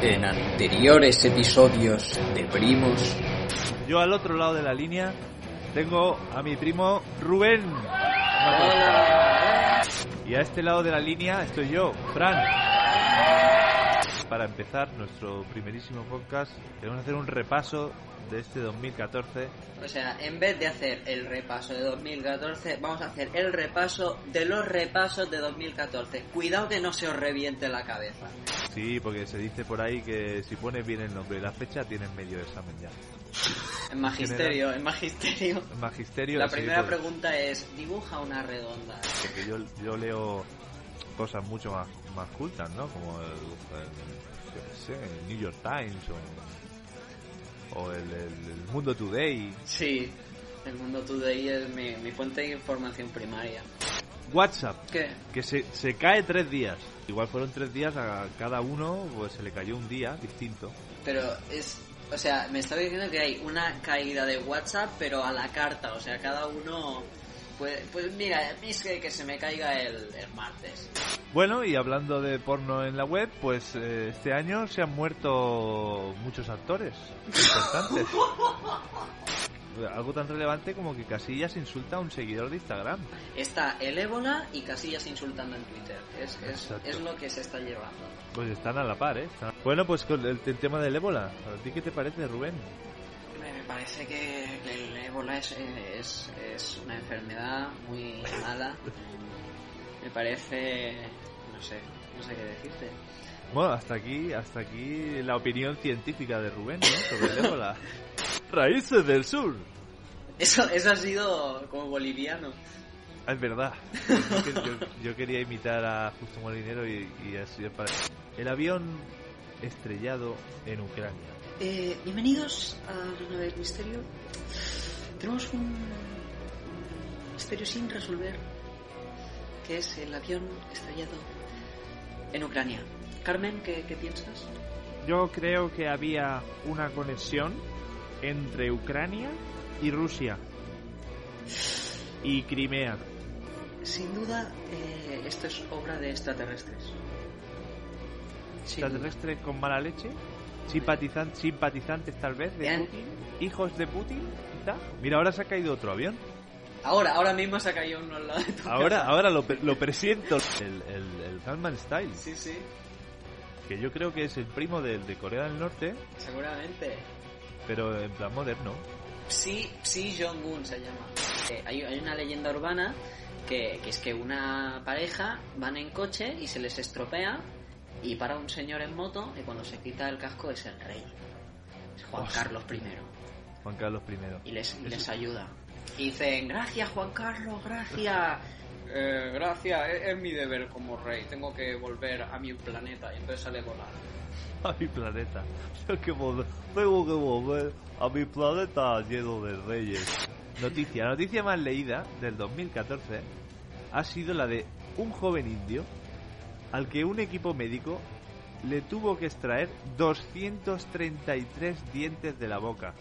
En anteriores episodios de Primos. Yo al otro lado de la línea tengo a mi primo Rubén. Y a este lado de la línea estoy yo, Fran. Para empezar nuestro primerísimo podcast, queremos hacer un repaso de este 2014. O sea, en vez de hacer el repaso de 2014, vamos a hacer el repaso de los repasos de 2014. Cuidado que no se os reviente la cabeza. Sí, porque se dice por ahí que si pones bien el nombre y la fecha, tienes medio examen ya. En magisterio, en magisterio. En magisterio. La sí, primera pues, pregunta es, dibuja una redonda. Porque yo, yo leo cosas mucho más, más cultas, ¿no? Como el, sé, el New York Times o, o el, el- el Mundo Today. Sí, el mundo today es mi, mi fuente de información primaria. WhatsApp, ¿Qué? que se, se cae tres días. Igual fueron tres días a cada uno, pues se le cayó un día distinto. Pero es... O sea, me estaba diciendo que hay una caída de WhatsApp, pero a la carta. O sea, cada uno... Pues, pues mira, es que, que se me caiga el, el martes. Bueno, y hablando de porno en la web, pues eh, este año se han muerto muchos actores importantes. Algo tan relevante como que Casillas insulta a un seguidor de Instagram. Está el ébola y Casillas insultando en Twitter. Es, es, es lo que se está llevando. Pues están a la par, ¿eh? Están- Bueno, pues con el, el tema del ébola. ¿A ti qué te parece, Rubén? Parece que, que el ébola es, es, es una enfermedad muy mala. Me parece... no sé, no sé qué decirte. Bueno, hasta aquí, hasta aquí la opinión científica de Rubén, ¿no? Sobre el ébola. Raíces del sur. Eso, eso ha sido como boliviano. Ah, Es verdad. Yo, que- yo- yo quería imitar a Justo Molinero y, y así para... El avión estrellado en Ucrania. Eh, bienvenidos a la nave del misterio. Tenemos un misterio sin resolver, que es el avión estrellado en Ucrania. Carmen, ¿qué, qué piensas? Yo creo que había una conexión entre Ucrania y Rusia. Y Crimea. Sin duda, eh, esto es obra de extraterrestres. Sin duda. Extraterrestres con mala leche. Simpatizan- simpatizantes tal vez de Bien. Putin. Hijos de Putin, quizá. Mira, ahora se ha caído otro avión. Ahora, ahora mismo se ha caído uno al lado de tu Ahora, casa. ahora lo, lo presiento. El, el, el Gangnam Style, Sí, sí, que yo creo que es el primo del de Corea del Norte, seguramente. pero en plan moderno. Psi, Psi Jong-un se llama. Eh, hay, hay una leyenda urbana que, que es que una pareja van en coche y se les estropea y para un señor en moto y cuando se quita el casco es el rey. Es Juan Hostia. Carlos I. Juan Carlos I. Y les, y les ayuda. Y dicen, gracias Juan Carlos, gracias. Eh, gracias, es, es mi deber como rey. Tengo que volver a mi planeta y entonces sale volar. A mi planeta. Tengo que volver, tengo que volver a mi planeta lleno de reyes. Noticia. La noticia más leída del 2014 ha sido la de un joven indio al que un equipo médico le tuvo que extraer 233 dientes de la boca.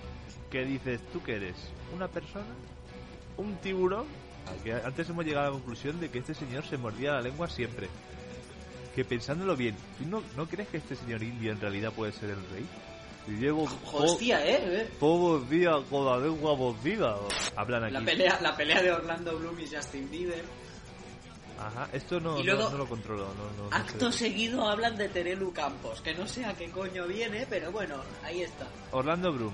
¿Qué dices? ¿Tú qué eres? ¿Una persona? ¿Un tiburón? Que antes hemos llegado a la conclusión de que este señor se mordía la lengua siempre. Que pensándolo bien, ¿tú no, no crees que este señor indio en realidad puede ser el rey? Y llevo Hostia, ¿eh? todo el día con la lengua mordida. Hablan aquí. La pelea, la pelea de Orlando Bloom y Justin Bieber. Ajá, esto no, Y no- luego, no, lo controlo. No, Acto sé. seguido hablan de Terelu Campos, que no sé a qué coño viene, pero bueno, ahí está. Orlando Bloom,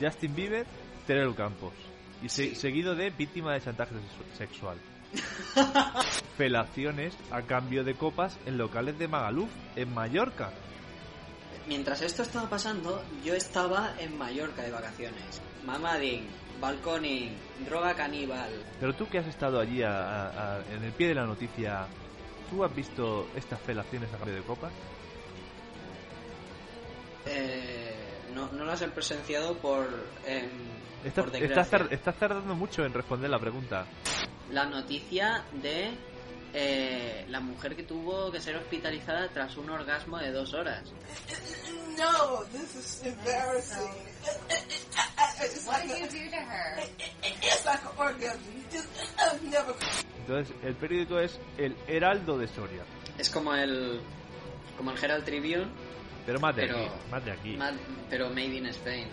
Justin Bieber, Terelu Campos. Y se- Sí. seguido de víctima de chantaje sexu- sexual. Felaciones a cambio de copas en locales de Magaluf, en Mallorca. Mientras esto estaba pasando, yo estaba en Mallorca de vacaciones. Mamading, balconing, droga caníbal. Pero tú que has estado allí a- a- a- en el pie de la noticia, ¿tú has visto estas felaciones a cambio de copas? Eh, no, no las he presenciado por, Estás, por estás desgracia. tar- estás tardando mucho en responder la pregunta. La noticia de eh, la mujer que tuvo que ser hospitalizada tras un orgasmo de dos horas. No, this is embarrassing. What did you do to her? it's like an orgasm. You just I've never. Entonces, el periódico es el Heraldo de Soria. Es como el como el Herald Tribune, pero más de Pero- aquí, más de aquí. Pero made in Spain.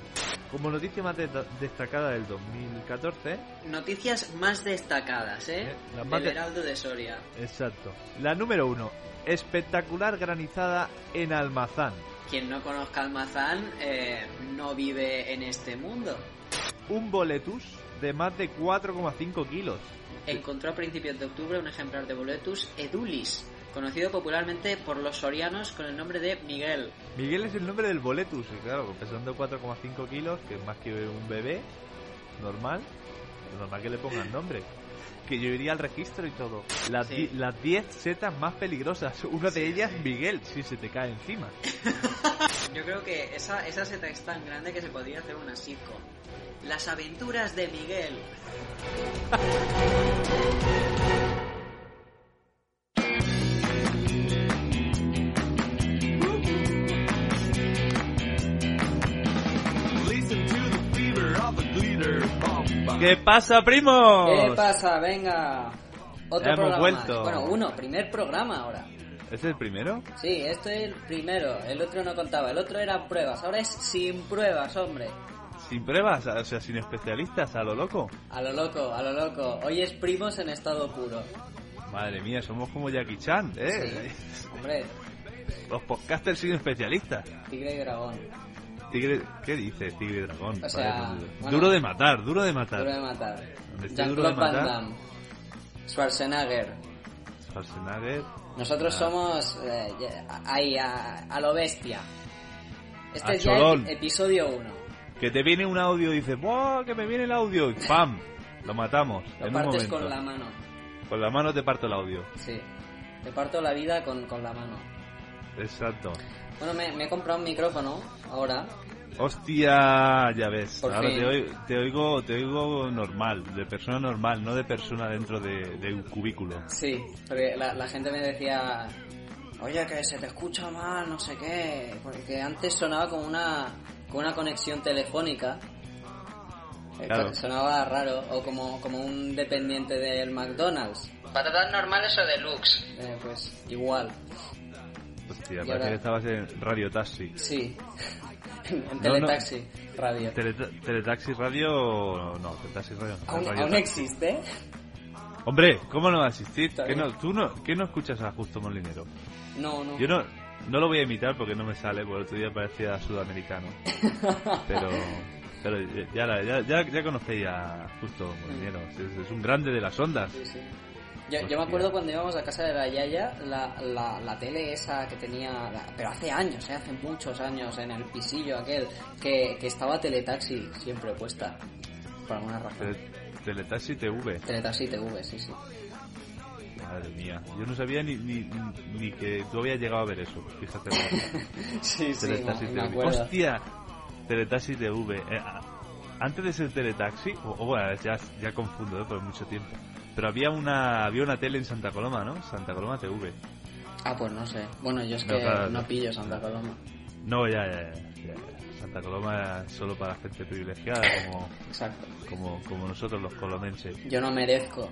Como noticia más de- destacada del 2014, Noticias más destacadas, ¿eh? Eh, Del de- Heraldo de Soria. exacto. La número uno, espectacular granizada en Almazán. Quien no conozca Almazán eh, no vive en este mundo. Un boletus de más de 4,5 kilos. Encontró a principios de octubre un ejemplar de Boletus edulis, conocido popularmente por los sorianos con el nombre de Miguel. Miguel es el nombre del boletus, y claro, pesando 4,5 kilos, que es más que un bebé normal, es normal que le pongan nombre. Que yo iría al registro y todo. Las Sí. di- las 10 setas más peligrosas, una de ellas Miguel, si se te cae encima. Yo creo que esa, esa seta es tan grande que se podría hacer una sitcom. Las aventuras de Miguel. ¿Qué pasa, primos? ¿Qué pasa? Venga. Otro Ya hemos programa. vuelto. más. Bueno, uno, primer programa ahora. ¿Este ¿Es el primero? Sí, esto es el primero. El otro no contaba. El otro eran pruebas. Ahora es sin pruebas, hombre. Sin pruebas, o sea, sin especialistas, a lo loco. A lo loco, a lo loco. Hoy es primos en estado puro. Madre mía, somos como Jackie Chan, ¿eh? Sí. Hombre, Los podcasters sin especialistas. tigre y dragón. Tigre, ¿qué dices? Tigre y dragón. O sea, bueno. duro de matar, duro de matar. Duro de matar. Duro de Van matar. Damme. Schwarzenegger. Schwarzenegger. Nosotros Ah. somos eh, ahí, a, a lo bestia. Este A es ya cholón. el episodio 1. Que te viene un audio y dices, ¡buah! Que me viene el audio. Y ¡pam! Lo matamos. Lo en partes con la mano. Con la mano te parto el audio. Sí. Te parto la vida con, con la mano. Exacto. Bueno, me, me he comprado un micrófono ahora. Hostia, ya ves. Por Ahora fin. te oigo, te oigo, te oigo normal, de persona normal, no de persona dentro de, de un cubículo. Sí, porque la, la gente me decía, oye, que se te escucha mal, no sé qué, porque antes sonaba como una, como una conexión telefónica. Eh, Claro. Sonaba raro, o como, como un dependiente del McDonald's. ¿Patatas normales o deluxe? Eh, pues igual, Hostia, Y parece ahora- que estabas en Radio Taxi. sí. en No, no. Teletaxi, radio. Teleta- Teletaxi Radio. No, Teletaxi Radio. no, ¿Aún, Radio aún existe? Hombre, ¿cómo no va a existir? Está ¿Qué bien. no, ¿Tú no, qué no escuchas a Justo Molinero? No, no. Yo no, no lo voy a imitar porque no me sale, porque el otro día parecía sudamericano. Pero, pero ya, ya, ya, ya conocéis a Justo Molinero. Es, es un grande de las ondas. Sí, sí. Yo, yo me acuerdo cuando íbamos a casa de la Yaya, la, la, la tele esa que tenía, la- pero hace años, ¿eh? hace muchos años, en el pisillo aquel, que, que estaba Teletaxi siempre puesta, por alguna razón. Tele- Teletaxi TV. Teletaxi TV, sí, sí. Madre mía. Yo no sabía ni, ni, ni que tú habías llegado a ver eso. Fíjate. Sí, sí, Teletaxi me, me TV. acuerdo. Hostia, Teletaxi TV. Eh, antes de ser Teletaxi, o, o bueno, ya, ya confundo, ¿eh? por mucho tiempo. Pero había una había una tele en Santa Coloma, ¿no? Santa Coloma TV. Ah, pues no sé. Bueno, yo es No, que claro, no pillo Santa Coloma. No, ya, ya, ya, ya. Santa Coloma es solo para gente privilegiada como, Exacto. como, como nosotros los colomenses. Yo no merezco.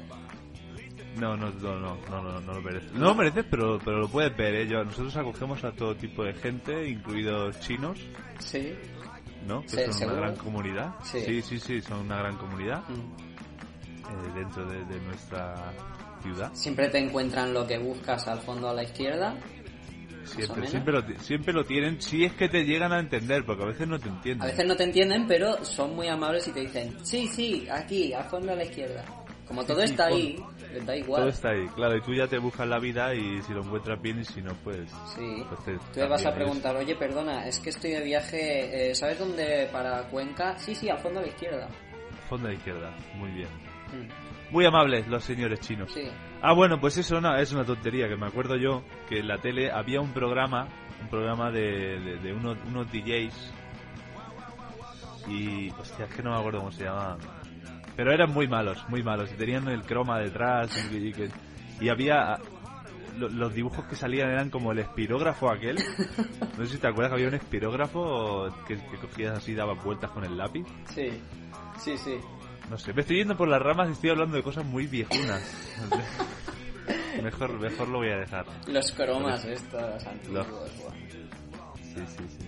No, no, no, no, no, no, no lo mereces. No lo mereces, pero, pero lo puedes ver, ¿eh? Yo- nosotros acogemos a todo tipo de gente, incluidos chinos, Sí. ¿no? Que Sí, son ¿seguro? una gran comunidad. Sí. sí, sí, sí, son una gran comunidad Mm. Eh, dentro de, de nuestra ciudad. Siempre te encuentran lo que buscas al fondo a la izquierda. Siempre, siempre, lo, siempre lo tienen, si es que te llegan a entender, porque a veces no te entienden. A veces no te entienden, pero son muy amables y te dicen, sí, sí, aquí, al fondo a la izquierda. Como todo sí, está ahí, les da igual. Todo está ahí, claro, y tú ya te buscas la vida y si lo encuentras bien y si no, pues... Sí. pues te- Tú le vas a preguntar, oye, perdona, es que estoy de viaje, eh, ¿sabes dónde para Cuenca? Sí, sí, al fondo a la izquierda. Fondo de izquierda, muy bien. Mm, Muy amables los señores chinos. Sí. Ah, bueno, pues eso no, es una tontería, que me acuerdo yo que en la tele había un programa, un programa de, de, de unos, unos DJs y, hostia, es que no me acuerdo cómo se llamaban. Pero eran muy malos, muy malos, y tenían el croma detrás y, y que- y había... lo- los dibujos que salían eran como el espirógrafo aquel. No sé si te acuerdas que había un espirógrafo que, que cogías así y dabas vueltas con el lápiz. Sí, sí, sí. No sé, me estoy yendo por las ramas y estoy hablando de cosas muy viejunas. mejor, mejor lo voy a dejar. Los cromas estos antiguos. Sí, sí, sí.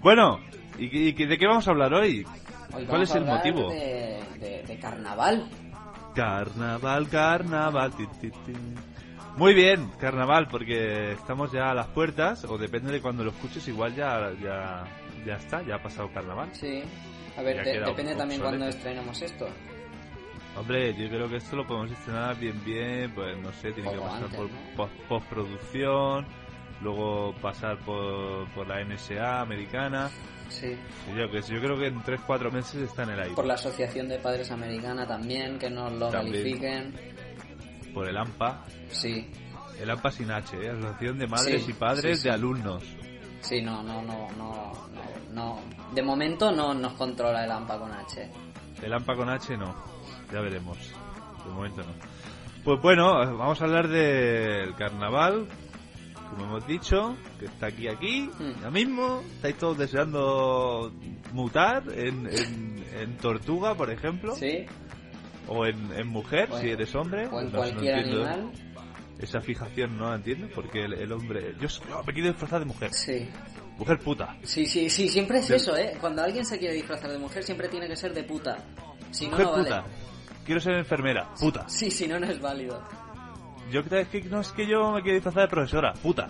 Bueno, ¿y, y de qué vamos a hablar hoy? Hoy ¿Cuál es el motivo? De, de- de carnaval. Carnaval, carnaval. ti, ti, ti. Muy bien, carnaval, porque estamos ya a las puertas, o depende de cuando lo escuches, igual ya, ya, ya está, ya ha pasado carnaval. Sí. A ver, de- depende también cuando estrenemos esto. Hombre, yo creo que esto lo podemos estrenar bien, bien, pues no sé, tiene que pasar antes, por ¿no? pos- postproducción, luego pasar por, por la NSA americana. Sí. Yo, que yo creo que en 3-4 meses está en el aire. Por la Asociación de Padres Americana también, que nos lo También. califiquen. Por el AMPA. Sí. El AMPA sin H, ¿eh? Asociación de Madres Sí, y Padres sí, sí. de Alumnos. Sí, no, no, no, no, no, no. De momento no nos controla el AMPA con H. El AMPA con H no. Ya veremos. De momento no. Pues bueno, vamos a hablar del carnaval. Como hemos dicho, que está aquí, aquí, Hmm. ya mismo. Estáis todos deseando mutar en, en, en tortuga, por ejemplo. ¿Sí? O en, en mujer, si eres hombre. O en No sé, no cualquier animal. Esa fijación no la entiendo, porque el, el hombre... Yo, me quiero disfrazar de mujer. Sí. Mujer puta. Sí, sí, sí, siempre es De- eso, ¿eh? Cuando alguien se quiere disfrazar de mujer, siempre tiene que ser de puta. Si no, mujer no vale. puta. Quiero ser enfermera. Puta. Sí, si no, no es válido. Yo es que no es que yo me quiero disfrazar de profesora, puta.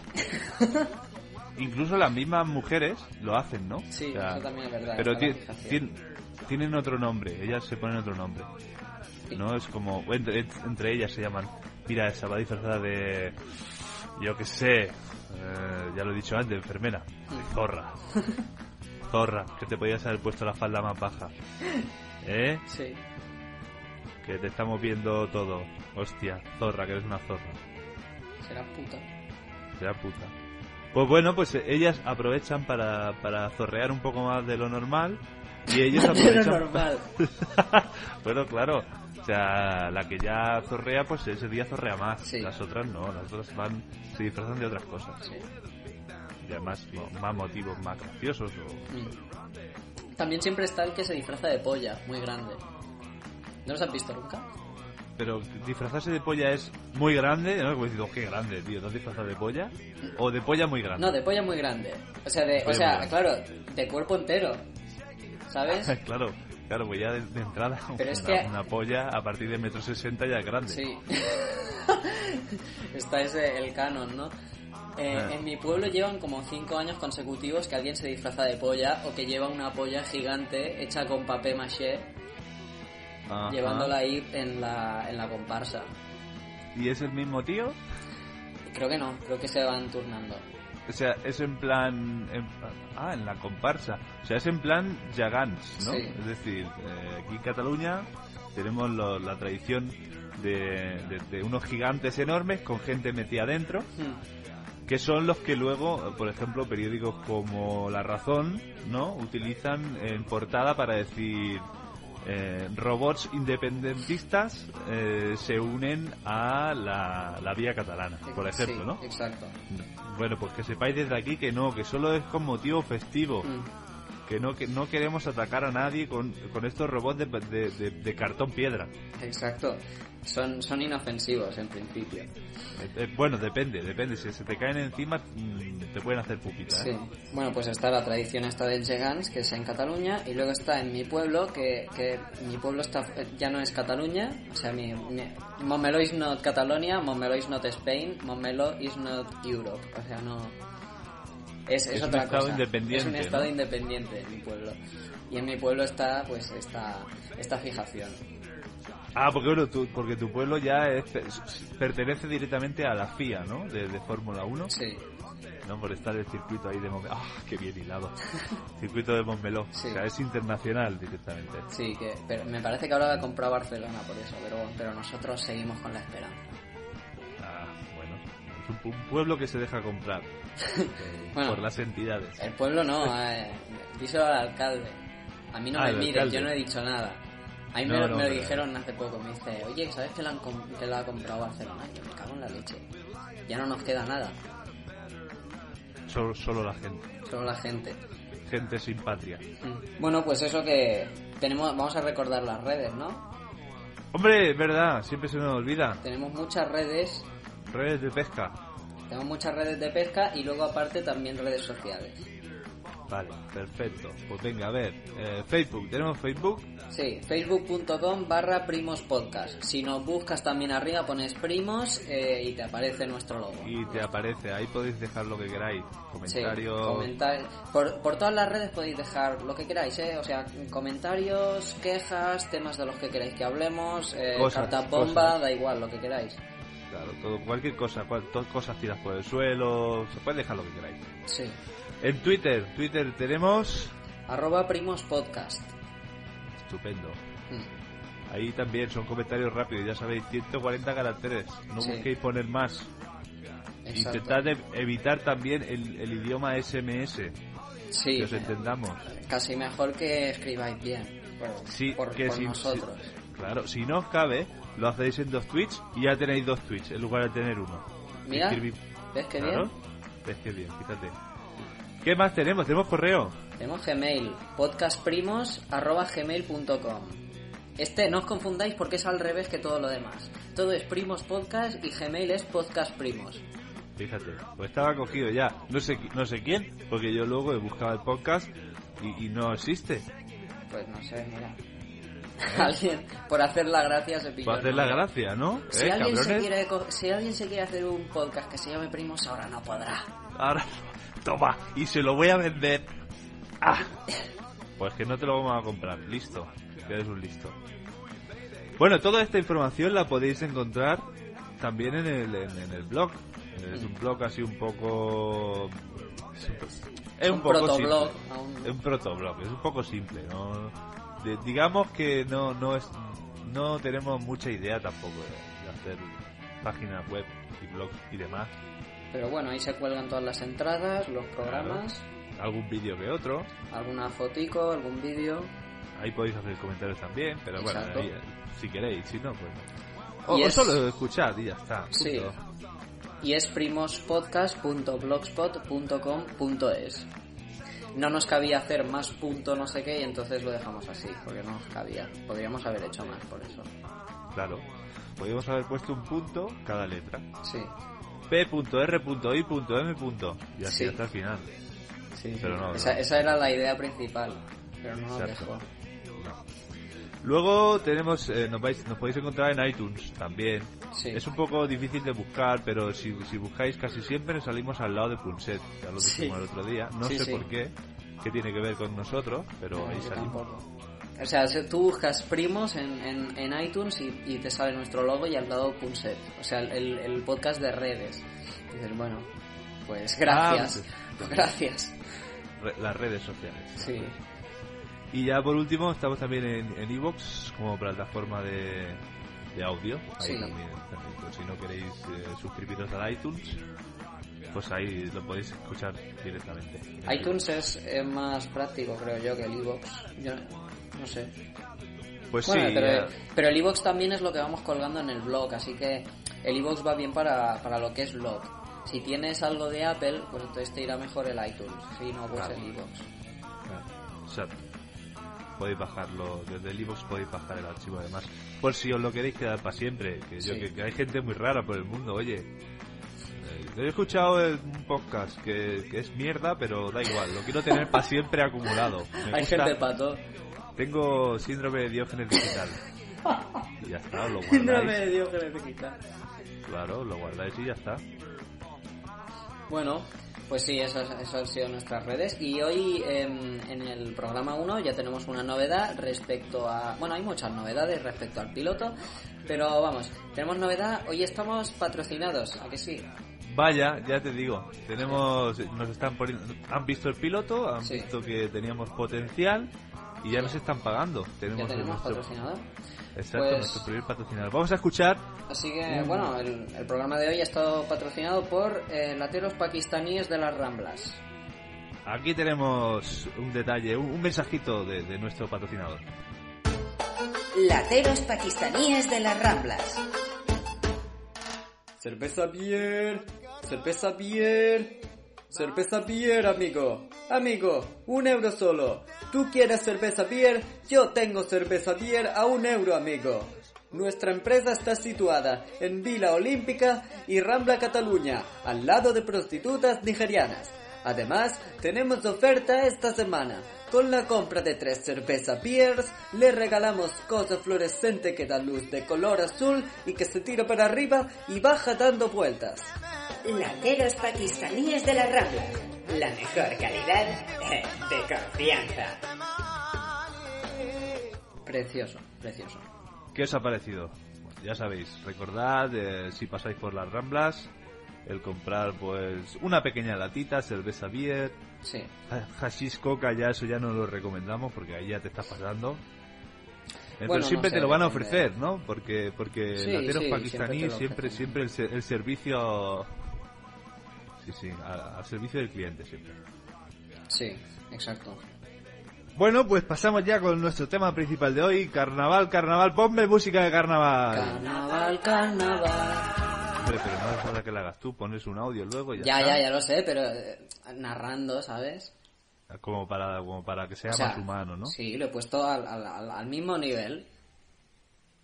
Incluso las mismas mujeres lo hacen, ¿no? Sí, O sea, eso también es verdad. Pero tienen otro nombre, ellas se ponen otro nombre. Sí. No es como entre, entre ellas se llaman, mira, esa va disfrazada de yo qué sé, eh, ya lo he dicho antes, enfermera, zorra. Zorra, que te podías haber puesto la falda más baja. ¿Eh? Sí. Que te estamos viendo todo. Hostia, zorra, que eres una zorra. Será puta. Será puta. Pues bueno, pues ellas aprovechan para, para zorrear un poco más de lo normal. Y ellos aprovechan. normal. bueno, claro. O sea, la que ya zorrea, pues ese día zorrea más. Sí. Las otras no, las otras van, se disfrazan de otras cosas. Sí. Y además, más motivos más graciosos. O... Mm. También siempre está el que se disfraza de polla, muy grande. ¿No los has visto nunca? Pero disfrazarse de polla es muy grande, ¿no? Como diciendo, qué grande, tío, ¿te has disfrazado de polla? O de polla muy grande. No, de polla muy grande. O sea, de, o sea claro, de cuerpo entero. ¿Sabes? claro, claro, pues ya de, de entrada Pero es una, que- una polla a partir de metro sesenta ya es grande. Sí. Está ese el canon, ¿no? Eh, Ah. En mi pueblo llevan como cinco años consecutivos que alguien se disfraza de polla o que lleva una polla gigante hecha con papel maché, Ajá. llevándola ahí en la, en la comparsa. ¿Y es el mismo tío? Creo que no, creo que se van turnando. O sea, es en plan... en- ah, en la comparsa. O sea, es en plan Jagans, ¿no? Sí. Es decir, eh, aquí en Cataluña tenemos lo- la tradición de, de- de unos gigantes enormes con gente metida dentro, Hmm. que son los que luego, por ejemplo, periódicos como La Razón, ¿no? Utilizan en portada para decir... eh, robots independentistas eh, se unen a la, la vía catalana, por ejemplo, Sí, ¿no? Exacto. Bueno, pues que sepáis desde aquí que no, que solo es con motivo festivo, Hmm. que no que no queremos atacar a nadie con, con estos robots de, de- de- de cartón piedra. Exacto. Son, son inofensivos en principio. Eh, eh, bueno, depende, depende. Si se te caen encima, mm, te pueden hacer pupita. Sí. ¿eh? Bueno, pues está la tradición esta del Gegants, que es en Cataluña, y luego está en mi pueblo, que, que mi pueblo está ya no es Cataluña, o sea, mi, mi Montmeló is not Catalonia, Montmeló is not Spain, Montmeló is not Europe, o sea, no... Es, es, Es un otra estado cosa. independiente, Es un estado ¿no? independiente en mi pueblo. Y en mi pueblo está, pues, esta, esta fijación. Ah, porque bueno, tu, porque tu pueblo ya es- pertenece directamente a la FIA, ¿no? De, de Fórmula 1. Sí. ¿no? Por estar el circuito ahí de Montmeló. ¡Ah, qué bien hilado! circuito de Montmeló. Sí. O sea, es internacional directamente. Sí, que, pero me parece que ahora la ha comprado Barcelona por eso, pero, pero nosotros seguimos con la esperanza. Ah, bueno. Es un, un pueblo que se deja comprar eh, Bueno. por las entidades. El pueblo no, eh, díselo al alcalde. A mí no Ah, me mires, yo no he dicho nada. A mí No, me, lo- no, me pero- dijeron hace poco, me dice, oye, ¿sabes que, la han que la ha comprado Barcelona? Yo me cago en la leche. Ya no nos queda nada, Solo, solo la gente. solo la gente. Gente sin patria. Mm. Bueno, pues eso que tenemos, vamos a recordar las redes, ¿no? Hombre, es verdad, siempre se me olvida. Tenemos muchas redes, Redes de pesca. Tenemos muchas redes de pesca y luego aparte también redes sociales. Vale, perfecto. Pues venga, a ver. eh, Facebook, ¿tenemos Facebook? Sí, facebook.com barra primos podcast. Si nos buscas también arriba pones primos eh, y te aparece nuestro logo. Y te aparece, ahí podéis dejar lo que queráis. Sí, Comentarios. comentar- por, por todas las redes podéis dejar lo que queráis, ¿eh? O sea, comentarios, quejas, temas de los que queráis que hablemos, eh, Cosas, cartas bomba, cosas. da igual, lo que queráis. Claro, todo, cualquier cosa, cual, todas cosas tiras por el suelo, se puede dejar lo que queráis. Sí. En Twitter, Twitter tenemos... Arroba primos podcast. Estupendo. Mm. Ahí también son comentarios rápidos, ya sabéis, 140 caracteres. No Sí. busquéis poner más. Exacto. Intentad ev- evitar también el, el idioma SMS, Sí, que os entendamos. casi mejor que escribáis bien. Por, Sí, por- que por si- nosotros. si- claro, si no os cabe, lo hacéis en dos tweets y ya tenéis dos tweets en lugar de tener uno. Mira, ¿ves claro, bien? ves que bien, fíjate. ¿Qué más tenemos? Tenemos correo. Tenemos Gmail, podcastprimos.gmail.com. Este, no os confundáis porque es al revés que todo lo demás. Todo es primos podcast y Gmail es podcast primos. Fíjate, pues estaba cogido ya. No sé, no sé quién, porque yo luego he buscado el podcast y, y no existe. Pues no sé, mira. alguien, por hacer la gracia, se pilló. A hacer la gracia, ¿no? Si, ¿Eh, alguien se quiere, si alguien se quiere hacer un podcast que se llame Primos, ahora no podrá. Ahora, toma, y se lo voy a vender. ¡Ah! Pues que no te lo vamos a comprar, listo. Que eres un listo. Bueno, toda esta información la podéis encontrar también en el, en, en el blog. Es un blog así un poco... Es un, Un protoblog, aún. Es un protoblog, es un poco simple, ¿no? De- digamos que no, no es... No tenemos mucha idea tampoco de, de hacer páginas web y blogs y demás. Pero bueno, ahí se cuelgan todas las entradas, los programas, Algún vídeo que otro. alguna fotico, algún vídeo. Ahí podéis hacer comentarios también, pero bueno, ahí, si queréis, si no, pues... O, o es- solo escuchad y ya está. Sí. punto. Y es primospodcast.blogspot.com.es. No nos cabía hacer más punto no sé qué y entonces lo dejamos así, porque no nos cabía. Podríamos haber hecho más por eso. Claro. Podríamos haber puesto un punto cada letra. Sí, P.R.I.M. Y así Sí. hasta el final. sí. Pero no, esa, no. esa era la idea principal, pero no Exacto. dejó. Luego tenemos, eh, nos, vais, nos podéis encontrar en iTunes también. Sí. Es un poco difícil de buscar, pero si, si buscáis casi siempre salimos al lado de Punset. Ya lo Sí. dijimos el otro día. No Sí, sé por qué, qué tiene que ver con nosotros, pero No, ahí salimos. tampoco. O sea, tú buscas primos en, en, en iTunes y, y te sale nuestro logo y al lado Punset. O sea, el, el podcast de redes. Y dices, bueno, pues gracias. Ah, gracias. Re- las redes sociales. Sí. Y ya por último estamos también en en Evox como plataforma de, de audio. Ahí Sí. también, también, pues, si no queréis eh, suscribiros al iTunes, pues ahí lo podéis escuchar directamente. iTunes es, eh, más práctico, creo yo, que el iVoox. Yo no sé. Pues Bueno, sí, pero, el iVoox también es lo que vamos colgando en el blog, así que el iVoox va bien para, para lo que es blog. Si tienes algo de Apple, pues entonces te irá mejor el iTunes. Si no, pues Claro. el iVoox. claro, exacto. Podéis bajarlo, desde el iVoox podéis bajar el archivo además. Por si os lo queréis quedar para siempre, que yo Sí. que, que hay gente muy rara por el mundo, oye. Eh, He escuchado un podcast que, que es mierda, pero da igual, lo quiero tener para siempre acumulado. Me Hay gusta- gente pato. Tengo síndrome de Diógenes digital. Y ya está, lo Síndrome guardáis. de Diógenes digital. Claro, lo guardáis y ya está. Bueno, pues sí, esas, esas han sido nuestras redes. Y hoy em, en el programa 1 ya tenemos una novedad respecto a... Bueno, hay muchas novedades respecto al piloto, pero vamos, tenemos novedad. Hoy estamos patrocinados, ¿a que sí? Vaya, ya te digo, tenemos, nos están poniendo, han visto el piloto, han Sí. visto que teníamos potencial y ya nos están pagando. Tenemos, Ya tenemos nuestro, patrocinador. exacto, Pues- nuestro primer patrocinador. Vamos a escuchar, Así que, bueno, el, el programa de hoy ha estado patrocinado por eh, lateros pakistaníes de las Ramblas. aquí tenemos un detalle, un, un mensajito de, de nuestro patrocinador. Lateros pakistaníes de las Ramblas. Cerveza Bier, cerveza Bier, cerveza Bier, amigo. Amigo, un euro solo. ¿Tú quieres cerveza Bier? Yo tengo cerveza Bier a un euro, amigo. Nuestra empresa está situada en Vila Olímpica y Rambla Cataluña, al lado de prostitutas nigerianas. Además, tenemos oferta esta semana. Con la compra de tres cerveza beers, le regalamos cosa fluorescente que da luz de color azul y que se tira para arriba y baja dando vueltas. Lateros pakistaníes de la Rambla. La mejor calidad eh, de confianza. Precioso, precioso. ¿Qué os ha parecido? Bueno, ya sabéis, recordad eh, si pasáis por las Ramblas, el comprar pues una pequeña latita, cerveza beer, Sí. ha- hashish coca, ya eso ya no lo recomendamos porque ahí ya te estás pasando. Eh, Bueno, Pero siempre no te lo van a ofrecer, ¿no? Porque porque Sí, lateros sí, pakistaníes siempre siempre siempre, el, el servicio sí sí al servicio del cliente siempre. Sí, exacto. Bueno, pues pasamos ya con nuestro tema principal de hoy, carnaval, carnaval, ponme música de carnaval. Carnaval, carnaval. Hombre, pero no hace falta que la hagas tú, pones un audio luego y ya, Ya, está. ya, ya lo sé, pero eh, narrando, ¿sabes? Como para, como para que sea O sea, más humano, ¿no? Sí, lo he puesto al, al- al- al mismo nivel.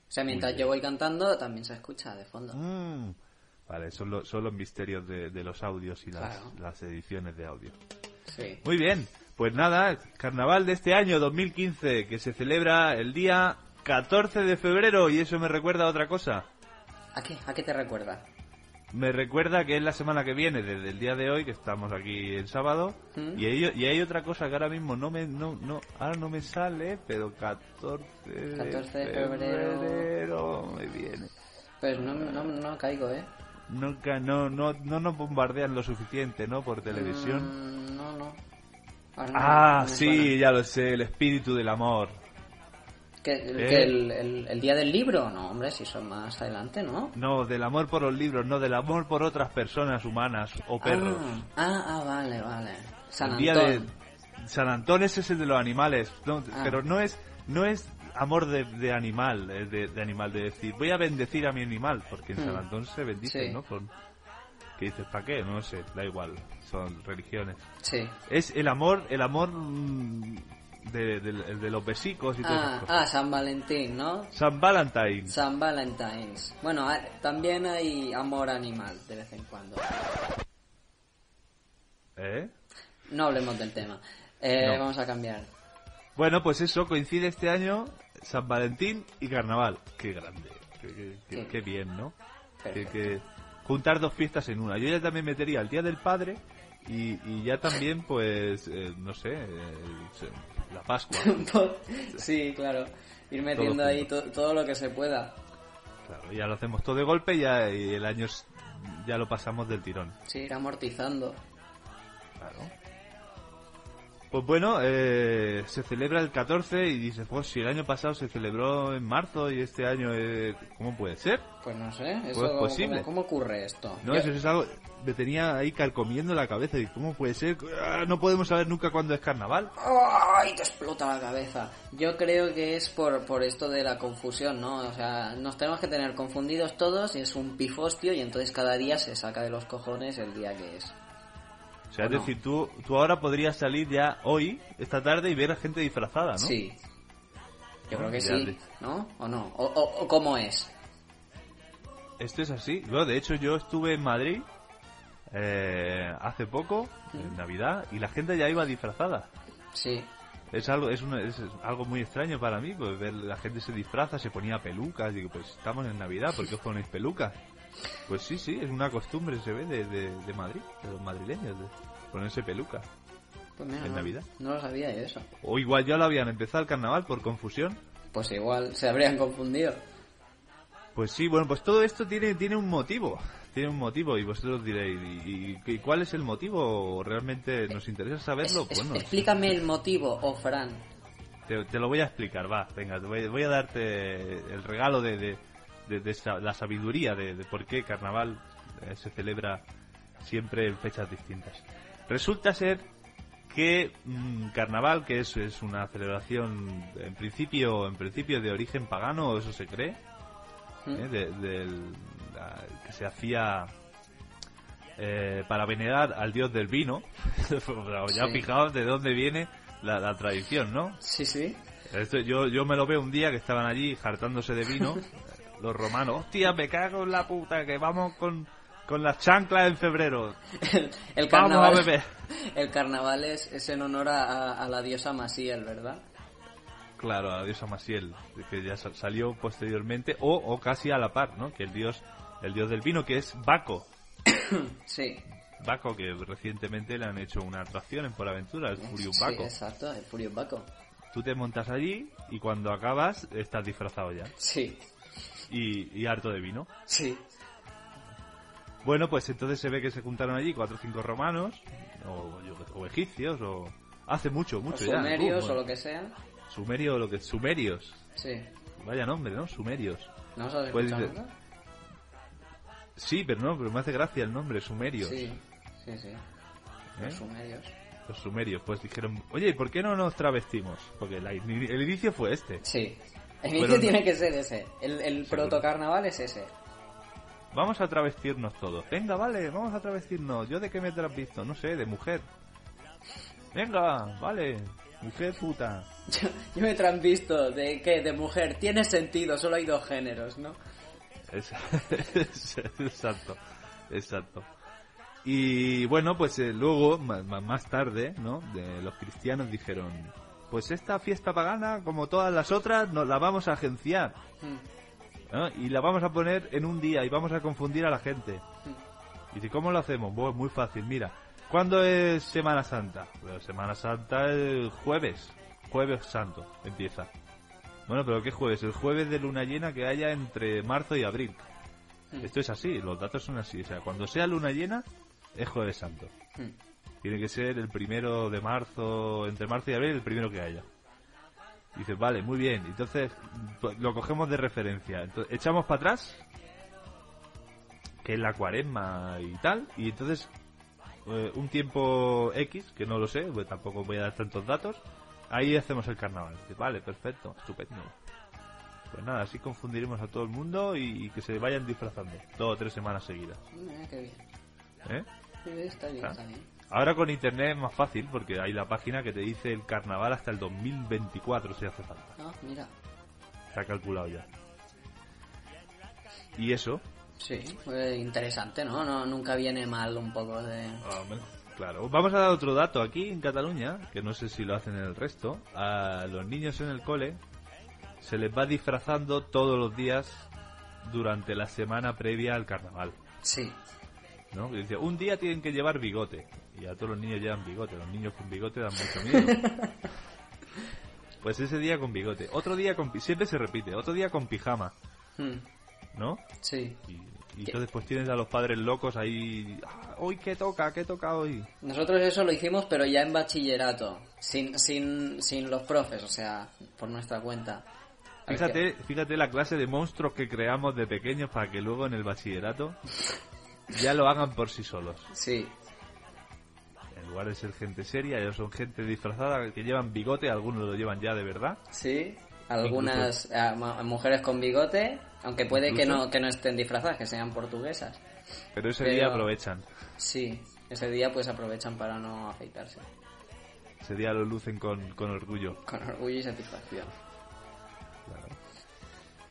O sea, mientras yo voy cantando, también se escucha de fondo. Mm. Vale, son, lo- son los misterios de, de los audios y las, Claro. las ediciones de audio. Sí. Muy bien, pues nada, carnaval de este año 2015 que se celebra el día 14 de febrero y eso me recuerda a otra cosa. ¿A qué? ¿A qué te recuerda? Me recuerda que es la semana que viene, desde el día de hoy, que estamos aquí el sábado, ¿Mm? y, hay, y hay otra cosa que ahora mismo no me, no, no, ahora no me sale, pero 14 de, 14 de febrero. febrero me viene. Pues no, no, no caigo, ¿eh? Nunca, no, no, no nos bombardean lo suficiente, ¿no? Por televisión. Mm, no, no. Ahora ah, no sí, ya lo sé, el espíritu del amor. ¿Que, el, ¿Eh? que el, el- el día del libro? No, hombre, si son más adelante, ¿no? No, del amor por los libros, no, del amor por otras personas humanas o perros. Ah, ah, ah, vale, vale. San el día Antón. de San Antón ese es el de los animales, no, Ah. pero no es no es amor de, de animal, es de, de animal de decir voy a bendecir a mi animal, porque en Hmm. San Antón se bendice, Sí. ¿no? Con que dices para qué, no sé, da igual, son religiones. Sí. Es el amor, el amor mm, de, de- los besicos y todas esas Ah, cosas. ah, San Valentín, ¿no? San Valentine. San. Bueno, ah, también hay amor animal de vez en cuando. ¿Eh? No hablemos del tema. Eh, No. Vamos a cambiar. Bueno, pues eso coincide este año San Valentín y Carnaval. Qué grande, qué, qué- qué- Sí. qué bien, ¿no? Que, juntar dos fiestas en una. Yo ya también metería el Día del Padre y, y ya también, pues, eh, no sé, eh, la Pascua. sí, claro. Ir metiendo Todo ahí to- todo lo que se pueda. Claro, ya lo hacemos todo de golpe y ya y el año es- ya lo pasamos del tirón. Sí, ir amortizando. Claro. Pues bueno, eh, se celebra el 14 y dices, pues si el año pasado se celebró en marzo y este año, eh, ¿cómo puede ser? Pues no sé, eso, Pues ¿cómo- posible. ¿cómo, ocurre esto? No, Yo- eso es algo, me tenía ahí carcomiendo la cabeza y ¿cómo puede ser? Ah, No podemos saber nunca cuándo es carnaval. ¡Ay! Te explota la cabeza. Yo creo que es por, por esto de la confusión, ¿no? O sea, nos tenemos que tener confundidos todos y es un pifostio y entonces cada día se saca de los cojones el día que es. O sea, ¿O es no? decir, tú, tú ahora podrías salir ya hoy, esta tarde, y ver a gente disfrazada, ¿no? Sí. Yo creo que sí, ¿no? ¿O no? ¿O, o- o cómo es? Esto es así. Bueno, de hecho, yo estuve en Madrid eh, hace poco, en Navidad, y la gente ya iba disfrazada. Sí. Es algo, es, una- es algo muy extraño para mí, pues ver la gente se disfraza, se ponía pelucas, digo, pues estamos en Navidad, ¿por qué os ponéis pelucas? Pues sí, sí, es una costumbre, se ve, de, de, de Madrid, de los madrileños, de ponerse pelucas. Pues mira, En no, Navidad. no lo sabía eso. O igual ya lo habían empezado el carnaval por confusión. Pues igual se habrían confundido. Pues sí, bueno, pues todo esto tiene, tiene un motivo, tiene un motivo y vosotros diréis, ¿y, y- y cuál es el motivo? ¿Realmente nos interesa saberlo? Es- es- Bueno, explícame el motivo, oh Fran. Te, te lo voy a explicar, va, venga, te voy, voy a darte el regalo de, de- de- de la sabiduría de, de por qué carnaval eh, se celebra siempre en fechas distintas. Resulta ser que mm, carnaval, que es, es una celebración en principio, en principio de origen pagano, eso se cree, ¿Mm? ¿eh? de- del- la- que se hacía eh, para venerar al dios del vino. Ya Sí. fijaos de dónde viene la, la tradición, ¿no? Sí, sí. Esto, yo, yo me lo veo un día que estaban allí hartándose de vino, Los romanos, hostia, me cago en la puta, que vamos con, con las chanclas en febrero. El, el Vamos carnaval, a beber. El carnaval es, es en honor a, la diosa Masiel, ¿verdad? Claro, a la diosa Masiel, que ya sa- salió posteriormente, o, o casi a la par, ¿no? Que el dios, el dios del vino, que es Baco. Sí. Baco, que recientemente le han hecho una atracción en Por Aventura, el Furium Sí, Baco. exacto, el Furious Baco. Tú te montas allí y cuando acabas estás disfrazado ya. Sí, Y, y harto de vino. sí. Bueno, pues entonces se ve que se juntaron allí cuatro o cinco romanos, o, o egipcios, o... Hace mucho, O mucho ya. sumerios Uh, o lo que sea. Sumerio o lo que... Sumerios. Sí. Vaya nombre, ¿no? Sumerios. ¿No has Pues dice-? Sí, pero no, pero me hace gracia el nombre, Sumerios. Sí, sí, sí. ¿eh? Los sumerios. Los sumerios. Pues dijeron, oye, ¿por qué no nos travestimos? Porque la- el inicio fue este. Sí. El no- tiene que ser ese. El, protocarnaval es ese. Vamos a travestirnos todos. Venga, vale, vamos a travestirnos. ¿Yo de qué me visto? No sé, de mujer. Venga, vale. Mujer puta. Yo, yo me he transvisto de que de mujer tiene sentido, solo hay dos géneros, ¿no? Exacto, exacto. Y bueno, pues eh, luego, más tarde, ¿no? De los cristianos dijeron, pues esta fiesta pagana, como todas las otras, nos la vamos a agenciar. Mm, ¿no? Y la vamos a poner en un día y vamos a confundir a la gente. Y dice, ¿cómo lo hacemos? Pues muy fácil, mira. ¿Cuándo es Semana Santa? Pues Semana Santa el jueves. Jueves Santo empieza. Bueno, pero ¿qué jueves? El jueves de luna llena que haya entre marzo y abril. Esto es así, los datos son así. O sea, cuando sea luna llena, es jueves santo. mm. Tiene que ser el primero de marzo, entre marzo y abril, el primero que haya. Dices, vale, muy bien. Entonces, pues, lo cogemos de referencia. Entonces, echamos para atrás, que es la cuaresma y tal, y entonces, eh, un tiempo X, que no lo sé, pues tampoco voy a dar tantos datos, ahí hacemos el carnaval. Dices, vale, perfecto, estupendo. Pues nada, así confundiremos a todo el mundo y, y que se vayan disfrazando, dos o tres semanas seguidas. Mira, qué bien. ¿Eh? Está bien, Ah. está bien. Ahora con internet es más fácil porque hay la página que te dice el carnaval hasta el 2024 si hace falta. Ah, mira. Está calculado ya. Y eso, Sí, pues interesante, ¿no? no Nunca viene mal un poco de... claro. Vamos a dar otro dato aquí en Cataluña, que no sé si lo hacen en el resto. A los niños en el cole se les va disfrazando todos los días durante la semana previa al carnaval. Sí. ¿no? Dice, un día tienen que llevar bigote. Y a todos los niños llevan bigote. Los niños con bigote dan mucho miedo. pues ese día con bigote. Otro día con... Siempre se repite. Otro día con pijama. Mm, ¿No? Sí. Y, y entonces pues tienes a los padres locos ahí... "Ah, hoy qué toca, qué toca hoy. Nosotros eso lo hicimos, pero ya en bachillerato. Sin, sin, sin los profes, o sea, por nuestra cuenta. Fíjate, fíjate la clase de monstruos que creamos de pequeños para que luego en el bachillerato ya lo hagan por sí solos. Sí. En lugar de ser gente seria, ellos son gente disfrazada que llevan bigote, algunos lo llevan ya de verdad. Sí. Algunas ah, ma- mujeres con bigote, aunque puede que Incluso. no, que no estén disfrazadas, que sean portuguesas. Pero ese Pero- día aprovechan. Sí. Ese día pues aprovechan para no afeitarse. Ese día lo lucen con, con orgullo. Con orgullo y satisfacción.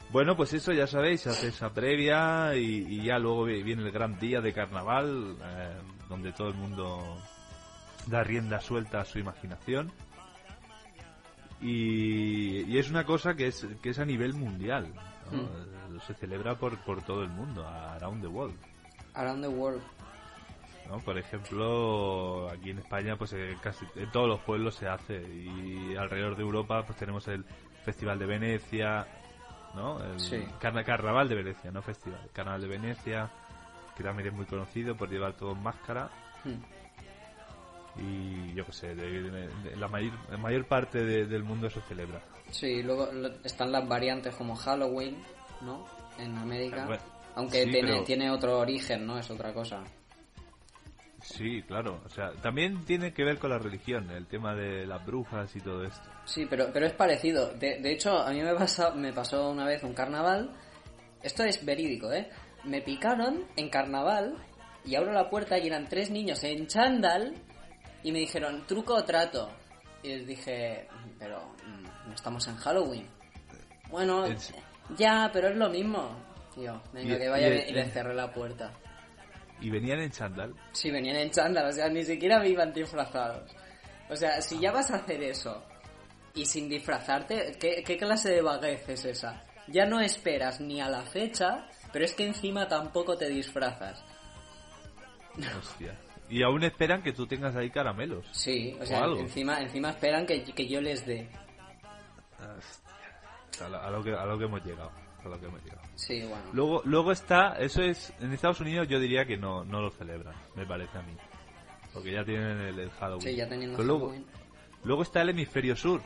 Bueno, pues eso ya sabéis, se hace esa previa y, y ya luego vi- viene el gran día de carnaval, eh, donde todo el mundo da rienda suelta a su imaginación. Y, y es una cosa que es, que es a nivel mundial. ¿no? Eh, Se celebra por, por todo el mundo, around the world. Around the world. ¿no? Por ejemplo, aquí en España, pues eh, casi en todos los pueblos se hace y alrededor de Europa, pues tenemos el Festival de Venecia, ¿no? El Sí. carna- Carnaval de Venecia, no festival. Carnaval de Venecia, que también es muy conocido por llevar todo en máscara Hmm. Y yo qué sé, de, de- de la mayor, la mayor parte de- del mundo se celebra. Sí, luego lo- están las variantes como Halloween, ¿no? En América. Bueno, Aunque sí, tiene, pero- tiene otro origen, ¿no? Es otra cosa. Sí, claro. O sea, también tiene que ver con la religión, el tema de las brujas y todo esto. Sí, pero, pero es parecido. De, de hecho, a mí me, pasa, me pasó una vez un carnaval. Esto es verídico, ¿eh? Me picaron en carnaval y abro la puerta y eran tres niños en chándal y me dijeron, truco o trato. Y les dije, pero mm, no estamos en Halloween. Bueno, Ya, pero es lo mismo. Tío, venga, Y- que vaya y- bien. Y le y- cerré la puerta. Y venían en chándal. Sí, venían en chándal, o sea, ni siquiera me iban disfrazados. O sea, si ya vas a hacer eso y sin disfrazarte, ¿qué, qué clase de vaguez es esa? Ya no esperas ni a la fecha, pero es que encima tampoco te disfrazas. Hostia. Y aún esperan que tú tengas ahí caramelos. Sí, o O sea, algo. encima, encima esperan que, que yo les dé. A lo, a lo que, a lo que hemos llegado. A lo que hemos llegado. Sí, bueno. Luego, luego está, eso es, en Estados Unidos yo diría que no, no lo celebran, me parece a mí. Porque ya tienen el, el Halloween. Sí, ya teniendo Pero luego, Halloween. luego está el hemisferio sur.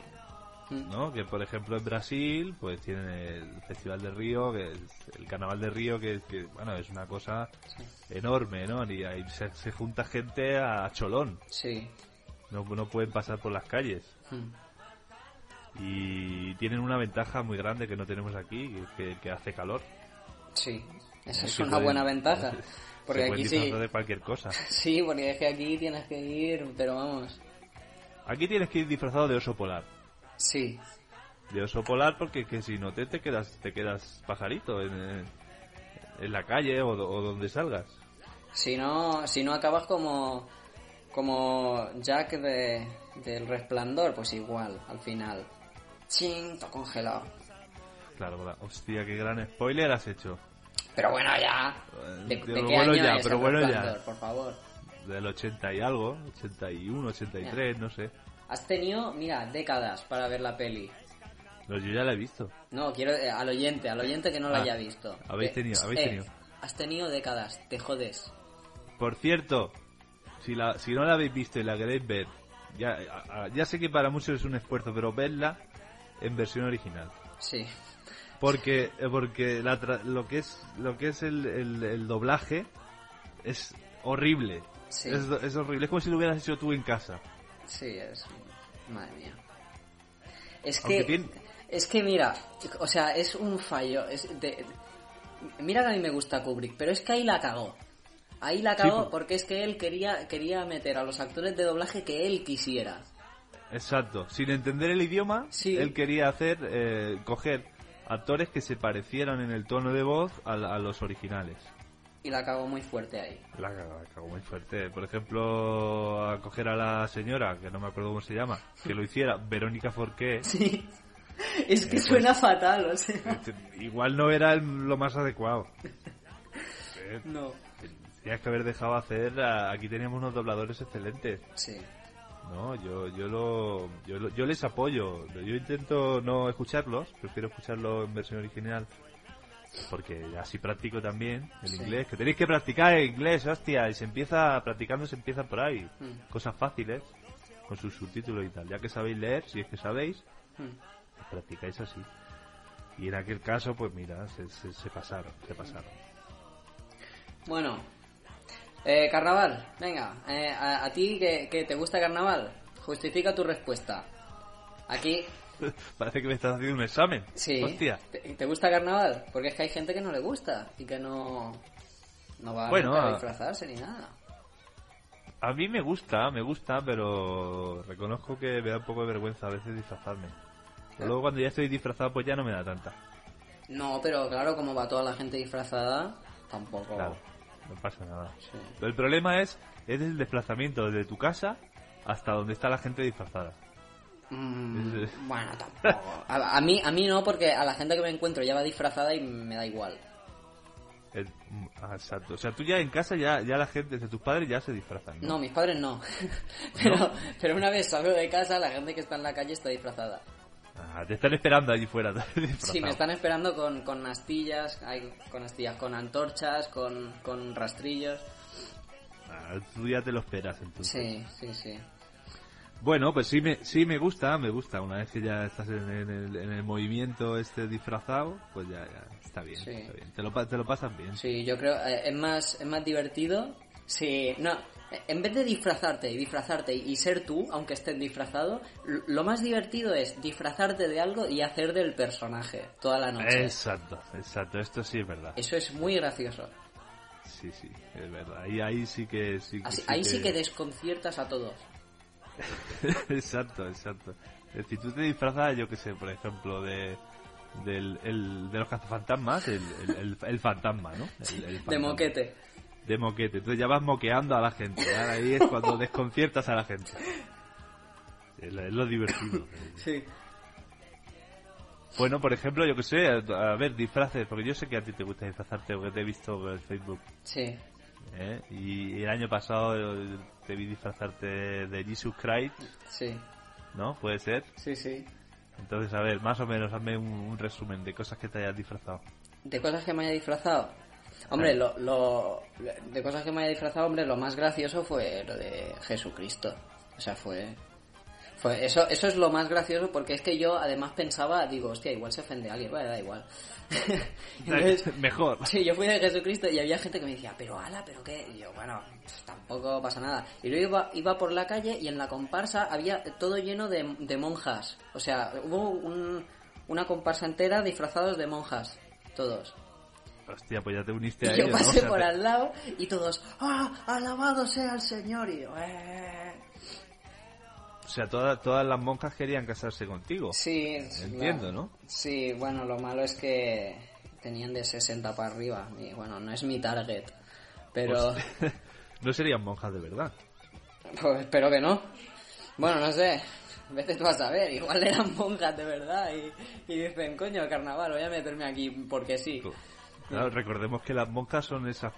¿No? Que por ejemplo en Brasil, pues tienen el Festival de Río, que es el Carnaval de Río, que, que, bueno, es una cosa enorme, ¿no? Y ahí se, se junta gente a cholón, Sí. no, no pueden pasar por las calles. Mm. Y tienen una ventaja muy grande que no tenemos aquí, que, que hace calor. Sí, esa es una pueden- buena ventaja. Porque se aquí sí. de cualquier cosa. Sí, porque es que aquí tienes que ir, pero vamos. Aquí tienes que ir disfrazado de oso polar. Sí, De oso polar porque que si no te, te quedas te quedas pajarito en, en- la calle o, do- o donde salgas. si no, si no acabas como como Jack de, del Resplandor, pues igual, al final. Ching, todo congelado. Claro, hostia, qué gran spoiler has hecho. Pero bueno, ya. ¿De, Eh, de pero qué bueno año ya, es pero el bueno ya. Por favor? Del 80 y algo, 81, 83, no sé. Has tenido, mira, décadas para ver la peli. No, yo ya la he visto. No, quiero eh, al oyente, al oyente que no la Ah, haya visto. habéis Eh, tenido- habéis eh, tenido. Has tenido décadas, te jodes. Por cierto, si, la, si no la habéis visto y la queréis ver, ya, a- a- ya sé que para muchos es un esfuerzo, pero vedla en versión original. Sí. Porque, eh, porque la tra- lo que es, lo que es el, el- el doblaje es horrible. Sí. Es, es horrible. Es como si lo hubieras hecho tú en casa. Sí, es. Madre mía. Es Aunque que. tiene- Es que mira, o sea, es un fallo. Es de- mira que a mí me gusta Kubrick, pero es que ahí la cagó. Ahí la Sí, cagó pues. porque es que él quería, quería meter a los actores de doblaje que él quisiera. Exacto. Sin entender el idioma, Sí. él quería hacer, eh, coger actores que se parecieran en el tono de voz a los originales. Y la cagó muy fuerte ahí. La la cagó muy fuerte. Por ejemplo, a coger a la señora, que no me acuerdo cómo se llama, que lo hiciera, Verónica Forqué. Sí. Es que Eh, suena fatal, o sea. Este, Igual no era el- lo más adecuado. Eh, No. Tenías que haber dejado hacer. a- Aquí teníamos unos dobladores excelentes. Sí. No, yo, yo lo, yo lo- yo les apoyo. Yo intento no escucharlos, prefiero escucharlo en versión original. Porque así practico también el Sí. inglés. Que tenéis que practicar el inglés, hostia. Y se empieza, practicando se empieza por ahí. Mm. Cosas fáciles, con sus subtítulos y tal. Ya que sabéis leer, si es que sabéis, Mm. pues practicáis así. Y en aquel caso, pues mira, se, se, se pasaron, se pasaron. Bueno, eh, carnaval, venga, eh, a, a ti que, que te gusta carnaval, justifica tu respuesta. Aquí, Parece que me estás haciendo un examen. sí, Hostia. ¿Te, gusta carnaval? Porque es que hay gente que no le gusta y que no, no va Bueno, a a- disfrazarse ni nada. A mí me gusta, me gusta, pero reconozco que me da un poco de vergüenza a veces disfrazarme. Luego cuando ya estoy disfrazado, pues ya no me da tanta. No, pero claro, como va toda la gente disfrazada, tampoco. Claro, no pasa nada. Sí. El problema es, es el desplazamiento desde tu casa hasta donde está la gente disfrazada. Mm, bueno, tampoco. A, a mí, a mí no, porque a la gente que me encuentro ya va disfrazada y me da igual. El- ah, exacto. O sea, tú ya en casa, ya, ya la gente, de tus padres ya se disfrazan. ¿no? No, mis padres no. pero, pero una vez salgo de casa, la gente que está en la calle está disfrazada. Ah, te están esperando allí fuera. Sí, me están esperando con, con astillas, hay, con astillas, con antorchas, con, con rastrillos. Ah, tú ya te lo esperas entonces. Sí, sí, sí. Bueno, pues sí me, sí me gusta, me gusta. Una vez que ya estás en, en el, en el movimiento este disfrazado, pues ya, ya está bien, Sí. está bien. Te lo, te lo pasas bien. Sí, yo creo eh, es más es más divertido. Sí, no, en vez de disfrazarte y disfrazarte y ser tú, aunque estés disfrazado, lo más divertido es disfrazarte de algo y hacer del personaje toda la noche. Exacto, exacto. Esto sí es verdad. Eso es muy gracioso. Sí, sí, es verdad. Ahí, ahí sí que... Sí, Así- ahí sí que desconciertas a todos. exacto, exacto. Es decir, tú te disfrazas, yo que sé, por ejemplo, de, del el, de los cazafantasmas, el, el, el, el fantasma, ¿no? El- el De moquete. De moquete. Entonces ya vas moqueando a la gente. Ahí es cuando desconciertas a la gente. Es lo, es lo divertido. Sí. Bueno, por ejemplo, yo que sé, a, a ver, disfraces, porque yo sé que a ti te gusta disfrazarte, porque te he visto en Facebook. Sí. ¿Eh? Y el año pasado te vi disfrazarte de Jesus Christ, Sí. ¿no? Puede ser. Sí, sí. Entonces, a ver, más o menos, hazme un, un resumen de cosas que te hayas disfrazado. De cosas que me haya disfrazado. Hombre, lo, lo, de cosas que me haya disfrazado, hombre, lo más gracioso fue lo de Jesucristo. O sea, fue... fue eso, eso es lo más gracioso porque es que yo además pensaba, digo, hostia, igual se ofende a alguien, bueno, da igual. Entonces, Mejor. Sí, yo fui de Jesucristo y había gente que me decía, pero ala, pero qué. Y yo, bueno, pues, tampoco pasa nada. Y luego iba, iba por la calle y en la comparsa había todo lleno de, de monjas. O sea, hubo un- una comparsa entera disfrazados de monjas. Todos. Hostia, pues ya te uniste a Y yo pasé por al lado y todos, ¡ah! ¡Alabado sea el Señor! Y yo, "Eh". O sea, todas, todas las monjas querían casarse contigo. Sí, Entiendo, la- ¿no? Sí, bueno, lo malo es que tenían de 60 para arriba. Y bueno, no es mi target. Pero. Pues, no serían monjas de verdad. Pues espero que no. Bueno, no sé. A veces tú vas a ver, igual eran monjas de verdad y, y dicen, coño, carnaval, voy a meterme aquí porque sí. Claro, recordemos que las monjas son esas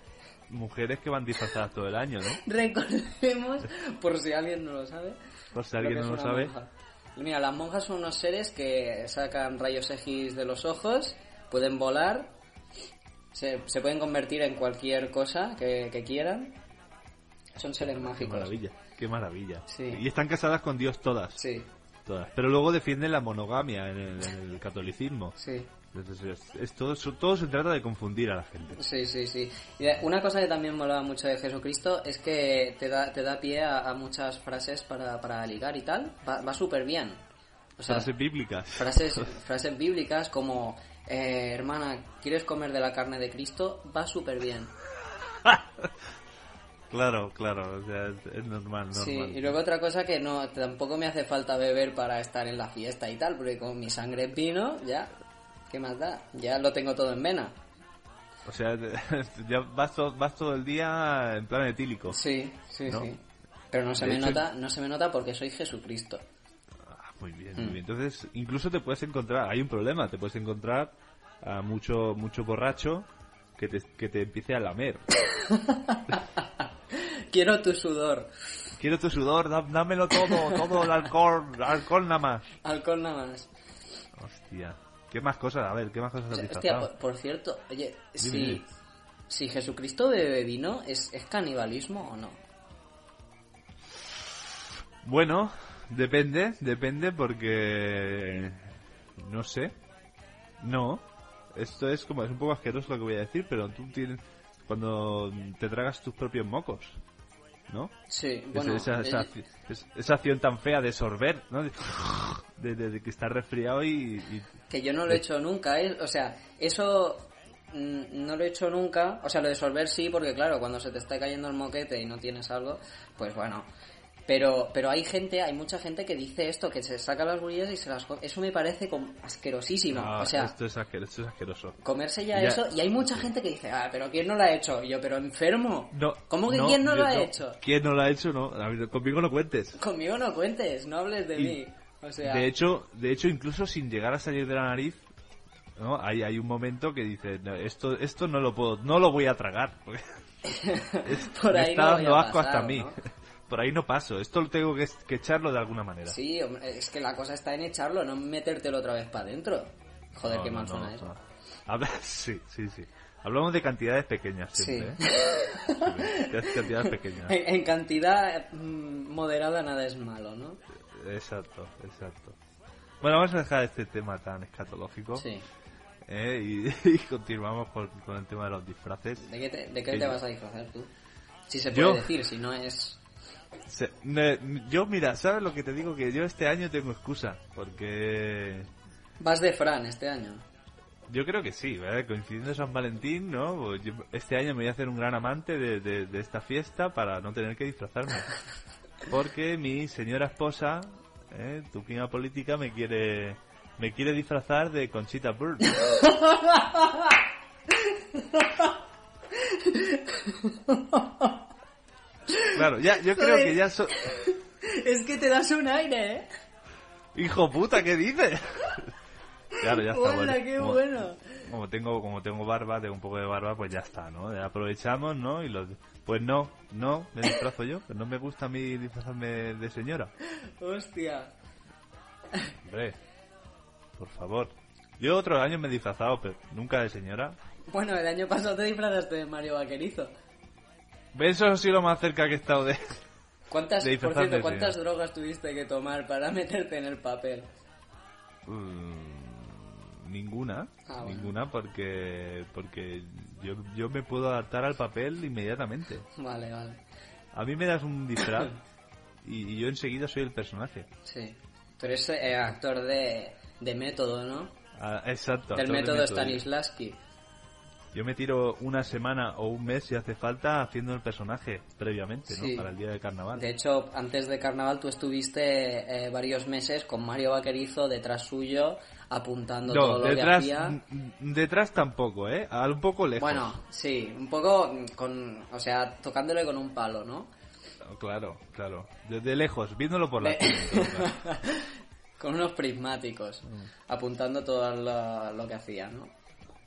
mujeres que van disfrazadas todo el año, ¿no? Recordemos, por si alguien no lo sabe. Por si alguien no lo sabe. monja. Mira, las monjas son unos seres que sacan rayos X de los ojos, pueden volar, se, se pueden convertir en cualquier cosa que, que quieran. Son seres Qué mágicos. maravilla, qué maravilla. Sí. Y están casadas con Dios todas. Sí, todas. Pero luego defienden la monogamia en el, en el catolicismo. sí. Entonces, es, es todo, todo se trata de confundir a la gente. Sí, sí, sí. Y una cosa que también molaba mucho de Jesucristo es que te da, te da pie a, a muchas frases para, para ligar y tal. Va, va súper bien. O sea, Frases bíblicas. frases, frases bíblicas como, eh, hermana, ¿quieres comer de la carne de Cristo? Va súper bien. Claro, claro, o sea, es, es normal, normal. Sí, y luego otra cosa que no, tampoco me hace falta beber para estar en la fiesta y tal, porque con mi sangre es vino, ya, ¿qué más da? Ya lo tengo todo en vena. O sea, ya vas, to- vas todo el día en plan etílico. Sí, sí, ¿No? sí. Pero no se De me hecho- nota, no se me nota porque soy Jesucristo. Ah, muy bien, Mm. muy bien. Entonces, incluso te puedes encontrar, hay un problema, te puedes encontrar a mucho mucho borracho que te, que te empiece a lamer. Quiero tu sudor. Quiero tu sudor, dá- dámelo todo, todo el alcohol, alcohol nada más. Alcohol nada más. Hostia. ¿Qué más cosas? A ver, ¿qué más cosas has Hostia, disfrazado? por, por cierto, oye, si, dime. si Jesucristo bebe vino, ¿es, ¿es canibalismo o no? Bueno, depende, depende porque... No sé. No. Esto es como, es un poco asqueroso lo que voy a decir, pero tú tienes... Cuando te tragas tus propios mocos, ¿no? Sí, bueno, esa, esa, eh, es- esa acción tan fea de sorber, ¿no? De, de- de- de que estás resfriado y, y- que yo no lo he hecho nunca, ¿eh? O sea, eso mm, no lo he hecho nunca. O sea, lo de sorber sí, porque claro, cuando se te está cayendo el moquete y no tienes algo, pues bueno. Pero, pero hay gente, hay mucha gente que dice esto, que se saca las burillas y se las come. Eso me parece com- asquerosísimo. Ah, o sea, esto es, asqueroso, esto es asqueroso. comerse ya, Ya. eso. Y hay mucha gente que dice, ah, pero ¿quién no lo ha hecho? Y yo, pero enfermo. No, ¿Cómo que quién no lo ha hecho? ¿Quién no lo ha hecho? No, conmigo no cuentes. Conmigo no cuentes, no hables de Y- mí. O sea, De hecho, de hecho, incluso sin llegar a salir de la nariz, ¿no? Hay, hay un momento que dice, "No, esto, esto no lo puedo, no lo voy a tragar. me está no dando asco hasta a mí. Por ahí no paso. Esto lo tengo que, que echarlo de alguna manera. Sí, es que la cosa está en echarlo, no metértelo otra vez para adentro. Joder, No, qué mal no, suena no. eso. Habla- sí, sí, sí. Hablamos de cantidades pequeñas siempre, Sí. ¿eh? Sí, cantidades pequeñas. En, en cantidad mm, moderada nada es malo, ¿no? Exacto, exacto. Bueno, vamos a dejar este tema tan escatológico Sí. ¿eh? y, y continuamos con, con el tema de los disfraces. ¿De qué te, de qué te yo- vas a disfrazar tú? Si se Yo- puede decir, si no es... Se- yo, mira, ¿sabes lo que te digo? Que yo este año tengo excusa, porque Vas de Fran este año. yo creo que sí, ¿verdad? coincidiendo San Valentín, ¿no? Pues yo este año me voy a hacer un gran amante de, de- de esta fiesta para no tener que disfrazarme. Porque mi señora esposa, ¿eh? tu prima política, me quiere me quiere disfrazar de Conchita Burr. Claro, ya, yo creo que ya so... Es que te das un aire, ¿eh? Hijo puta, ¿qué dices? Claro, ya está Hola, bueno. qué Como- bueno. Como tengo, como tengo barba, tengo un poco de barba, pues ya está, ¿no? Aprovechamos, ¿no? Y los, pues no, no, me disfrazo yo, pues no me gusta a mí disfrazarme de señora. Hostia. Hombre, por favor. Yo otros años me he disfrazado, pero nunca de señora. Bueno, el año pasado te disfrazaste de Mario Vaquerizo. Eso ha sido lo más cerca que he estado de... ¿Cuántas, De por cierto, cuántas sí. drogas tuviste que tomar para meterte en el papel? Mm, ninguna, Ah, bueno. ninguna porque porque yo, yo me puedo adaptar al papel inmediatamente. Vale, vale. A mí me das un disfraz y, y yo enseguida soy el personaje. Sí. Tú eres eh, actor de, de método, ¿no? Ah, exacto. Del de método Stanislavski. Yo me tiro una semana o un mes si hace falta haciendo el personaje previamente, ¿no? Sí. Para el día de carnaval. De hecho, antes de carnaval tú estuviste eh, varios meses con Mario Vaquerizo detrás suyo, apuntando todo lo detrás, que hacía. detrás tampoco, ¿eh? Un poco lejos. Bueno, sí, un poco con, o sea, tocándole con un palo, ¿no? Claro, claro. Desde lejos, viéndolo por la De- con unos prismáticos, Mm. apuntando todo lo, lo que hacía, ¿no?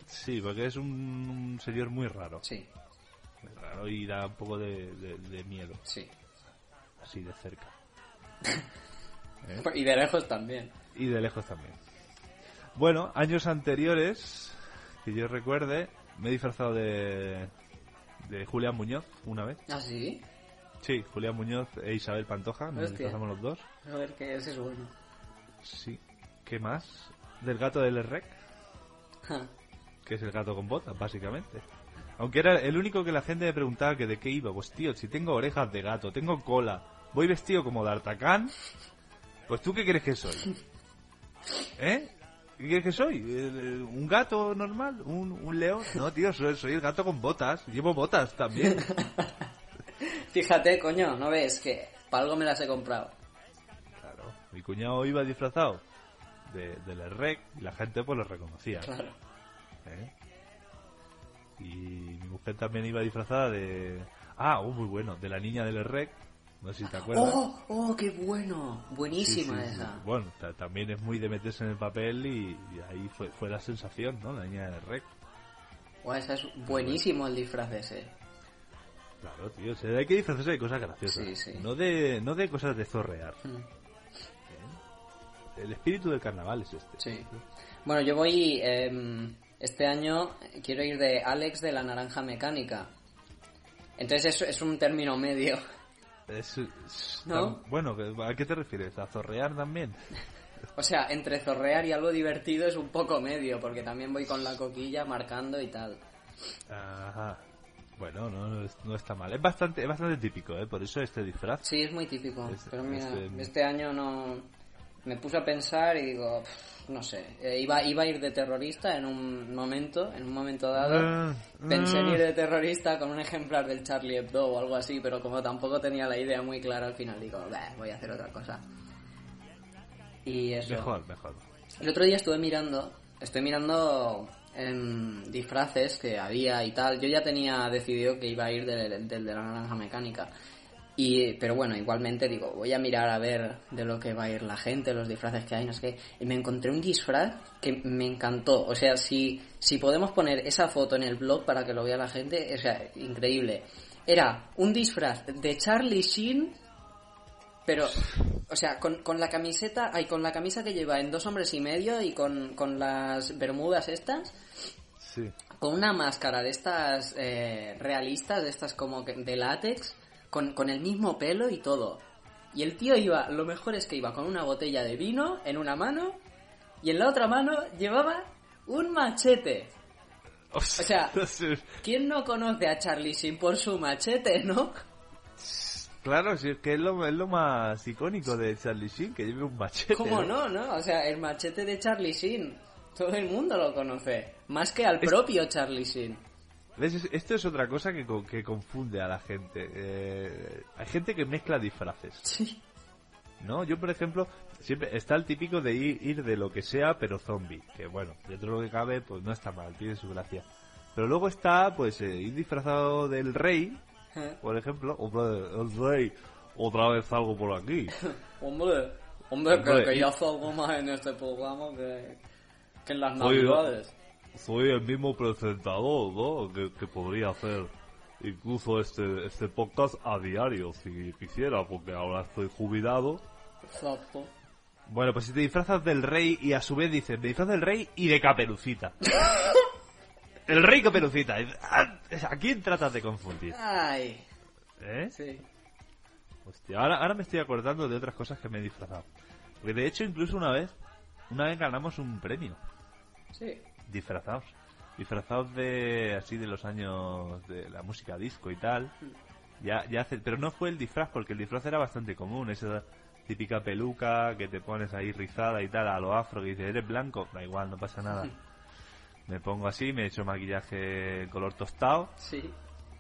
Sí, porque es un, un señor muy raro. Sí, Muy raro y da un poco de, de- de miedo, sí. así de cerca. Y de lejos también. Y de lejos también. Bueno, años anteriores, que yo recuerde, me he disfrazado de, de Julián Muñoz una vez. ¿Ah, sí? Sí, Julián Muñoz e Isabel Pantoja, nos Hostia. disfrazamos los dos. A ver, que ese es bueno. Sí. ¿Qué más? Del gato del Rec, Ja. Que es el gato con botas, básicamente. Aunque era el único que la gente me preguntaba que de qué iba. Pues tío, si tengo orejas de gato, tengo cola, voy vestido como D'Artagnan, pues tú qué crees que soy? ¿Eh? ¿Qué crees que soy? ¿Eh, ¿Un gato normal? ¿Un, un león? No, tío, soy, soy el gato con botas. Llevo botas también. Fíjate, coño, ¿no ves? Que para algo me las he comprado. Claro. Mi cuñado iba disfrazado de, del rec y la gente pues lo reconocía. Claro. ¿Eh? Y mi mujer también iba disfrazada de... Ah, oh, muy bueno, de la niña del rec. No sé si te acuerdas. ¡Oh! ¡Oh, qué bueno! Buenísima sí, sí. esa. Bueno, ta- también es muy de meterse en el papel y, y ahí fue, fue la sensación, ¿no? La niña del rec. Guau, esa es buenísimo el disfraz ese. Claro, tío, o sea, hay que disfrazarse de cosas graciosas. Sí, sí. No de, no de cosas de zorrear. Mm. El espíritu del carnaval es este. Sí. Bueno, yo voy. em, este año quiero ir de Alex de la Naranja Mecánica. Entonces es, es un término medio. Es- es ¿No? tan- bueno, ¿a qué te refieres? ¿A zorrear también? O sea, entre zorrear y algo divertido es un poco medio, porque también voy con la coquilla marcando y tal. Ajá. Bueno, no, no, es- no está mal. Es bastante, es bastante típico, ¿eh? Por eso este disfraz. Sí, es muy típico. Pero mira, este- este año no. Me puse a pensar y digo, pff, no sé. eh, iba, iba a ir de terrorista en un momento, en un momento dado. Ah, Pensé en ah. ir de terrorista con un ejemplar del Charlie Hebdo o algo así, pero como tampoco tenía la idea muy clara al final, digo, "Bah, voy a hacer otra cosa. Y eso. Mejor, mejor. El otro día estuve mirando, estoy mirando em, disfraces que había y tal. Yo ya tenía decidido que iba a ir del, del de la naranja mecánica. Y, pero bueno, igualmente digo, voy a mirar a ver de lo que va a ir la gente, los disfraces que hay, no sé qué. Y me encontré un disfraz que me encantó. O sea, si, si podemos poner esa foto en el blog para que lo vea la gente, o sea, increíble. Era un disfraz de Charlie Sheen pero, o sea, con, con la camiseta, ay, con la camisa que lleva en dos hombres y medio y con, con las bermudas estas, Sí. con una máscara de estas eh, realistas, de estas como que- de látex, con, con el mismo pelo y todo. Y el tío iba, lo mejor es que iba con una botella de vino en una mano y en la otra mano llevaba un machete. O sea. ¿Quién no conoce a Charlie Sheen por su machete, no? Claro, sí, es que es lo, es lo más icónico de Charlie Sheen, que lleve un machete. ¿Cómo no, no? O sea, el machete de Charlie Sheen. Todo el mundo lo conoce. Más que al propio Charlie Sheen. ¿Ves? Es- Esto es otra cosa que, que confunde a la gente. Eh, hay gente que mezcla disfraces. Sí. ¿no? Yo, por ejemplo, siempre está el típico de ir, ir de lo que sea, pero zombie. Que bueno, dentro de lo que cabe, pues no está mal, tiene su gracia. Pero luego está, pues, eh, ir disfrazado del rey, por ejemplo. Hombre, el rey, otra vez algo por aquí. Hombre, hombre, Hombre, que y- ya salgo más en este programa que, que en las navidades. Soy el mismo presentador, ¿no? Que, que podría hacer incluso este, este podcast a diario, si quisiera, porque ahora estoy jubilado. Exacto. Bueno, pues si te disfrazas del rey y a su vez dices, me disfraz del rey y de caperucita. el rey caperucita. ¿A quién tratas de confundir? Ay, ¿Eh? sí. Hostia, ahora, ahora me estoy acordando de otras cosas que me he disfrazado. Porque de hecho incluso una vez, una vez ganamos un premio. Sí. Disfrazados. Disfrazados de así de los años de la música disco y tal. Ya, ya hace, pero no fue el disfraz porque el disfraz era bastante común, esa típica peluca que te pones ahí rizada y tal a lo afro que dices, "¿Eres blanco?" Da igual, no pasa nada. Me pongo así, me he hecho maquillaje color tostado Sí.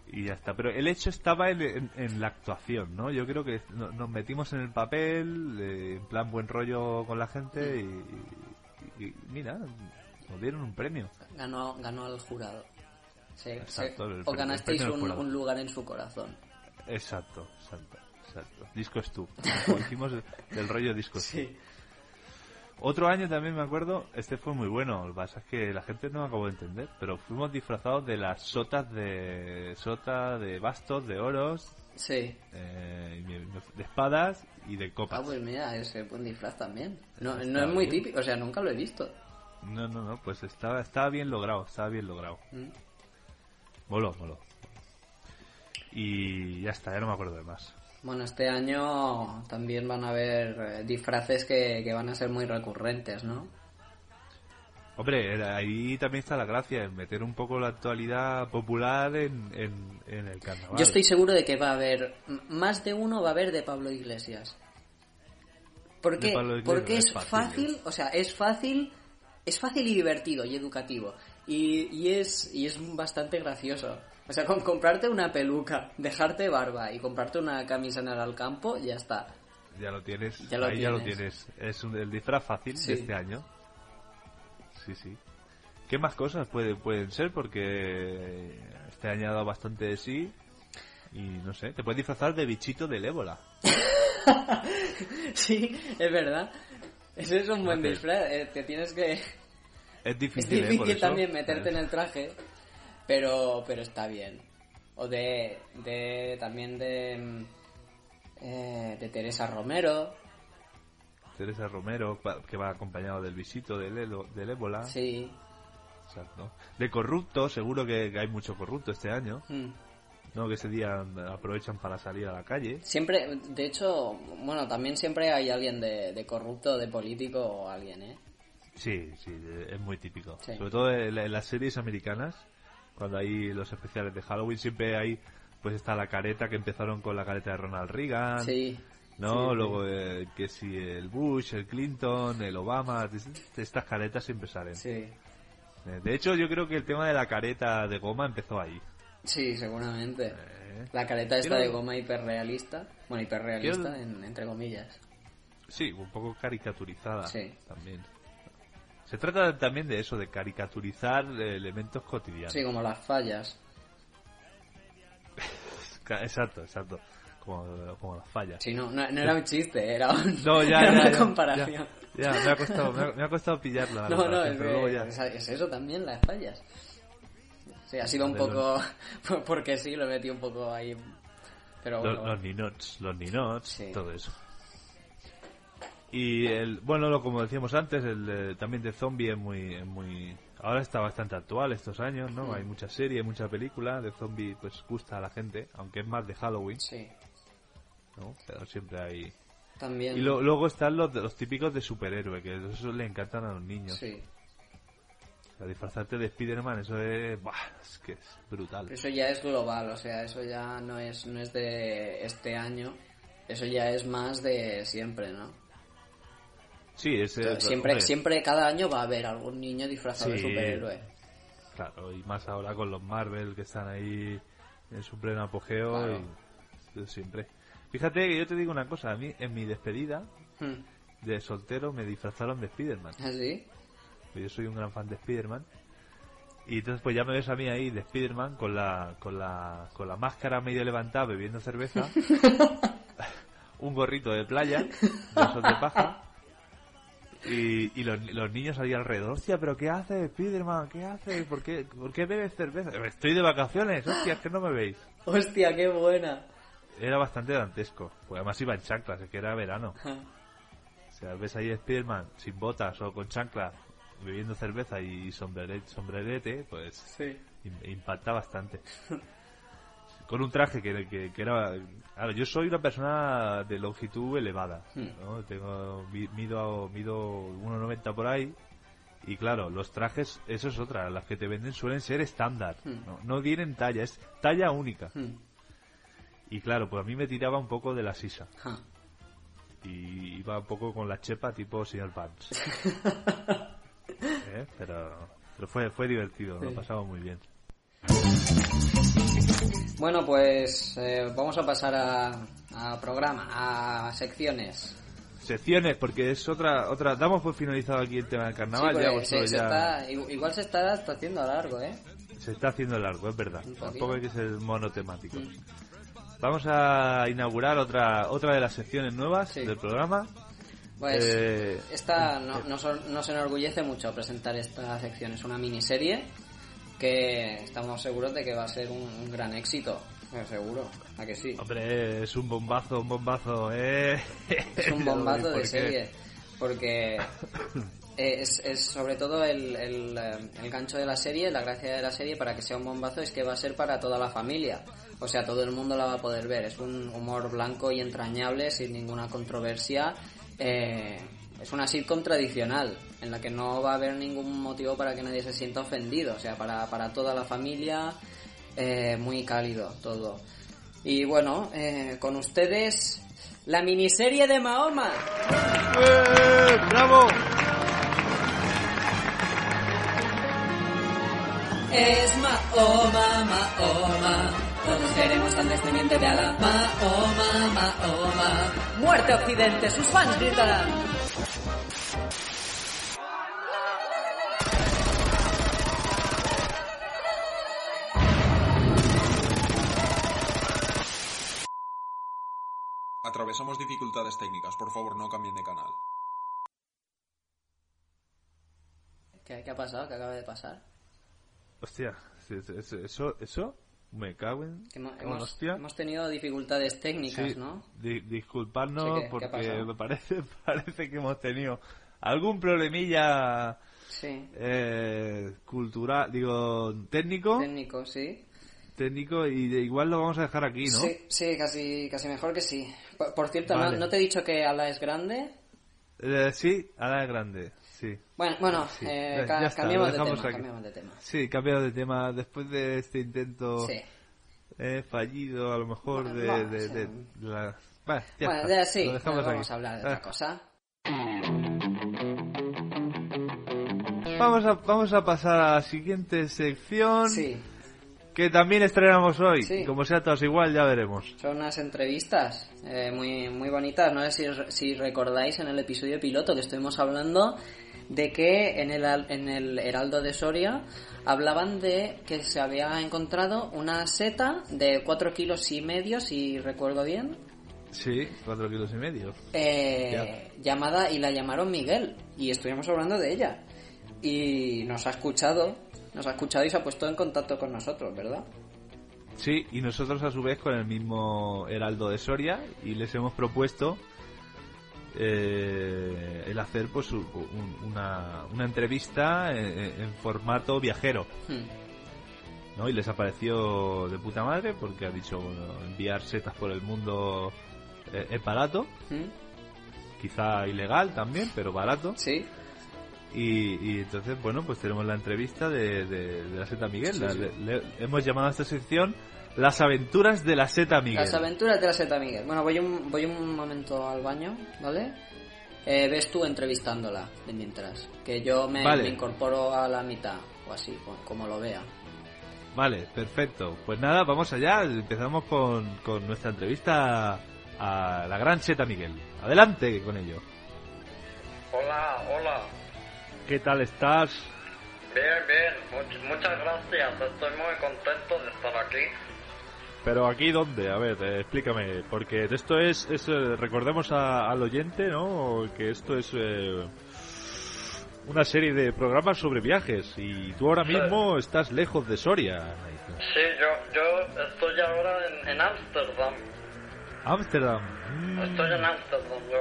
y ya está. Pero el hecho estaba en, en- en la actuación, ¿no? Yo creo que no- nos metimos en el papel, eh, en plan buen rollo con la gente y, y- y mira, nos dieron un premio. Ganó, ganó al jurado. Sí, Exacto, sí. O ganasteis un, lugar en su corazón. Exacto, exacto, exacto. Disco es tú. Como Hicimos del rollo disco es tú. Sí. Otro año también me acuerdo, este fue muy bueno, lo que pasa es que la gente no acabó de entender, pero fuimos disfrazados de las sotas de sota, de bastos, de oros, Sí. eh, de espadas y de Ah, copas. pues mira, ese buen disfraz también. No, no es muy típico, o sea, nunca lo he visto. No, no, no, pues estaba, estaba bien logrado, estaba bien logrado. Mm. Moló, moló. Y ya está, ya no me acuerdo de más. Bueno, este año también van a haber eh, disfraces que, que van a ser muy recurrentes, ¿no? Hombre, era- ahí también está la gracia, en meter un poco la actualidad popular en, en, en el carnaval. Yo estoy seguro de que va a haber, más de uno va a haber de Pablo Iglesias. ¿Por qué? Iglesias Porque es es fácil, fácil, o sea, es fácil, es fácil y divertido y educativo. Y, y es, y es bastante gracioso. O sea, con comprarte una peluca, dejarte barba y comprarte una camisa en el campo, ya está. Ya lo tienes, Ya lo ahí ya lo tienes. tienes. Es un- el disfraz fácil Sí. de este año. Sí, sí. ¿Qué más cosas puede, pueden ser? Porque este año ha dado bastante de sí. Y no sé, te puedes disfrazar de bichito del ébola. sí, es verdad. Ese es un buen Hacer- disfraz. eh, te tienes que... Es Es difícil, ¿eh? Eso. también meterte en el traje, pero, pero está bien. O de, de también de, eh, de Teresa Romero, Teresa Romero, que va acompañado del visito del, elo- del ébola. sí. Exacto. De corrupto, seguro que, que hay mucho corrupto este año. Mm. ¿No? Que ese día aprovechan para salir a la calle. Siempre, de hecho, bueno, también siempre hay alguien de, de corrupto, de político o alguien, ¿eh? Sí, sí, es muy típico. Sí. Sobre todo en, la- en las series americanas, cuando hay los especiales de Halloween, siempre hay, pues está la careta que empezaron con la careta de Ronald Reagan, Sí. ¿no? sí. Luego eh, que si el Bush, el Clinton, el Obama, estas caretas siempre salen. Sí. Eh, De hecho, yo creo que el tema de la careta de goma empezó ahí. Sí, seguramente. Eh, La careta esta de goma hiperrealista. Bueno, hiperrealista Quiero- en- entre comillas. Sí, un poco caricaturizada Sí. también. Se trata también de eso, de caricaturizar eh, elementos cotidianos. Sí, como las fallas. Exacto, exacto. Como, como las fallas. Sí, no, no, no era un chiste, era, un- No, ya, era una ya, comparación. Ya, ya, me ha costado, me ha, me ha costado pillarla. la No, no, es, que ya. es eso también, las fallas. Sí, ha sido un De poco... Porque sí, lo he metido un poco ahí. Pero Los, bueno. los ninots, los ninots, Sí. todo eso. Y el, bueno, lo como decíamos antes, el eh, también de zombie es muy, muy, ahora está bastante actual estos años, ¿no? Mm. Hay mucha serie, mucha película de zombie, pues gusta a la gente, aunque es más de Halloween, Sí, ¿no? Pero siempre hay. también. Y lo- luego están los, de- los típicos de superhéroe, que eso le encantan a los niños. Sí, sea, disfrazarte de Spider-Man, eso es, buah, es que es brutal. eso ya es global, o sea, eso ya no es, no es de este año. Eso ya es más de siempre, ¿no? Sí, es, siempre, hombre, siempre, cada año va a haber algún niño disfrazado de superhéroe. Claro, y más ahora con los Marvel que están ahí en su pleno apogeo Claro. y siempre. Fíjate que yo te digo una cosa, a mí en mi despedida Hmm. de soltero me disfrazaron de Spiderman. ¿Ah, sí? Pues Yo soy un gran fan de Spiderman. Y entonces pues ya me ves a mí ahí de Spiderman con la, con la, con la máscara medio levantada bebiendo cerveza, un gorrito de playa, de esos de paja, y, y los, los niños ahí alrededor. Hostia, pero ¿qué haces Spiderman? ¿Qué haces? ¿Por qué, ¿Por qué bebes cerveza? Estoy de vacaciones, hostia, es que no me veis. Hostia, qué buena. Era bastante dantesco, pues además iba en chanclas, es que era verano. O sea, ves ahí Spiderman sin botas o con chanclas, bebiendo cerveza y sombrerete, sombrerete pues Sí. impacta bastante. Con un traje que, que, que era... Claro, yo soy una persona de longitud elevada, ¿no? Tengo, mi- mido, mido 1,90 por ahí y claro, los trajes, eso es otra, las que te venden suelen ser estándar, ¿no? no tienen talla, es talla única. Hmm. Y claro, pues a mí me tiraba un poco de la sisa y iba un poco con la chepa tipo señor Pants. ¿Eh? Pero, pero fue, fue divertido, lo Sí. pasamos muy bien. Bueno, pues eh, vamos a pasar a, a programa, a secciones. Secciones, porque es otra, otra, damos por finalizado aquí el tema del carnaval, Sí, ya se, vosotros se ya está, igu- igual se está, está haciendo largo, ¿eh? se está haciendo largo, es verdad. Tampoco hay que ser monotemático. Vamos a inaugurar otra, otra de las secciones nuevas Sí. del programa. Pues Eh, esta no, nos, nos enorgullece mucho presentar esta sección. Es una miniserie que estamos seguros de que va a ser un, un gran éxito. Eh, seguro, ¿a que sí? Hombre, es un bombazo, un bombazo, eh. Es un bombazo ¿Por de serie. Porque es, es sobre todo el, el, eh, el gancho de la serie, la gracia de la serie para que sea un bombazo es que va a ser para toda la familia. O sea, todo el mundo la va a poder ver. Es un humor blanco y entrañable, sin ninguna controversia. Eh, es una sitcom tradicional, en la que no va a haber ningún motivo para que nadie se sienta ofendido. O sea, para, para toda la familia, eh, muy cálido todo. Y bueno, eh, con ustedes, la miniserie de Mahoma. ¡Bravo! Es Mahoma, Mahoma. Todos queremos al descendiente de Alá. Mahoma, Mahoma. Muerte Occidente, sus fans gritarán. Atravesamos dificultades técnicas, por favor no cambien de canal. ¿Qué, qué ha pasado? ¿Qué acaba de pasar? Hostia, eso, eso, eso me cago en... Hemos, hostia. hemos tenido dificultades técnicas, Sí, ¿no? di- disculpadnos Sí, ¿qué- qué ha porque me parece, parece que hemos tenido algún problemilla Sí. eh, cultural, digo, técnico, Técnico, sí. técnico y de- igual lo vamos a dejar aquí, ¿no? Sí, sí, casi, casi mejor que sí. Por, por cierto, ¿no- Vale. ¿no, te he dicho que Alá es grande? Eh, sí, ahora es grande, sí. Bueno, bueno, Sí. eh, ca- ya está, cambiemos, lo de tema, aquí. cambiemos de tema. Sí, cambiado de tema después de este intento Sí. eh, fallido, a lo mejor Bueno, de, vamos, de, sí. de- la... Bueno, ya bueno, está, ya sí, lo dejamos vamos aquí. a hablar de Ah. otra cosa. Vamos a, vamos a pasar a la siguiente sección Sí, que también estrenamos hoy. Sí. Como sea todos igual, ya veremos. son unas entrevistas eh, muy, muy bonitas. No sé si, si recordáis en el episodio piloto que estuvimos hablando de que en el, en el Heraldo de Soria hablaban de que se había encontrado una seta de 4 kilos y medio, si recuerdo bien, Sí, cuatro kilos y medio. eh, llamada y la llamaron Miguel y estuvimos hablando de ella y nos ha escuchado nos ha escuchado y se ha puesto en contacto con nosotros ¿verdad? Sí, y nosotros a su vez con el mismo Heraldo de Soria y les hemos propuesto eh, el hacer pues un- un- una, una entrevista en, en formato viajero. Hmm. ¿no? Y les apareció de puta madre porque ha dicho bueno, enviar setas por el mundo eh, es barato, Hmm. quizá ilegal también, pero barato. sí Y, y entonces, bueno, pues tenemos la entrevista de, de- de la Seta Miguel. Sí, La- sí. le- le- hemos llamado a esta sección Las aventuras de la Seta Miguel. Las aventuras de la seta Miguel. Bueno, voy un, voy un momento al baño, ¿vale? Eh, ves tú entrevistándola de mientras. Que yo me, Vale. me incorporo a la mitad, o así, co- como lo vea. Vale, perfecto. Pues nada, vamos allá. Empezamos con, con nuestra entrevista a la gran Cheta Miguel. Adelante con ello. Hola, hola. ¿Qué tal estás? Bien, bien. Much- muchas gracias. Estoy muy contento de estar aquí. Pero aquí dónde? A ver, eh, explícame, porque esto es, es eh, recordemos a- al oyente, ¿no? Que esto es eh, una serie de programas sobre viajes y tú ahora mismo estás lejos de Soria. Sí, yo, yo estoy ahora en Ámsterdam. Ámsterdam. mm, Estoy en Ámsterdam, yo.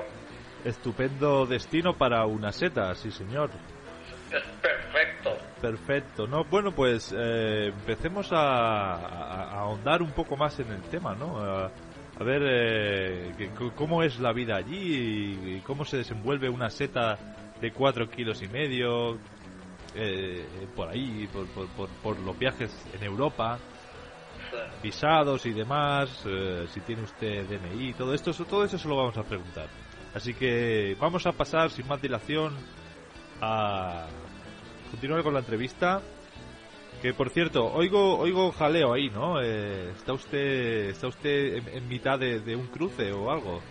estupendo destino para una seta, sí señor. Es perfecto. ¿no? Bueno, pues eh, empecemos a, a- ahondar un poco más en el tema, ¿no? A, ver eh, cómo es la vida allí cómo se desenvuelve una seta de cuatro kilos y medio eh, por ahí, por, por, por, los viajes en Europa, visados y demás, eh, si tiene usted DNI, todo esto, todo eso se lo vamos a preguntar. Así que vamos a pasar sin más dilación a continuar con la entrevista. Que por cierto, oigo, oigo jaleo ahí, ¿no? Eh, ¿Está usted, está usted en, en mitad de, de un cruce o algo?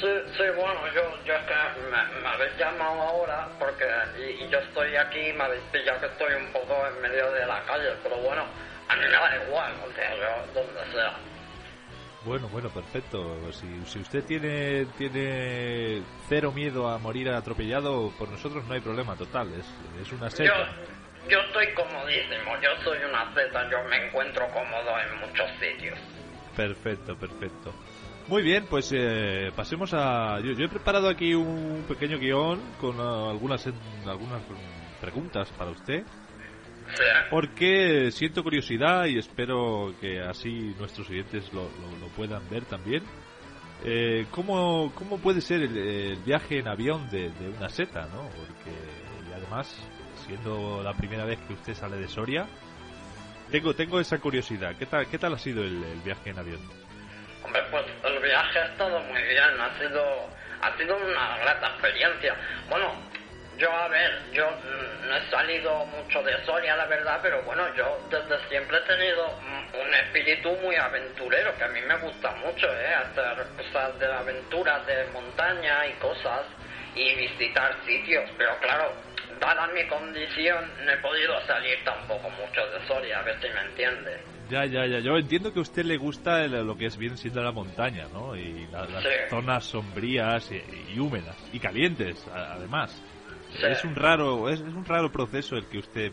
Sí, sí, bueno, yo, yo es que me, me habéis llamado ahora porque y, y yo estoy aquí, me habéis pillado que estoy un poco en medio de la calle, pero bueno, a mí me da igual, o sea, yo donde sea. Bueno, bueno, perfecto. Si, si usted tiene, tiene cero miedo a morir atropellado, por nosotros no hay problema total. Es, es una Yo, seta. yo estoy comodísimo, yo soy una zeta, yo me encuentro cómodo en muchos sitios. Perfecto, perfecto. Muy bien, pues eh, pasemos a... Yo, yo he preparado aquí un pequeño guion con ah, algunas, algunas preguntas para usted. Porque siento curiosidad y espero que así nuestros oyentes lo, lo- lo puedan ver también. Eh, ¿cómo, ¿Cómo puede ser el, el viaje en avión de, de una seta, no? Porque, y además, siendo la primera vez que usted sale de Soria, tengo, tengo esa curiosidad. ¿Qué tal, qué tal ha sido el, el viaje en avión? hombre, pues el viaje ha estado muy bien, ha sido, ha sido una grata experiencia. Bueno, yo a ver, yo mm, no he salido mucho de Soria, la verdad, pero bueno, yo desde siempre he tenido mm, un espíritu muy aventurero, que a mí me gusta mucho, ¿eh? Hacer cosas de aventuras, de montaña y cosas, y visitar sitios, pero claro, dada mi condición, no he podido salir tampoco mucho de Soria, a ver si me entiende. Ya, ya, ya. Yo entiendo que a usted le gusta lo que es bien siendo la montaña, ¿no? Y la- las Sí. zonas sombrías y, y húmedas y calientes, además. Es un raro, es, es un raro proceso el que usted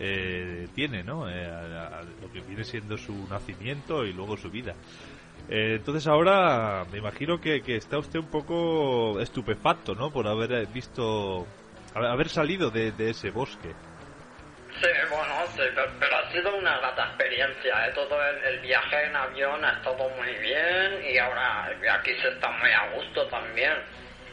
eh, tiene, ¿no? Eh, a- a lo que viene siendo su nacimiento y luego su vida. Eh, entonces ahora me imagino que, que está usted un poco estupefacto, ¿no? Por haber visto, haber haber salido de, de ese bosque. Sí, bueno, sí, pero, pero ha sido una grata experiencia. ¿eh? Todo el, el viaje en avión ha estado muy bien y ahora aquí se está muy a gusto también.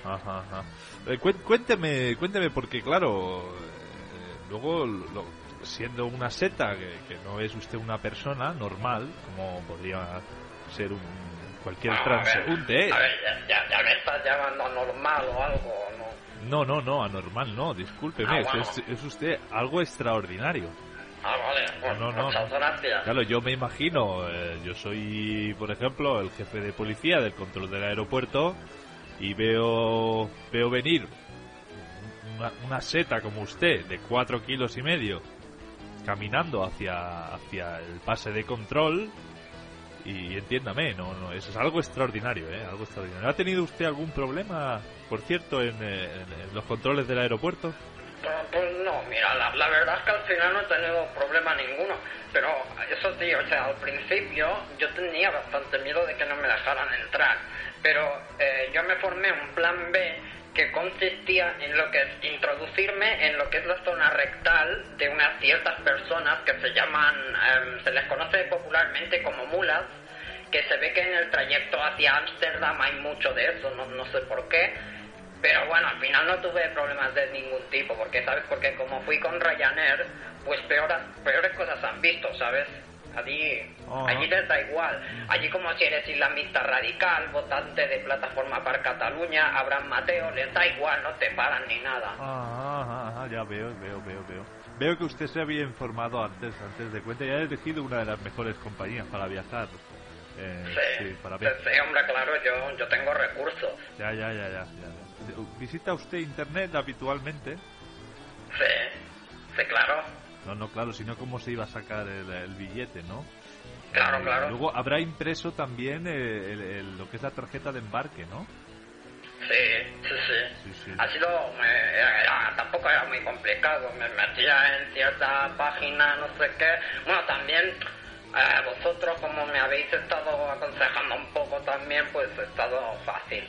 Ajá, ajá. Eh, cuénteme, cuénteme, porque claro, eh, luego, lo- siendo una seta, que, que no es usted una persona normal, como podría ser un cualquier Ah, a ver, transeúnte, ¿eh? A ver, ya, ya, me estás llamando anormal o algo, ¿no? No, no, no, anormal no, discúlpeme, Ah, es- bueno. es, es usted algo extraordinario. Ah, vale, pues No, no, no, muchas no. gracias. Claro, yo me imagino, eh, yo soy, por ejemplo, el jefe de policía del control del aeropuerto y veo, veo venir una, una seta como usted de cuatro kilos y medio caminando hacia, hacia el pase de control y entiéndame, no, no, eso es algo extraordinario, ¿eh? Algo extraordinario. ¿Ha tenido usted algún problema, por cierto, en, eh, los controles del aeropuerto? Pues, no, mira, la, la verdad es que al final no he tenido problema ninguno. Pero eso sí, o sea, al principio yo tenía bastante miedo de que no me dejaran entrar. Pero eh, yo me formé un plan B que consistía en lo que es introducirme en lo que es la zona rectal de unas ciertas personas que se llaman, em, se les conoce popularmente como mulas, que se ve que en el trayecto hacia Ámsterdam hay mucho de eso, no, no sé por qué, pero bueno, al final no tuve problemas de ningún tipo, porque, ¿sabes? Porque como fui con Ryanair, pues peoras, peores cosas han visto, ¿sabes? Allí, Ah. allí les da igual. Allí como si eres islamista radical, votante de Plataforma para Cataluña, Abraham Mateo, les da igual, no te paran ni nada. Ah, ajá, ajá, ya veo, veo, veo, veo. Veo que usted se había informado antes, antes de cuenta y ha elegido una de las mejores compañías para viajar. Eh, Sí, sí, para sí, hombre, claro, yo, yo tengo recursos. Ya, ya, ya, ya, ya. ¿Visita usted internet habitualmente? Sí, sí, claro. No, no, claro, sino cómo se iba a sacar el, el billete, ¿no? Claro, Eh, claro. Luego habrá impreso también eh, el- el- lo que es la tarjeta de embarque, ¿no? Sí, sí, sí. Sí, sí. Ha sido, eh, era- era- tampoco era muy complicado. Me metía en cierta página, no sé qué. Bueno, también eh, vosotros, como me habéis estado aconsejando un poco también, pues ha estado fácil.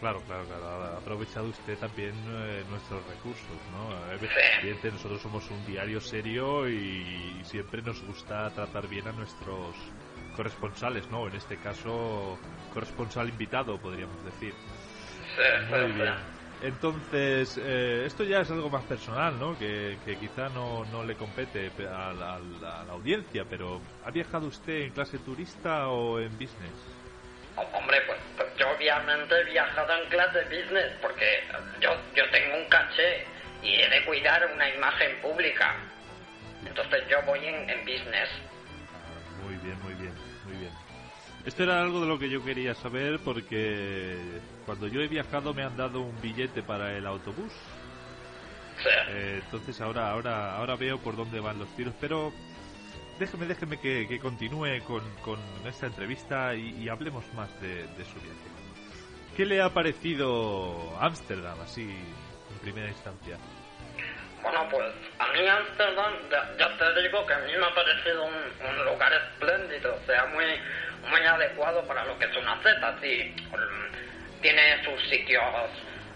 Claro, claro, claro. Ha aprovechado usted también eh, nuestros recursos, ¿no? Eh, Sí. Evidente, nosotros somos un diario serio y, siempre nos gusta tratar bien a nuestros corresponsales, ¿no? En este caso, corresponsal invitado, podríamos decir. Muy bien. Entonces, eh, esto ya es algo más personal, ¿no? Que, que quizá no, no le compete pe- a la, a la- audiencia, pero ¿ha viajado usted en clase turista o en business? Hombre, pues yo obviamente he viajado en clase business porque yo, yo tengo un caché y he de cuidar una imagen pública. Entonces yo voy en, en business. Muy bien, muy bien, muy bien. Esto era algo de lo que yo quería saber porque cuando yo he viajado me han dado un billete para el autobús. Sí. Eh, entonces ahora, ahora, ahora veo por dónde van los tiros, pero déjeme, déjeme que, que continúe con, con esta entrevista y, hablemos más de, su viaje. ¿Qué le ha parecido Ámsterdam así en primera instancia? Bueno, pues a mí Amsterdam, ya, te digo que a mí me ha parecido un, lugar espléndido, o sea, muy, muy adecuado para lo que es una Z, sí. Tiene sus sitios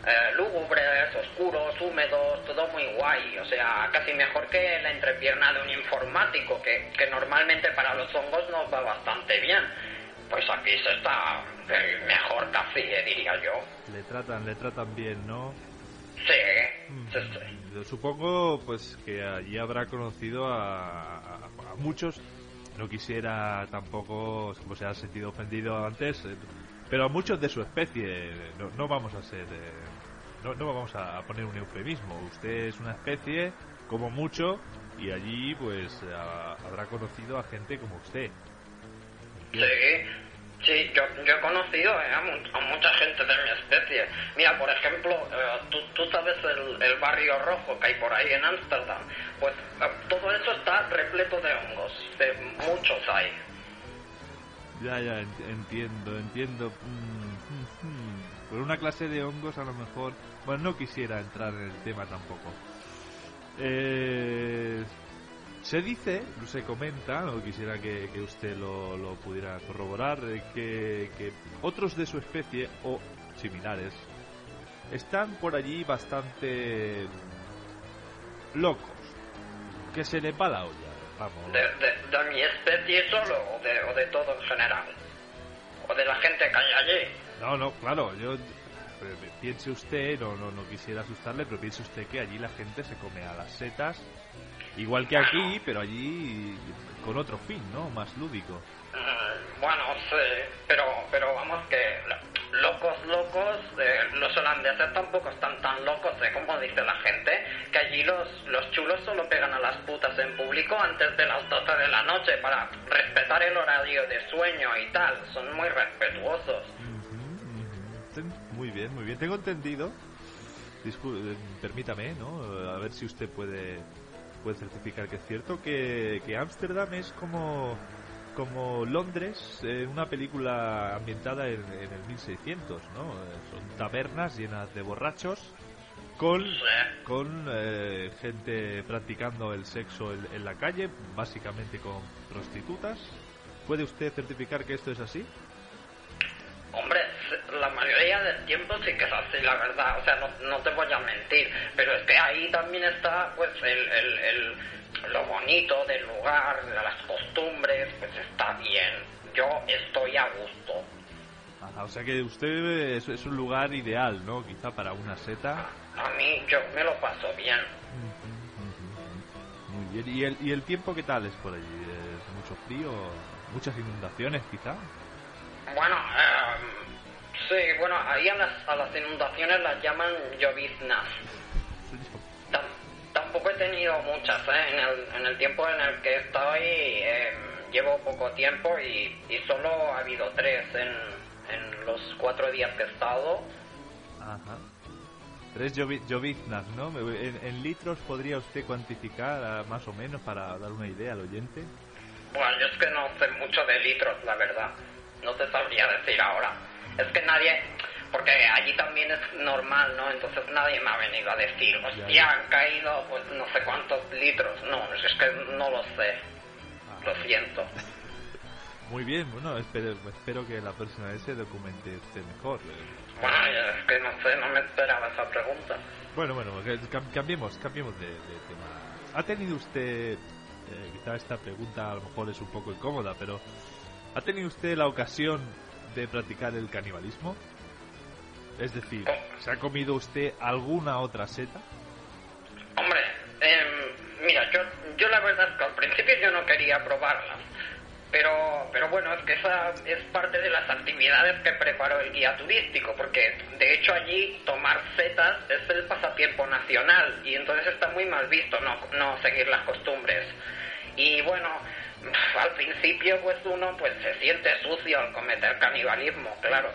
eh, lúgubres, oscuros, húmedos, todo muy guay, o sea, casi mejor que la entrepierna de un informático, que, que normalmente para los hongos nos va bastante bien. Pues aquí se está eh, mejor casi, eh, diría yo. Le tratan, le tratan bien, ¿no? Sí, sí, sí. Yo supongo pues que allí habrá conocido a, a- a muchos no quisiera tampoco como se ha sentido ofendido antes eh, pero a muchos de su especie no, no vamos a ser eh, no, no vamos a poner un eufemismo usted es una especie como mucho y allí pues a- habrá conocido a gente como usted Sí, sí, yo, yo he conocido eh, a, mu- a mucha gente de mi especie. Mira, por ejemplo, eh, tú, tú sabes el, el barrio rojo que hay por ahí en Ámsterdam. Pues eh, todo eso está repleto de hongos, de muchos hay. Ya, ya, ent- entiendo, entiendo. Mm, mm, mm. Por una clase de hongos a lo mejor... Bueno, no quisiera entrar en el tema tampoco. Eh, se dice, se comenta, no quisiera que, que usted lo, lo pudiera corroborar, eh, que, que otros de su especie o similares están por allí bastante locos. Que se les va la olla, vamos. De, de, de mi especie solo o de, o de todo en general. O de la gente que hay allí. No, no, claro, yo eh, piense usted, no, no, no quisiera asustarle, pero piense usted que allí la gente se come a las setas, igual que aquí, pero allí con otro fin, ¿no? Más lúdico. Mm, Bueno, sí, pero, pero vamos que lo- locos, locos, eh, los holandeses tampoco están tan locos, ¿eh? Como dice la gente, que allí los, los chulos solo pegan a las putas en público antes de las 12 de la noche para respetar el horario de sueño y tal, son muy respetuosos. Muy bien, muy bien. Tengo entendido, discu- eh, permítame, ¿no? A ver si usted puede, puede certificar que es cierto, que Ámsterdam es como, como Londres, en una película ambientada en, en el 1600, ¿no? Eh, Son tabernas llenas de borrachos con, con eh, gente practicando el sexo en, en la calle, básicamente con prostitutas. ¿Puede usted certificar que esto es así? Hombre, la mayoría del tiempo sí que es así, la verdad. O sea, no, no te voy a mentir. Pero es que ahí también está, pues, el, el, el- lo bonito del lugar, las costumbres, pues está bien. Yo estoy a gusto. Ajá, o sea que usted es, es un lugar ideal, ¿no? Quizá para una seta. A mí, yo me lo paso bien. Muy bien. ¿Y el, ¿Y el tiempo qué tal es por allí? ¿Es mucho frío? ¿Muchas inundaciones quizá? Bueno, eh, sí, bueno, ahí a las, a las inundaciones las llaman lloviznas. Tam- tampoco he tenido muchas, ¿eh? En el, en el tiempo en el que estoy, eh, llevo poco tiempo y, y solo ha habido tres en, en los cuatro días que he estado. Ajá. Tres llovi- lloviznas, ¿no? En, en litros podría usted cuantificar ah, más o menos para dar una idea al oyente. Bueno, yo es que no sé mucho de litros, la verdad. No te sabría decir ahora. Es que nadie... Porque allí también es normal, ¿no? Entonces nadie me ha venido a decir, hostia, han caído pues no sé cuántos litros. No, es que no lo sé. Lo siento. Muy bien, bueno, espero, espero que la próxima vez se documente usted mejor. eh. Bueno, es que no sé, no me esperaba esa pregunta. Bueno, bueno, cambiemos, cambiemos de, de tema. ¿Ha tenido usted, eh, quizá esta pregunta a lo mejor es un poco incómoda, pero ¿ha tenido usted la ocasión de practicar el canibalismo? Es decir, ¿se ha comido usted alguna otra seta? Hombre, em, mira, yo, yo la verdad es que al principio yo no quería probarlas. Pero, pero bueno, es que esa es parte de las actividades que preparó el guía turístico, porque de hecho allí tomar setas es el pasatiempo nacional y entonces está muy mal visto no, no seguir las costumbres. Y bueno, al principio pues uno pues se siente sucio al cometer canibalismo, claro.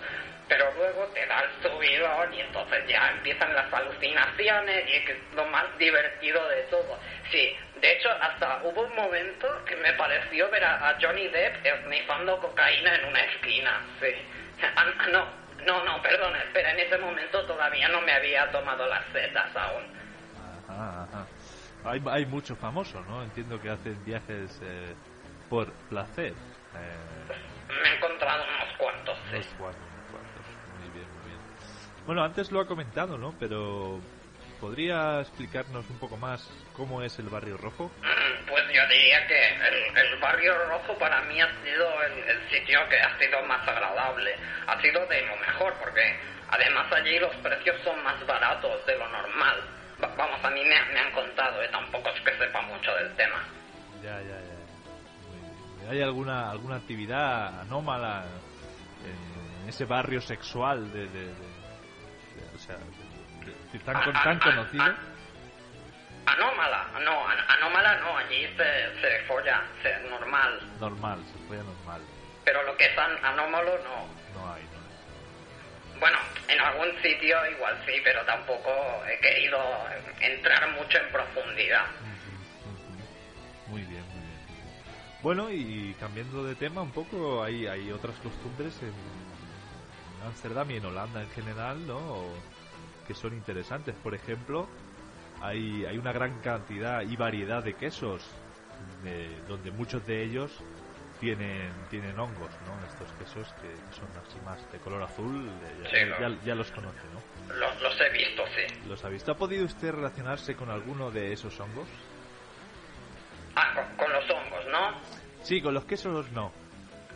Pero luego te da el subidón y entonces ya empiezan las alucinaciones y es lo más divertido de todo. Sí, de hecho hasta hubo un momento que me pareció ver a, Johnny Depp esnifando cocaína en una esquina, sí. Ah, no, no, no, perdón, espera, en ese momento todavía no me había tomado las setas aún. Ajá, ajá. Hay, hay muchos famosos, ¿no? Entiendo que hacen viajes eh, por placer. Eh, Me he encontrado unos cuantos, sí. Unos cuantos, unos cuantos. Muy bien, muy bien. Bueno, antes lo ha comentado, ¿no? Pero ¿podría explicarnos un poco más cómo es el Barrio Rojo? Mm, Pues yo diría que el, el barrio rojo para mí ha sido el, el sitio que ha sido más agradable. Ha sido de lo mejor porque además allí los precios son más baratos de lo normal. Va- vamos, a mí me, me han contado, ¿eh? tampoco es que sepa mucho del tema. Ya, ya, ya. ¿Hay alguna alguna actividad anómala en ese barrio sexual de, de- de- de- o sea, de- de- tan, con- tan conocido? Anómala, no, an- anómala no, allí se, se folla, se, normal. Normal, se fue normal. Pero lo que es an- anómalo no. No hay, no hay. Bueno, en algún sitio igual sí, pero tampoco he querido entrar mucho en profundidad. Muy bien. Bueno, y cambiando de tema un poco, hay, hay otras costumbres en Ámsterdam y en Holanda en general, ¿no? Que son interesantes. Por ejemplo, hay, hay una gran cantidad y variedad de quesos, de- donde muchos de ellos tienen, tienen hongos, ¿no? Estos quesos que son así más de color azul, eh, ya, Sí, ya- claro. ya los conoce, ¿no? Los, los he visto, sí. ¿Los ha visto? ¿Ha podido usted relacionarse con alguno de esos hongos? Ah, con, con los hongos, ¿no? Sí, con los quesos no.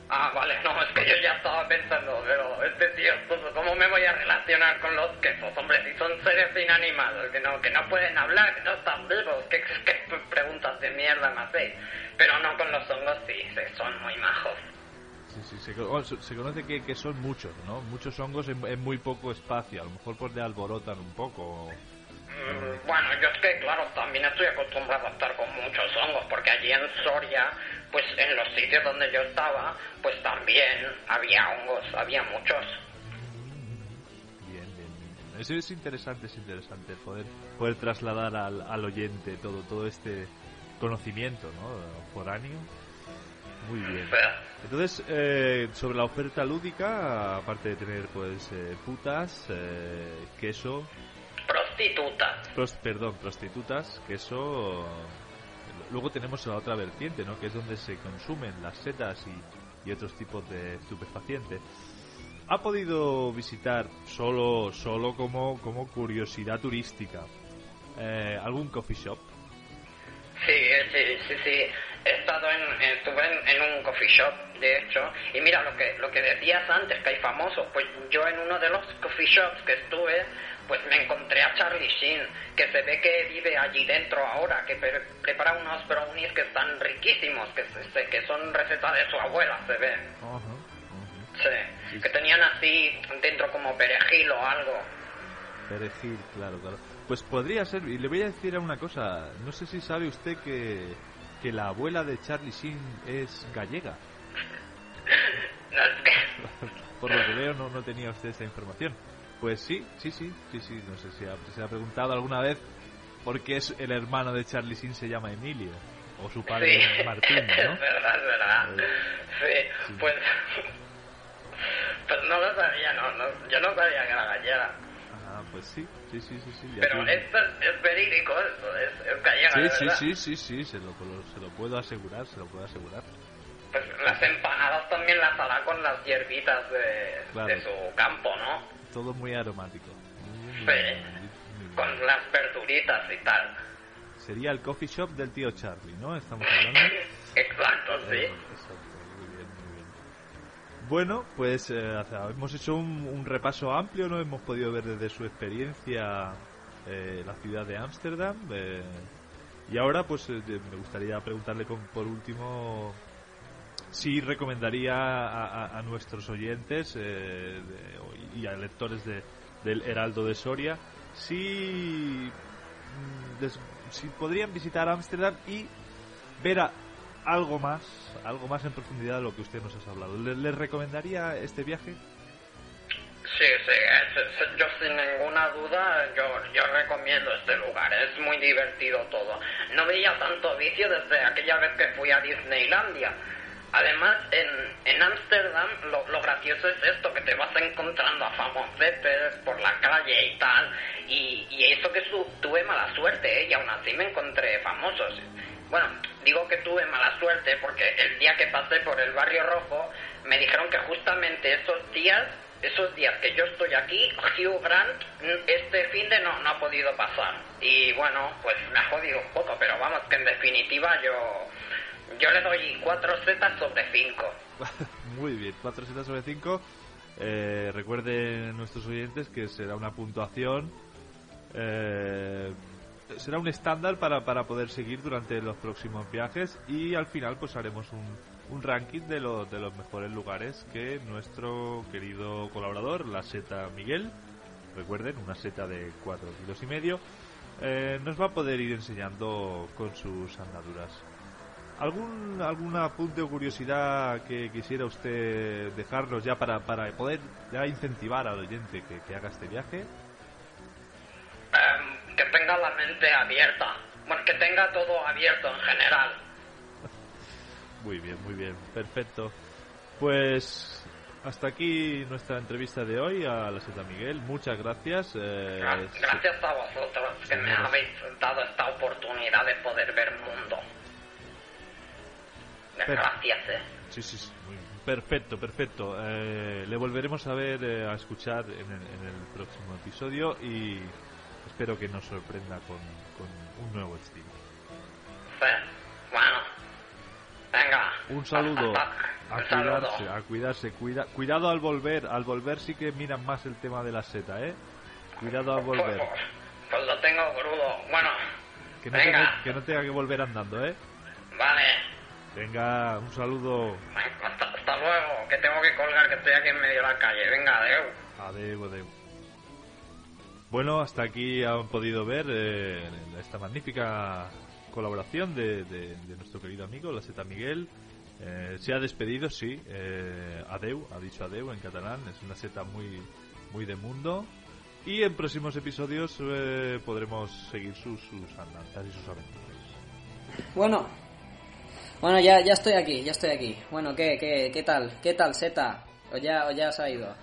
Ah, vale, no, es que yo ya estaba pensando, pero este tío, pues, ¿cómo me voy a relacionar con los quesos? Hombre, si son seres inanimados, que no, que no pueden hablar, que no están vivos, ¿qué, qué preguntas de mierda me hacéis? Pero no con los hongos, sí, son muy majos. Sí, sí, se, oh, se- conoce que, que son muchos, ¿no? Muchos hongos en, en muy poco espacio. A lo mejor pues le alborotan un poco. Bueno, yo es que, claro, también estoy acostumbrado a estar con muchos hongos, porque allí en Soria, pues en los sitios donde yo estaba, pues también había hongos, había muchos. Bien, bien, bien. Eso es interesante, es interesante poder poder trasladar al, al oyente todo todo este conocimiento, ¿no? Foráneo. Muy bien. Entonces, eh, sobre la oferta lúdica, aparte de tener pues eh, putas, eh, queso, Prostitutas. Pros- perdón, prostitutas, que eso... Luego tenemos la otra vertiente, ¿no? Que es donde se consumen las setas y, y otros tipos de estupefacientes. ¿Ha podido visitar solo, solo como, como curiosidad turística eh, algún coffee shop? Sí, sí, sí, sí. He estado en, estuve en, en un coffee shop, de hecho, y mira lo que lo que decías antes, que hay famosos, pues yo en uno de los coffee shops que estuve, pues me encontré a Charlie Sheen, que se ve que vive allí dentro ahora, que pre- prepara unos brownies que están riquísimos, que, se- se- que son receta de su abuela, se ve. Sí, que tenían así dentro como perejil o algo. Perejil, claro, claro. Pues podría ser, y le voy a decir una cosa, no sé si sabe usted que que la abuela de Charlie Sheen es gallega. No. Por lo que veo no, no tenía usted esa información. Pues sí, sí, sí, sí, sí. No sé si ha- se ha preguntado alguna vez por qué es el hermano de Charlie Sheen se llama Emilio. O su padre Sí, Martín, ¿no? es verdad, es verdad. Sí, pues... Pues no lo sabía, no, no, yo no sabía que era gallega. Pues sí, sí, sí, sí. sí ya Pero tiene- esto es, es verídico, esto es, es gallega, Sí, de sí, sí, sí, sí, se lo, se lo puedo asegurar, se lo puedo asegurar. Pues las empanadas también las hará con las hierbitas de, Claro. de su campo, ¿no? Todo muy aromático. Muy Sí. muy muy. Con las verduritas y tal. Sería el coffee shop del tío Charlie, ¿no? Estamos hablando. Exacto, sí. Eh, exacto, muy bien, muy bien. Bueno, pues eh, hemos hecho un, repaso amplio, ¿no? Hemos podido ver desde su experiencia eh, la ciudad de Ámsterdam. eh, y ahora, pues eh, me gustaría preguntarle con- por último si recomendaría a, a- nuestros oyentes eh, y a lectores de, del Heraldo de Soria si, mm, si podrían visitar Ámsterdam y ver algo más, algo más en profundidad de lo que usted nos ha hablado. ¿Le- ¿Les recomendaría este viaje? Sí, sí, es- es- yo sin ninguna duda, yo, yo recomiendo este lugar, es muy divertido todo. No veía tanto vicio desde aquella vez que fui a Disneylandia. Además, en en Ámsterdam lo, lo gracioso es esto, que te vas encontrando a famosetes por la calle y tal, y, y eso que su- tuve mala suerte, ¿eh? y aún así me encontré famosos. Bueno, digo que tuve mala suerte porque el día que pasé por el barrio rojo me dijeron que justamente esos días, esos días que yo estoy aquí, Hugh Grant este fin de no, no ha podido pasar. Y bueno, pues me ha jodido un poco, pero vamos, que en definitiva yo, yo le doy cuatro setas sobre cinco. Muy bien, 4 setas sobre 5. Eh, recuerden nuestros oyentes que será una puntuación. eh, será un estándar para, para poder seguir durante los próximos viajes y al final pues haremos un, un ranking de, los de los mejores lugares que nuestro querido colaborador, la seta Miguel, recuerden, una seta de 4 kilos y medio, eh, nos va a poder ir enseñando con sus andaduras. ¿Algún, ¿Algún apunte o curiosidad que quisiera usted dejarnos ya para, para poder ya incentivar al oyente que, que haga este viaje? Em, que tenga la mente abierta. Bueno, que tenga todo abierto en general. Muy bien, muy bien, perfecto. Pues hasta aquí nuestra entrevista de hoy a la Seta Miguel. Muchas gracias. eh, Gra- Gracias a vosotros que me habéis dado esta oportunidad de poder ver mundo. Pero- Gracias, eh. Sí, sí. Perfecto, perfecto. Eh, le volveremos a ver, eh, a escuchar en el, en el próximo episodio y espero que nos sorprenda con, con un nuevo estilo. Sí. Bueno. Venga. Un saludo. A Un saludo. cuidarse, a cuidarse. Cuida, cuidado al volver. Al volver sí que miran más el tema de la seta, ¿eh? Cuidado al volver. Pues, pues lo tengo crudo. Bueno, Que no, venga. tenga, que no tenga que volver andando, ¿eh? vale. Venga, un saludo. Hasta, hasta luego, que tengo que colgar, que estoy aquí en medio de la calle. Venga, adeu. Adeu, adeu. Bueno, hasta aquí han podido ver eh, esta magnífica colaboración de, de- nuestro querido amigo, la Seta Miguel. Eh, se ha despedido, sí. eh, adeu, ha dicho adeu en catalán. Es una seta muy, muy de mundo. Y en próximos episodios eh, podremos seguir sus, sus andanzas y sus aventuras. Bueno, bueno, ya, ya estoy aquí, ya estoy aquí. Bueno, ¿qué, qué, qué tal? ¿Qué tal, Seta? ¿O ya, o ya se ha ido?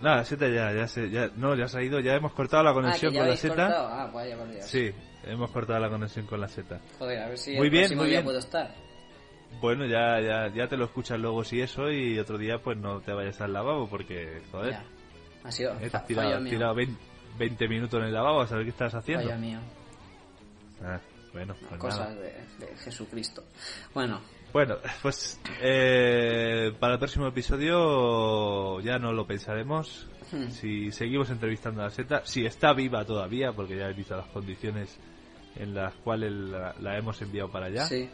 Nada, Seta ya, ya, se, ya, no, ya se ha ido, ya hemos cortado la Ah, conexión ya con la cortado. Ah, vaya, por Dios. Sí, hemos cortado la conexión con la Seta. Joder, a ver si Muy el bien, próximo muy día bien. puedo estar. Bueno, ya, ya, ya te lo escuchas luego si eso y otro día pues no te vayas al lavabo porque, joder, Ya. Ha sido eh, fa- has tirado, fallo has mío. tirado 20, 20 minutos en el lavabo a saber qué estás haciendo. Fallo mío. Ah, bueno, pues Cosas de, de Jesucristo. Bueno, Bueno, pues eh, para el próximo episodio ya no lo pensaremos. Hmm. Si seguimos entrevistando a la seta, si está viva todavía, porque ya he visto las condiciones en las cuales la, la hemos enviado para allá. sí.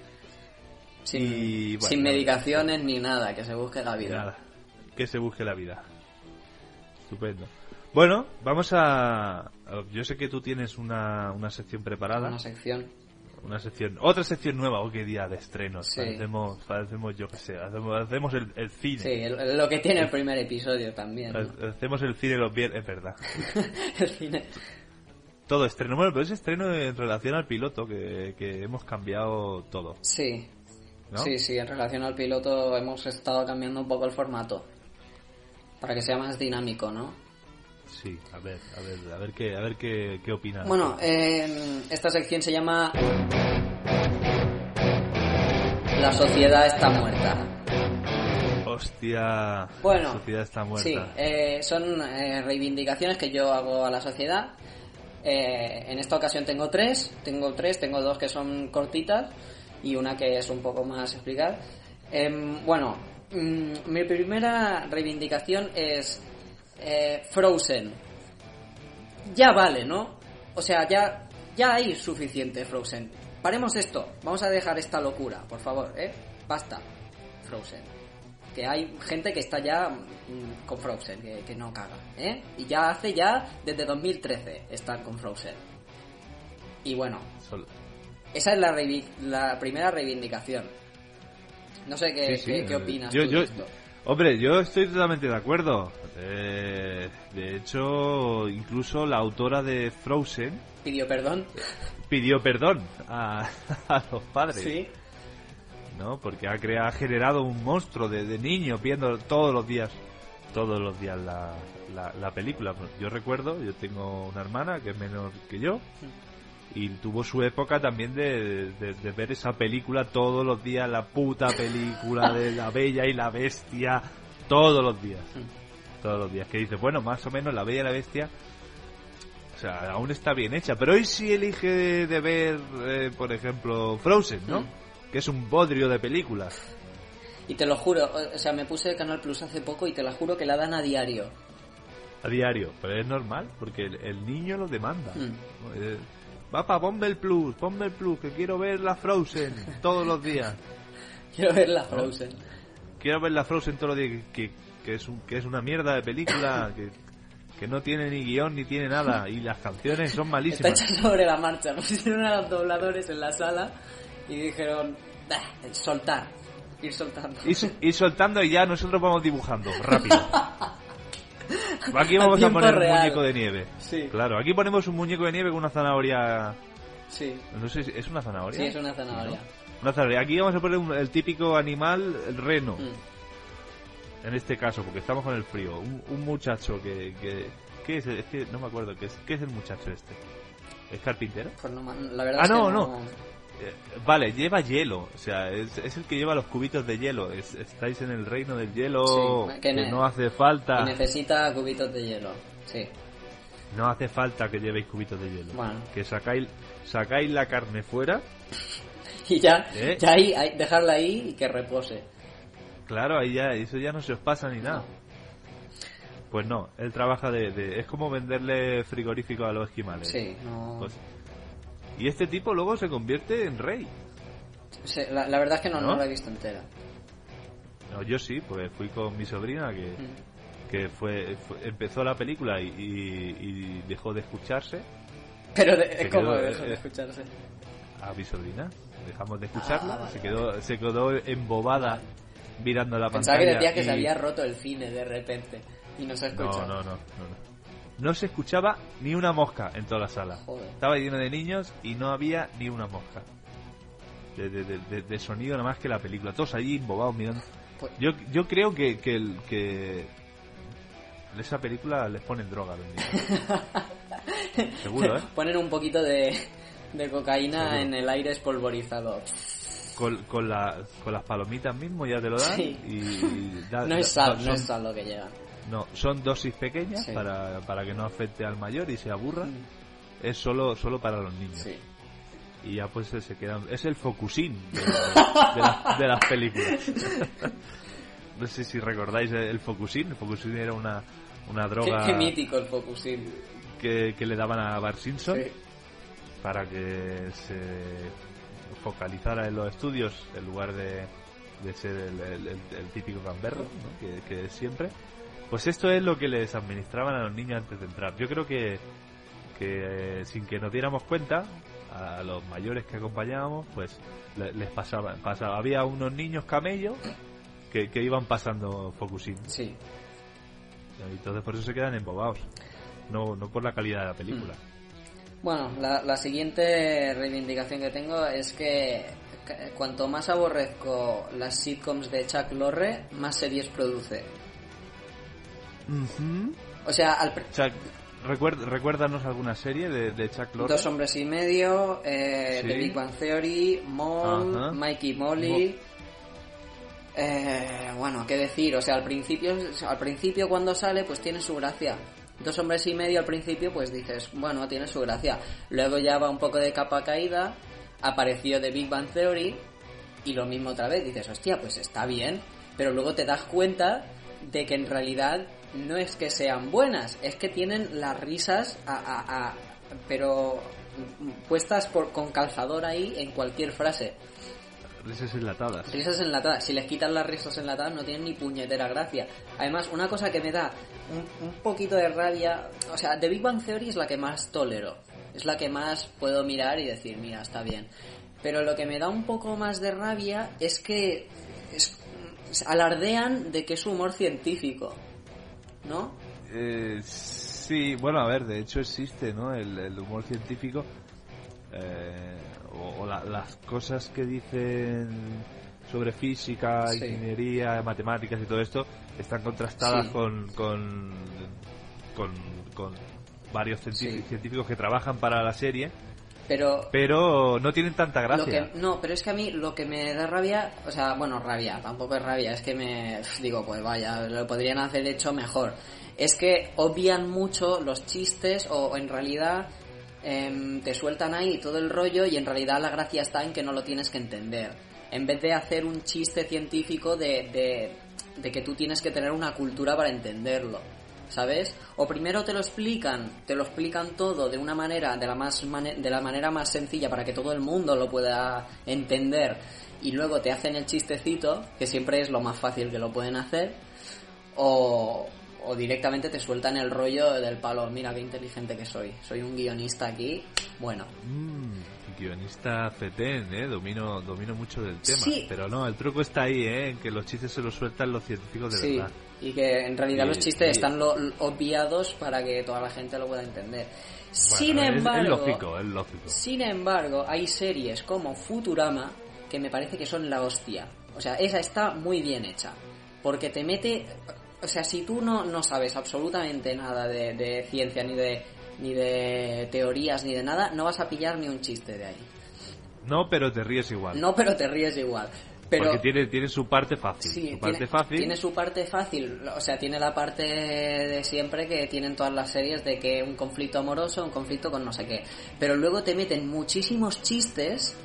Sin, Y, bueno, sin nada. medicaciones ni nada, que se busque la vida. Nada, que se busque la vida. Estupendo. Bueno, vamos a... Yo sé que tú tienes una, una sección preparada. Una sección. Una sección, otra sección nueva, oh, qué día de estrenos. Sí. Parecemos, parecemos, yo qué sé, hacemos, hacemos el, el cine. Sí, el- lo que tiene el primer episodio también. Hacemos el cine los viernes, es verdad. el cine. Todo estreno, bueno, pero es estreno en relación al piloto, que, que hemos cambiado todo, Sí, ¿no? sí, sí, en relación al piloto hemos estado cambiando un poco el formato. Para que sea más dinámico, ¿no? Sí, a ver, a ver, a ver qué, a ver qué, qué opinas. Bueno, eh, esta sección se llama La sociedad está muerta. Hostia, Bueno, la sociedad está muerta. Sí, eh, son eh, reivindicaciones que yo hago a la sociedad. En esta ocasión tengo tres, tengo tres, tengo dos que son cortitas y una que es un poco más explicar. Em, bueno, mm, mi primera reivindicación es eh, Frozen. Ya vale, ¿no? O sea, ya, ya hay suficiente Frozen. Paremos esto, vamos a dejar esta locura, por favor, ¿eh? Basta, Frozen que hay gente que está ya mm, con Frozen, que, que no caga, ¿eh? Y ya hace ya, desde 2013, están con Frozen. Y bueno, Sol- esa es la, la primera reivindicación. No sé qué, Sí, sí, qué- qué eh, opinas yo- tú yo- de esto. Hombre, yo estoy totalmente de acuerdo. Eh, de hecho, incluso la autora de Frozen Pidió perdón. pidió perdón a, a los padres. Sí. ¿no? Porque ha, creado, ha generado un monstruo de, de niños viendo todos los días, todos los días la, la, la película. Yo recuerdo, yo tengo una hermana que es menor que yo y tuvo su época también de, de- de ver esa película todos los días, la puta película de la Bella y la Bestia, todos los días. Todos los días. Que dice, bueno, más o menos la Bella y la Bestia o sea, aún está bien hecha. Pero hoy sí elige de, de ver, eh, por ejemplo, Frozen, ¿no? Mm. Que es un bodrio de películas. Y te lo juro, o sea, me puse Canal Plus hace poco y te lo juro que la dan a diario. A diario. Pero es normal, porque el, el niño lo demanda. Mm. Papá, ponme el plus, ponme el plus, que quiero ver la Frozen todos los días. Quiero ver la Frozen. Quiero ver la Frozen todos los días, que, que, que es, un, que es una mierda de película, que, que no tiene ni guion ni tiene nada, y las canciones son Está malísimas. hecha sobre la marcha. Pusieron a los dobladores en la sala y dijeron, "Bah, soltar, ir soltando. Ir, ir soltando y ya nosotros vamos dibujando, rápido. Aquí vamos a poner un muñeco de nieve. Sí. Claro, aquí ponemos un muñeco de nieve con una zanahoria. Sí, No sé si es una zanahoria. sí, es una zanahoria. Una zanahoria. Aquí vamos a poner un- el típico animal, el reno, Mm. en este caso, porque estamos con el frío. Un, un muchacho que, que. ¿Qué es? Es que no me acuerdo. ¿Qué es, qué es el muchacho este? ¿Es carpintero? Pues no, la verdad Ah, es que no, no, vale, lleva hielo. O sea, es, es el que lleva los cubitos de hielo. Es- estáis en el reino del hielo. Sí, que no hace falta. Necesita cubitos de hielo. Sí. No hace falta que llevéis cubitos de hielo. Bueno. Que sacáis, sacáis la carne fuera. Y ya, ¿Eh? ya ahí, ahí- dejarla ahí y que repose. Claro, ahí ya, eso ya no se os pasa ni nada. Pues no, él trabaja de, de- Es como venderle frigorífico a los esquimales. Sí, no. Pues- y este tipo luego se convierte en rey. Sí, la, la verdad es que no, ¿No? no la he visto entera. No, yo sí, pues fui con mi sobrina que, Mm. que fue, fue- empezó la película y, y- y dejó de escucharse Pero de- como quedó, dejo de eh, escucharse. a mi sobrina. Dejamos de escucharla, Ah, vale, se quedó se quedó embobada mirando la Pensaba pantalla. que decía que y- se había roto el cine de repente y no se escucha. no, no, no, no. No se escuchaba ni una mosca en toda la sala. Joder. Estaba lleno de niños y no había ni una mosca. De, de- de- de- de sonido nada más que la película. Todos allí embobados mirando. Pues- Yo, yo creo que, que, el- que esa película les ponen droga a los niños. Seguro, ¿eh? Ponen un poquito de, de cocaína Seguro. en el aire espolvorizado. Con, con, la- con las palomitas mismo ya te lo dan. Sí. Y, da- No es da- sal, no es sal lo que llega. No, son dosis pequeñas Sí. para, para que no afecte al mayor y se aburra. Mm. Es solo, solo para los niños. Sí. y ya pues se quedan es el focusin de, de las- de las películas no sé si recordáis el focusin el focusin era una una Qué, droga qué mítico el Focusín. que, que le daban a Bart Simpson Sí. para que se focalizara en los estudios en lugar de, de ser el, el- el- el típico gamberro ¿no? que, que es siempre pues esto es lo que les administraban a los niños antes de entrar yo creo que que eh, sin que nos diéramos cuenta, a los mayores que acompañábamos, pues le- les pasaba, pasaba. Había unos niños camellos que, que iban pasando Focusín. Sí. Y entonces por eso se quedan embobados. No, no por la calidad de la película. Bueno, la, la siguiente reivindicación que tengo es que c- cuanto más aborrezco las sitcoms de Chuck Lorre, más series produce. O sea, al Chuck, recuérdanos alguna serie de, de Chuck Lorre. Dos hombres y medio, eh, Sí. The Big Bang Theory, Mom. Mikey Molly. Eh, bueno, qué decir, o sea, al principio, al principio cuando sale, pues tiene su gracia. Dos hombres y medio al principio, pues dices, bueno, tiene su gracia. Luego ya va un poco de capa caída, apareció The Big Bang Theory, y lo mismo otra vez, dices, hostia, pues está bien, pero luego te das cuenta de que en realidad no es que sean buenas, es que tienen las risas a, a- a- pero puestas por, con calzador ahí en cualquier frase. Risas enlatadas. Risas enlatadas. Si les quitan las risas enlatadas no tienen ni puñetera gracia. Además, una cosa que me da un, un poquito de rabia... O sea, The Big Bang Theory es la que más tolero. Es la que más puedo mirar y decir, mira, está bien. Pero lo que me da un poco más de rabia es que es- alardean de que es humor científico. ¿No? Eh, sí, bueno, a ver, de hecho existe, ¿no? El, el humor científico eh, o, o la- las cosas que dicen sobre física, Sí. ingeniería, matemáticas y todo esto están contrastadas Sí. con, con, con, con varios científicos, Sí. científicos que trabajan para la serie, Pero pero no tienen tanta Lo gracia. que, no, pero es que a mí lo que me da rabia, o sea, bueno, rabia, tampoco es rabia, es que me digo, pues vaya, lo podrían hacer hecho mejor. Es que obvian mucho los chistes o, o en realidad em, te sueltan ahí todo el rollo y en realidad la gracia está en que no lo tienes que entender. En vez de hacer un chiste científico de, de, de que tú tienes que tener una cultura para entenderlo. ¿Sabes? O primero te lo explican, te lo explican todo de una manera, de la, más de la manera más sencilla para que todo el mundo lo pueda entender. Y luego te hacen el chistecito, que siempre es lo más fácil que lo pueden hacer, o, o directamente te sueltan el rollo del palo, mira qué inteligente que soy, soy un guionista aquí, bueno. Mm, guionista fetén, ¿eh? Domino, domino mucho del tema. Sí. Pero no, el truco está ahí, ¿eh? En que los chistes se los sueltan los científicos de sí, verdad. y que en realidad Y- los chistes y- están lo- obviados para que toda la gente lo pueda entender. Sin es- embargo, es lógico, es lógico. Sin embargo, hay series como Futurama que me parece que son la hostia. O sea, esa está muy bien hecha. Porque te mete... O sea, si tú no, no sabes absolutamente nada de, de ciencia, ni de, ni de teorías, ni de nada, no vas a pillar ni un chiste de ahí. No, pero te ríes igual. No, pero te ríes igual. Pero, Porque tiene, tiene su parte fácil. Sí, su parte tiene, fácil. tiene su parte fácil, o sea, tiene la parte de siempre que tienen todas las series de que un conflicto amoroso, un conflicto con no sé qué. Pero luego te meten muchísimos chistes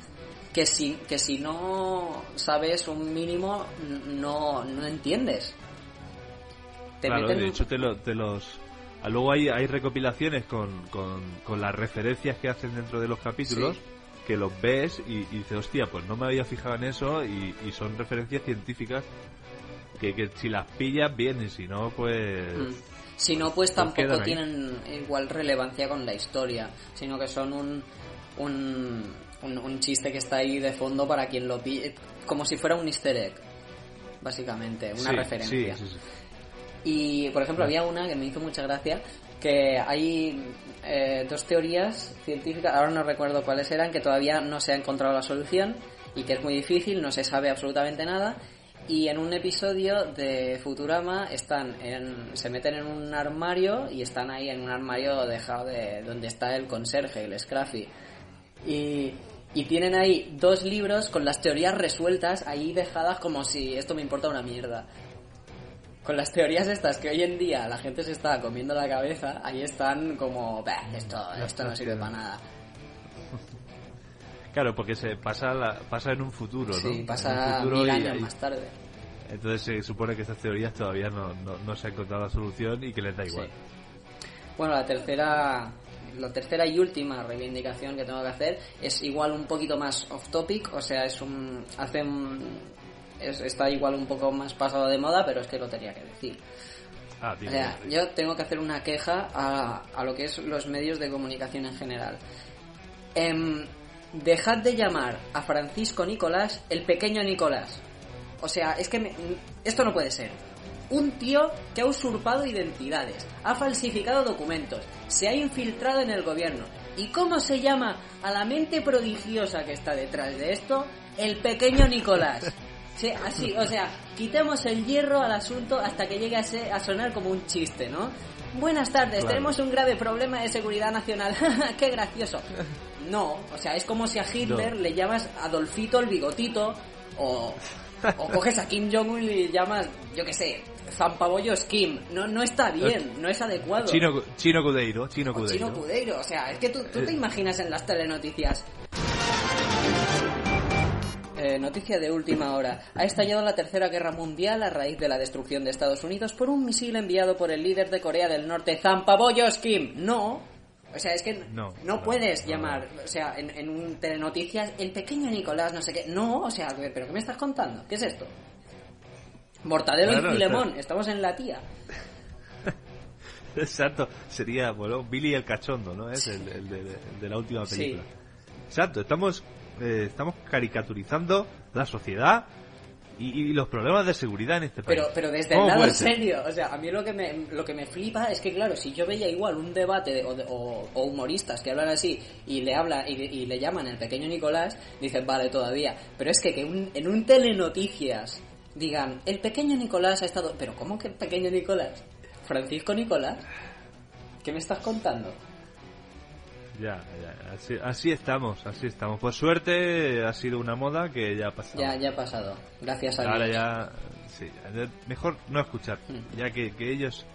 que si, que si no sabes un mínimo no, no entiendes. Te claro, meten de hecho te, lo- te los... ah, Luego hay, hay recopilaciones con, con, con las referencias que hacen dentro de los capítulos Sí. que los ves y, y dices, hostia, pues no me había fijado en eso y, y son referencias científicas que, que si las pillas bien y si no, pues... Mm. Si no, pues Pues tampoco tienen igual relevancia con la historia, sino que son un, un, un, un chiste que está ahí de fondo para quien lo pille, como si fuera un easter egg, básicamente, una Sí, referencia. sí, sí, sí. Y, por ejemplo, había una que me hizo mucha gracia, que hay eh, dos teorías científicas, ahora no recuerdo cuáles eran, que todavía no se ha encontrado la solución y que es muy difícil, no se sabe absolutamente nada. Y en un episodio de Futurama están en, se meten en un armario y están ahí en un armario dejado de donde está el conserje, el Scruffy. Y, y tienen ahí dos libros con las teorías resueltas ahí dejadas como si esto me importa una mierda con las teorías estas que hoy en día la gente se está comiendo la cabeza, ahí están como, "Bah, esto, esto no sirve para nada. Claro, porque se pasa, la- pasa en un futuro, ¿no? Sí, pasa futuro mil años y- más tarde. Entonces se supone que estas teorías todavía no, no, no se ha encontrado la solución y que les da igual. Bueno, la tercera, la tercera y última reivindicación que tengo que hacer es igual un poquito más off topic, o sea, es un, hace un, es- está igual un poco más pasado de moda, pero es que lo tenía que decir. Ah, O sea, dime. yo tengo que hacer una queja a, a lo que es los medios de comunicación en general. Em, dejad de llamar a Francisco Nicolás el pequeño Nicolás. O sea, es que me- esto no puede ser. Un tío que ha usurpado identidades, ha falsificado documentos, se ha infiltrado en el gobierno. ¿Y cómo se llama a la mente prodigiosa que está detrás de esto? El pequeño Nicolás. Sí, así, o sea, quitemos el hierro al asunto hasta que llegue a, ser- a sonar como un chiste, ¿no? Buenas tardes, Claro. tenemos un grave problema de seguridad nacional. ¡Qué gracioso! No, o sea, es como si a Hitler No. le llamas Adolfito el bigotito o, o coges a Kim Jong-un y le llamas, yo qué sé, Zampabollos Kim. No, no está bien, no es adecuado. Chino, Chino Cudeiro, Chino O Cudeiro. Chino Cudeiro, o sea, es que tú, tú te Eh. imaginas en las telenoticias. Eh, noticia de última hora. Ha estallado la Tercera Guerra Mundial a raíz de la destrucción de Estados Unidos por un misil enviado por el líder de Corea del Norte, Zampabollos Kim. No. O sea, es que no, No, no, puedes no, llamar, o sea, en, en un telenoticias, el pequeño Nicolás, no sé qué. No, o sea, ¿pero qué me estás contando? ¿Qué es esto? Mortadelo Claro, y Filemón, está- estamos en la tía. Exacto, sería, bueno, Billy el cachondo, ¿no? Es el, el de, el de la última Sí. película. Exacto, estamos, eh, estamos caricaturizando la sociedad y, y los problemas de seguridad en este país. Pero, pero desde el ¿Cómo lado serio, o sea, a mí lo que me, lo que me flipa es que, claro, si yo veía igual un debate de- o, de- o- o humoristas que hablan así y le hablan y, y le llaman el pequeño Nicolás, dicen, vale, todavía. Pero es que, que un- en un telenoticias digan, el pequeño Nicolás ha estado... ¿Pero cómo que el pequeño Nicolás? ¿Francisco Nicolás? ¿Qué me estás contando? Ya, ya, así, así estamos, así estamos. Por suerte ha sido una moda que ya ha pasado. Ya, ya ha pasado. Gracias a Ahora Dios. ya, sí, mejor no escuchar, Mm. ya que, que ellos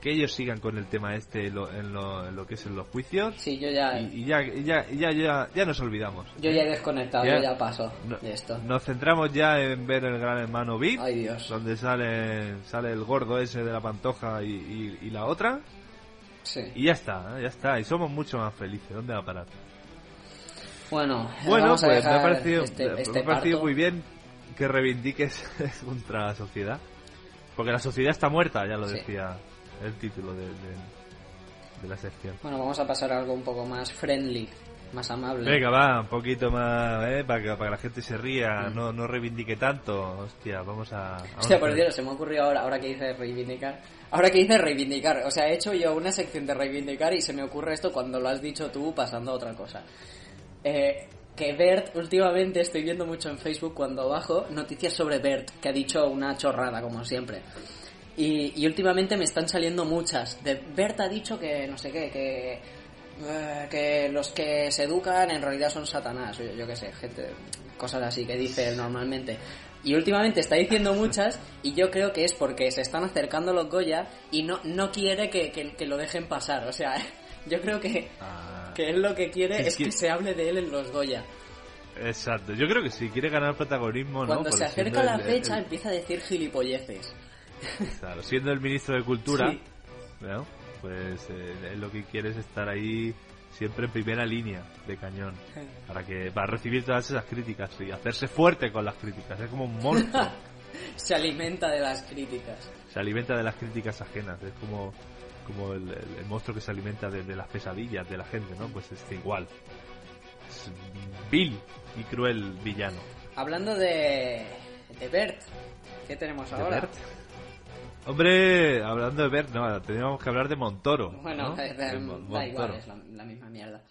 que ellos sigan con el tema este en lo, en lo, en lo que es en los juicios Sí, yo ya, y, y ya, ya, ya, ya, ya nos olvidamos. yo ya he desconectado, Ya. yo ya paso No- de esto. Nos centramos ya en ver el Gran Hermano VIP, Ay, Dios. donde sale sale el gordo ese de la pantoja y, y- y la otra, Sí. y ya está, ¿eh? ya está, y somos mucho más felices. ¿Dónde va a parar? Bueno, Bueno, vamos a pues me ha parecido, este, me este ha parecido parto. muy bien que reivindiques contra la sociedad. Porque la sociedad está muerta, ya lo Sí. decía el título de, de, de la sección. Bueno, vamos a pasar a algo un poco más friendly, más amable. Venga, va, un poquito más, ¿eh? Para que, para que la gente se ría, Mm. no, no reivindique tanto. Hostia, vamos a... vamos Hostia, a por Dios, se me ocurrió ahora, ahora que dice reivindicar. Ahora que dice reivindicar, o sea, he hecho yo una sección de reivindicar y se me ocurre esto cuando lo has dicho tú pasando a otra cosa. Eh, que Bert, últimamente estoy viendo mucho en Facebook cuando bajo noticias sobre Bert, que ha dicho una chorrada, como siempre. Y, y últimamente me están saliendo muchas. De Bert ha dicho que no sé qué, que, eh, que los que se educan en realidad son Satanás, o yo, yo qué sé, gente, cosas así que dice normalmente. Y últimamente está diciendo muchas y yo creo que es porque se están acercando los Goya y no, no quiere que, que- que lo dejen pasar. O sea, yo creo que, Ah, que él lo que quiere Es que que- se hable de él en los Goya. Exacto, yo creo que si quiere ganar protagonismo, ¿no? Cuando se acerca la el- fecha el- empieza a decir gilipolleces. Claro, siendo el ministro de Cultura, Sí. ¿no? Pues eh, lo que quiere es estar ahí siempre en primera línea de cañón para que para recibir todas esas críticas y hacerse fuerte con las críticas. Es como un monstruo. Se alimenta de las críticas. se alimenta de las críticas ajenas. Es como como el, el- el monstruo que se alimenta de, de las pesadillas de la gente, ¿no? Pues es igual. Es vil y cruel villano. Hablando de, de Bert, ¿qué tenemos ¿De ahora? Bert? Hombre, hablando de Bert, no, teníamos que hablar de Montoro. Bueno, ¿no? De Mon- da igual, es la, la misma mierda.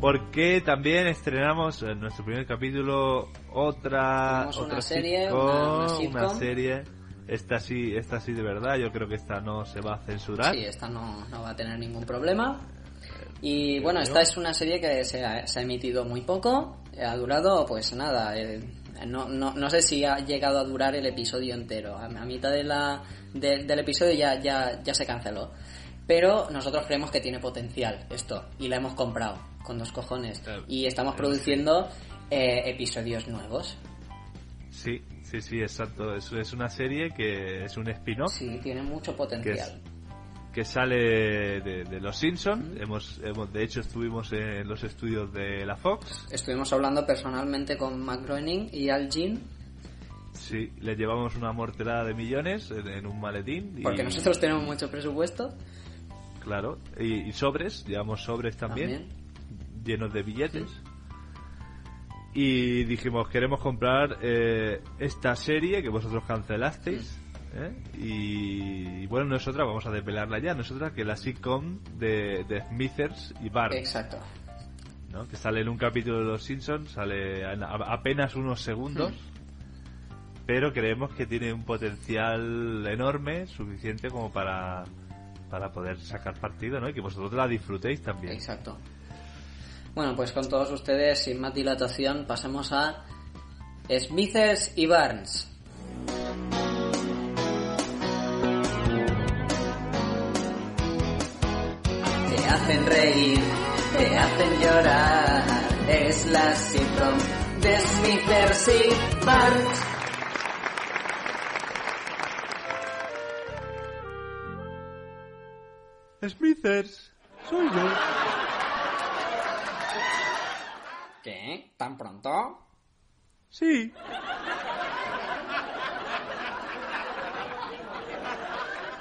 Porque también estrenamos en nuestro primer capítulo otra, una otra serie, sitcom, una- una una sitcom. serie. Esta sí, esta sí de verdad. Yo creo que esta no se va a censurar. Sí, esta no, no va a tener ningún problema. Y bueno, esta es una serie que se ha, se ha emitido muy poco. Ha durado, pues nada, eh, no, no, no sé si ha llegado a durar el episodio entero. A, a mitad de la, de- del episodio ya, ya, ya se canceló. Pero nosotros creemos que tiene potencial esto y la hemos comprado con dos cojones. Claro. Y estamos produciendo eh, episodios nuevos. Sí, sí, sí, exacto. Es, es una serie que es un spin-off Sí, tiene mucho potencial. Que sale de, de Los Simpsons. Hemos, hemos, de hecho, estuvimos en los estudios de la Fox. Estuvimos hablando personalmente con Matt Groening y Al Jean Sí, les llevamos una morterada de millones en, en un maletín. y- Porque nosotros tenemos mucho presupuesto. Claro, y, y sobres, llevamos sobres también, llenos de billetes. Y dijimos, queremos comprar eh, esta serie que vosotros cancelasteis. ¿Eh? Y, y bueno, nosotras vamos a desvelarla ya. Nosotras que la sitcom de, de Smithers y Bart, Exacto. ¿no? que sale en un capítulo de Los Simpsons, sale en a- apenas unos segundos. Pero creemos que tiene un potencial enorme, suficiente como para, para poder sacar partido, ¿no? Y que vosotros la disfrutéis también. Exacto. Bueno, pues con todos ustedes, sin más dilatación, pasamos a Smithers y Barnes. Hacen reír, te hacen llorar. Es la sitcom de Smithers y Barnes. Smithers, soy yo. ¿Qué? ¿Tan pronto? Sí.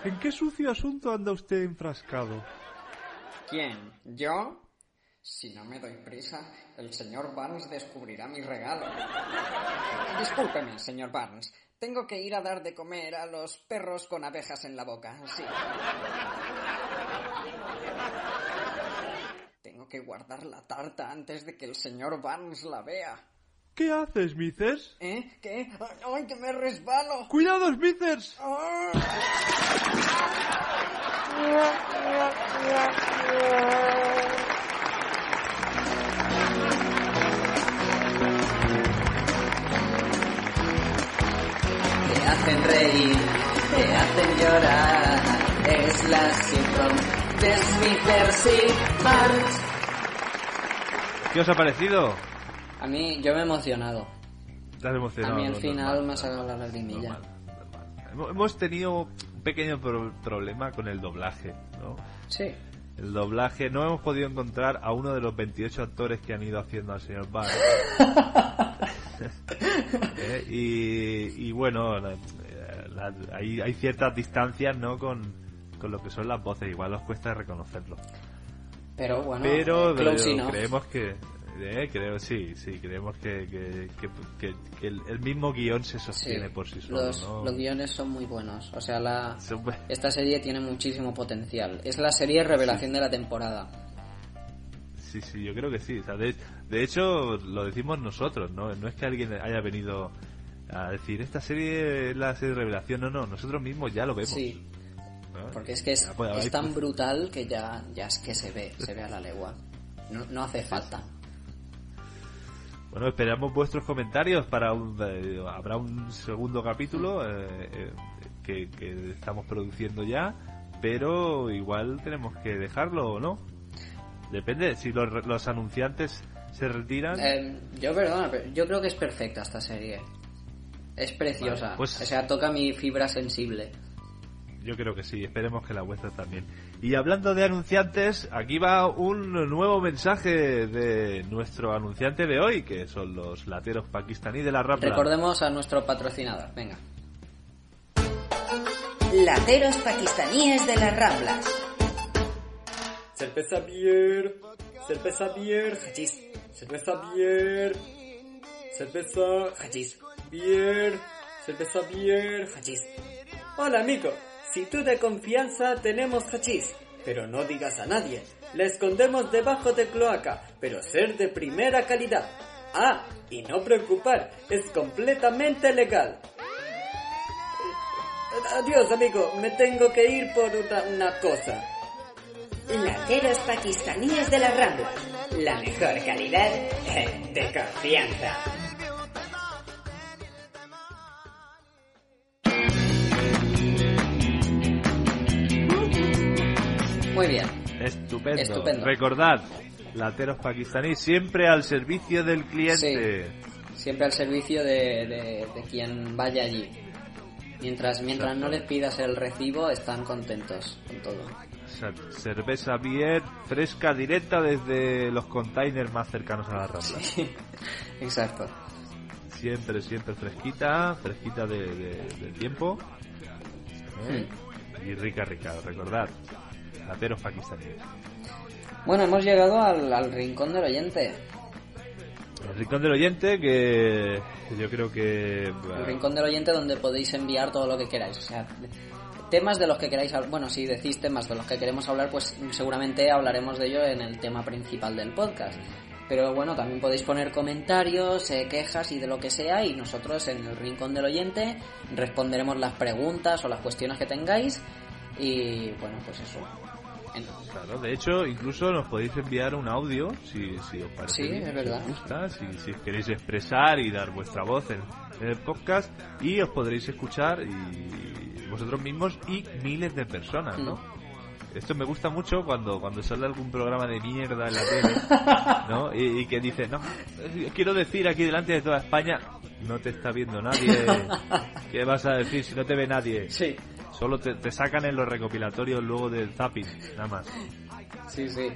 ¿En qué sucio asunto anda usted enfrascado? ¿Quién? ¿Yo? Si no me doy prisa, el señor Barnes descubrirá mi regalo. Discúlpeme, señor Barnes. Tengo que ir a dar de comer a los perros con abejas en la boca. Sí. Tengo que guardar la tarta antes de que el señor Barnes la vea. ¿Qué haces, Smithers? ¿Eh? ¿Qué? ¡Ay, que me resbalo! ¡Cuidado, Smithers! Te hacen reír, te hacen llorar. Es la sitcom de Smithers y. ¿Qué os ha parecido? A mí, yo me he emocionado. Te has emocionado. a mí al final Normal, me ha sacado la lagrimilla. Hemos- Hemos tenido un pequeño pro- problema con el doblaje, ¿no? Sí. El doblaje, no hemos podido encontrar a uno de los 28 actores que han ido haciendo al señor Barnes. Eh, y, y bueno, la- eh, la- hay, hay ciertas distancias, ¿no? Con, con lo que son las voces, igual os cuesta reconocerlo. Pero bueno, Pero eh, pero enough. creemos que, eh, creo, sí, sí, creemos que, que, que- el, el mismo guion se Sí, sostiene por sí solo, los, ¿no? los guiones son muy buenos. O sea, la, esta serie tiene muchísimo potencial. Es la serie revelación de la temporada. Sí, sí, yo creo que sí. O sea, de, de hecho, lo decimos nosotros, ¿no? No es que alguien haya venido a decir, esta serie es la serie de revelación. No, no, nosotros mismos ya lo vemos. Sí, ¿no? porque es que es, Ya, pues, es tan brutal que ya, ya es que se ve, se ve a la legua. No, no hace falta. Bueno, esperamos vuestros comentarios para un... eh, habrá un segundo capítulo eh, eh, que, que estamos produciendo ya, pero igual tenemos que dejarlo o no. Depende, si los, los anunciantes se retiran... Eh, yo, perdona, pero yo creo que es perfecta esta serie. Es preciosa. Vale, pues- O sea, toca mi fibra sensible. Yo creo que sí, esperemos que la vuestra también. Y hablando de anunciantes, aquí va un nuevo mensaje de nuestro anunciante de hoy, que son los lateros pakistaní de la Rambla. Recordemos a nuestro patrocinador. Venga. Lateros pakistaníes de las Ramblas. Cerveza beer, cerveza beer, hachís, cerveza beer, cerveza hachís, beer, cerveza beer, hachís. Hola amigo, si tú de confianza tenemos hachís, pero no digas a nadie, la escondemos debajo de cloaca, pero ser de primera calidad. Ah, y no preocupar, es completamente legal. Adiós amigo, me tengo que ir por una, cosa. Lateros pakistaníes de las Ramblas. La mejor calidad de confianza. Muy bien. Estupendo. Estupendo. Recordad, lateros pakistaní siempre al servicio del cliente. Siempre al servicio de, de- de quien vaya allí. Mientras, mientras no les pidas el recibo, están contentos con todo. Cerveza bien fresca directa desde los containers más cercanos a la Rambla. Exacto. siempre, siempre fresquita, fresquita de, tiempo. ¿eh? Y rica, rica, recordad. Raperos pakistaníes. Bueno, hemos llegado al, al rincón del oyente. El rincón del oyente que yo creo que... El rincón del oyente donde podéis enviar todo lo que queráis. O sea, temas de los que queráis hablar. Bueno, si decís temas de los que queremos hablar, pues seguramente hablaremos de ello en el tema principal del podcast. Pero bueno, también podéis poner comentarios, eh, quejas y de lo que sea. Y nosotros en el rincón del oyente responderemos las preguntas o las cuestiones que tengáis. Y bueno, pues eso. Claro, de hecho, incluso nos podéis enviar un audio si, si os parece Sí, bien, es si verdad. os gusta, si, si queréis expresar y dar vuestra voz en, en el podcast y os podréis escuchar y vosotros mismos y miles de personas, ¿no? Mm. Esto me gusta mucho cuando, cuando sale algún programa de mierda en la tele, ¿no? Y, y que dice, no, eh, quiero decir aquí delante de toda España, no te está viendo nadie, ¿qué vas a decir si no te ve nadie? Sí, Solo te, te sacan en los recopilatorios luego del zapping, nada más. sí, sí.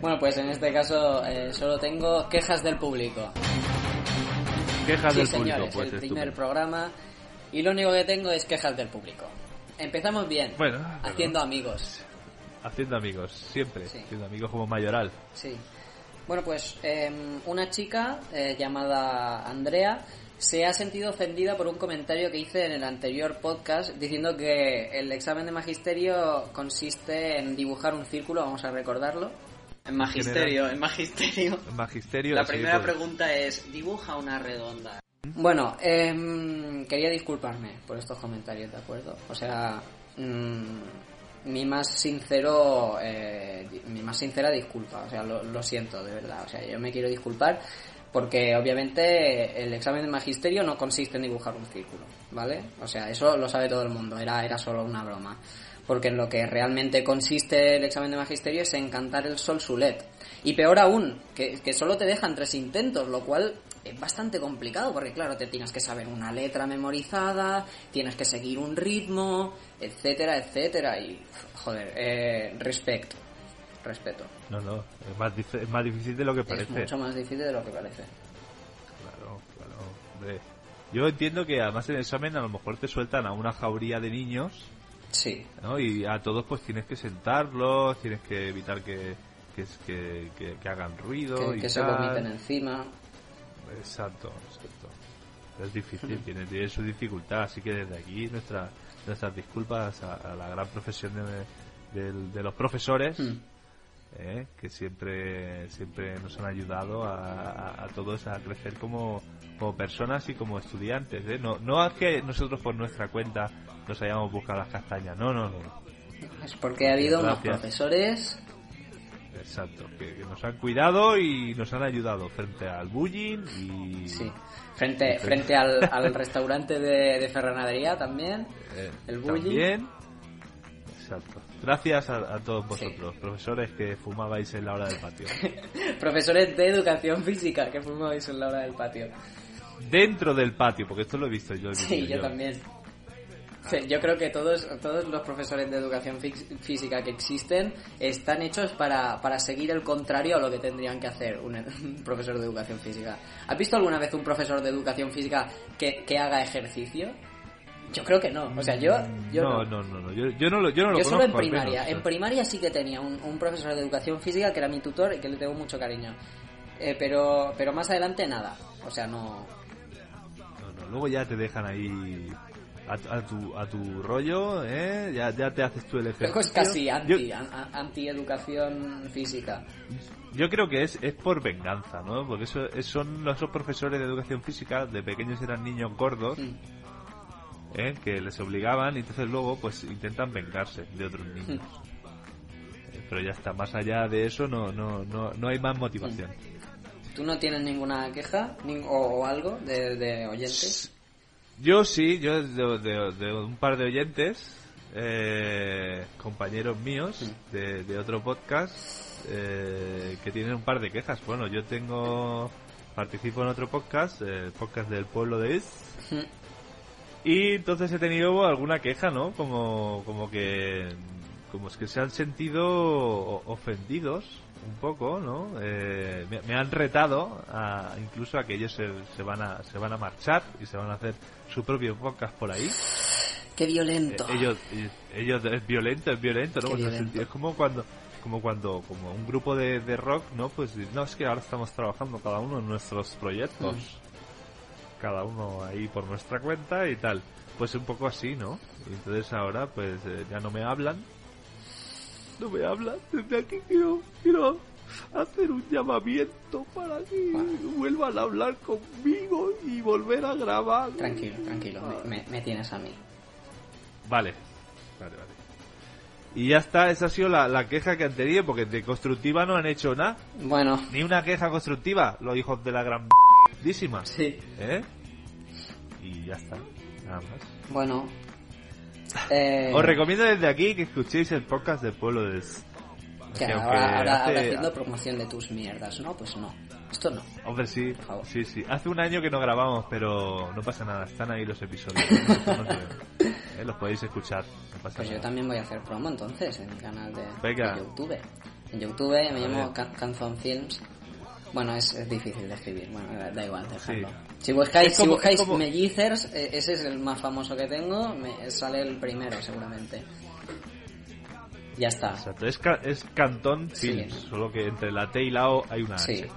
Bueno, pues en este caso eh, solo tengo quejas del público. Quejas Sí, del señores, público, pues el primer programa y lo único que tengo es quejas del público. Empezamos bien, Bueno, haciendo amigos. haciendo amigos, siempre, Sí. haciendo amigos como mayoral. Sí. Bueno, pues em, una chica eh, llamada Andrea se ha sentido ofendida por un comentario que hice en el anterior podcast diciendo que el examen de magisterio consiste en dibujar un círculo, vamos a recordarlo. En magisterio, en magisterio. El magisterio. La sí, primera pues, pregunta es, dibuja una redonda. Bueno, em, quería disculparme por estos comentarios, ¿de acuerdo? O sea, mm, mi más sincero, eh, mi más sincera disculpa, o sea, lo, lo siento, de verdad, o sea, yo me quiero disculpar porque obviamente el examen de magisterio no consiste en dibujar un círculo, ¿vale? O sea, eso lo sabe todo el mundo, era, era solo una broma. Porque en lo que realmente consiste el examen de magisterio es en cantar el sol sulet. Y peor aún, que, que solo te dejan tres intentos, lo cual es bastante complicado, porque claro, te tienes que saber una letra memorizada, tienes que seguir un ritmo, etcétera, etcétera. Y, joder, eh, respeto, respeto. No, no, es más, dif- es más difícil de lo que Es parece. mucho más difícil de lo que parece. Claro, claro, hombre. Yo entiendo que además en el examen a lo mejor te sueltan a una jauría de niños, Sí, ¿no? Y a todos pues tienes que sentarlos, tienes que evitar que, que, que, que- que hagan ruido que, y que se tal. vomiten encima. Exacto, exacto. Es difícil, tiene, tiene su dificultad, así que desde aquí nuestra, nuestras disculpas a, a la gran profesión de, los profesores, Mm. Eh, que siempre siempre nos han ayudado a, a- a todos a crecer como, como personas y como estudiantes. ¿eh? No, no es que nosotros por nuestra cuenta nos hayamos buscado las castañas, no, no, no. Es porque ha habido unos Gracias. profesores Exacto, que, que nos han cuidado y nos han ayudado frente al bullying y... Sí. Frente, frente al, al restaurante de, de Ferranadería también. Eh, El bullying. También. Exacto. Gracias a, a todos vosotros, profesores que fumabais en la hora del patio. Profesores de educación física que fumabais en la hora del patio. Dentro del patio, porque esto lo he visto yo. Sí, yo también. Sí, yo creo que todos, todos los profesores de educación fix- física que existen están hechos para, para seguir el contrario a lo que tendrían que hacer un, un profesor de educación física. ¿Has visto alguna vez un profesor de educación física que, que haga ejercicio? Yo creo que no. O sea, yo, yo no, no, no, no, Yo, yo no lo, yo no lo solo en conozco, al primaria. menos. En primaria sí que tenía un, un profesor de educación física que era mi tutor y que le tengo mucho cariño. Eh, pero, pero más adelante nada. O sea, no. No, no, Luego ya te dejan ahí a, a tu, a tu rollo, ¿eh? Ya, ya te haces tú el. Luego es casi anti, an- an- anti-educación física. Yo creo que es, es por venganza, ¿no? Porque eso, es- son los esos profesores de educación física, de pequeños eran niños gordos, Mm. ¿Eh? que les obligaban y entonces luego pues intentan vengarse de otros niños. Eh, Pero ya está, más allá de eso no, no, no, no hay más motivación. ¿Tú no tienes ninguna queja ning- o, o algo de, de oyentes? Yo sí, yo de, de- de un par de oyentes, eh, compañeros míos de, de otro podcast, eh, que tienen un par de quejas. Bueno, yo tengo, participo en otro podcast, el podcast del pueblo de Is, y entonces he tenido alguna queja, ¿no? Como, como que como es que se han sentido ofendidos un poco, ¿no? Eh, me, me han retado a, incluso a que ellos se, se van a se van a marchar y se van a hacer su propio podcast por ahí. Qué violento. Eh, ellos ellos es violento, es violento, ¿no? Violento. Es como cuando como cuando como un grupo de, de rock, ¿no? Pues no es que ahora estamos trabajando cada uno en nuestros proyectos. Mm. Cada uno ahí por nuestra cuenta y tal. Pues un poco así, ¿no? Y entonces ahora pues eh, ya no me hablan. No me hablan. Desde aquí quiero quiero hacer un llamamiento para que vuelvan a hablar conmigo y volver a grabar. Tranquilo, tranquilo, me tienes a mí. Vale, vale, vale. Y ya está, esa ha sido la, la queja que han tenido, porque de constructiva no han hecho nada. Bueno, Ni una queja constructiva, los hijos de la gran dísima. sí. ¿Eh? Y ya está, nada más. Bueno. Eh, Os recomiendo desde aquí que escuchéis el podcast del pueblo de... que que ahora, aunque ahora- hace- ahora haciendo promoción de tus mierdas, ¿no? Pues no. Esto no. Hombre, sí, Por favor. sí, sí. Hace un año que no grabamos, pero no pasa nada, están ahí los episodios. No. Eh, Los podéis escuchar, no pasa Pues yo también voy a hacer promo entonces en mi canal de, de YouTube. En YouTube me A llamo ver. Ca- Canzon Films. Bueno, es, es difícil de escribir, bueno, da- igual, dejadlo. Sí. Si buscáis, como- si buscáis como- Mellizers, eh, ese es el más famoso que tengo, me sale el primero seguramente. Ya está. Exacto, es, ca- es Cantón Sí. Films, solo que entre la T y la O hay una Sí. H.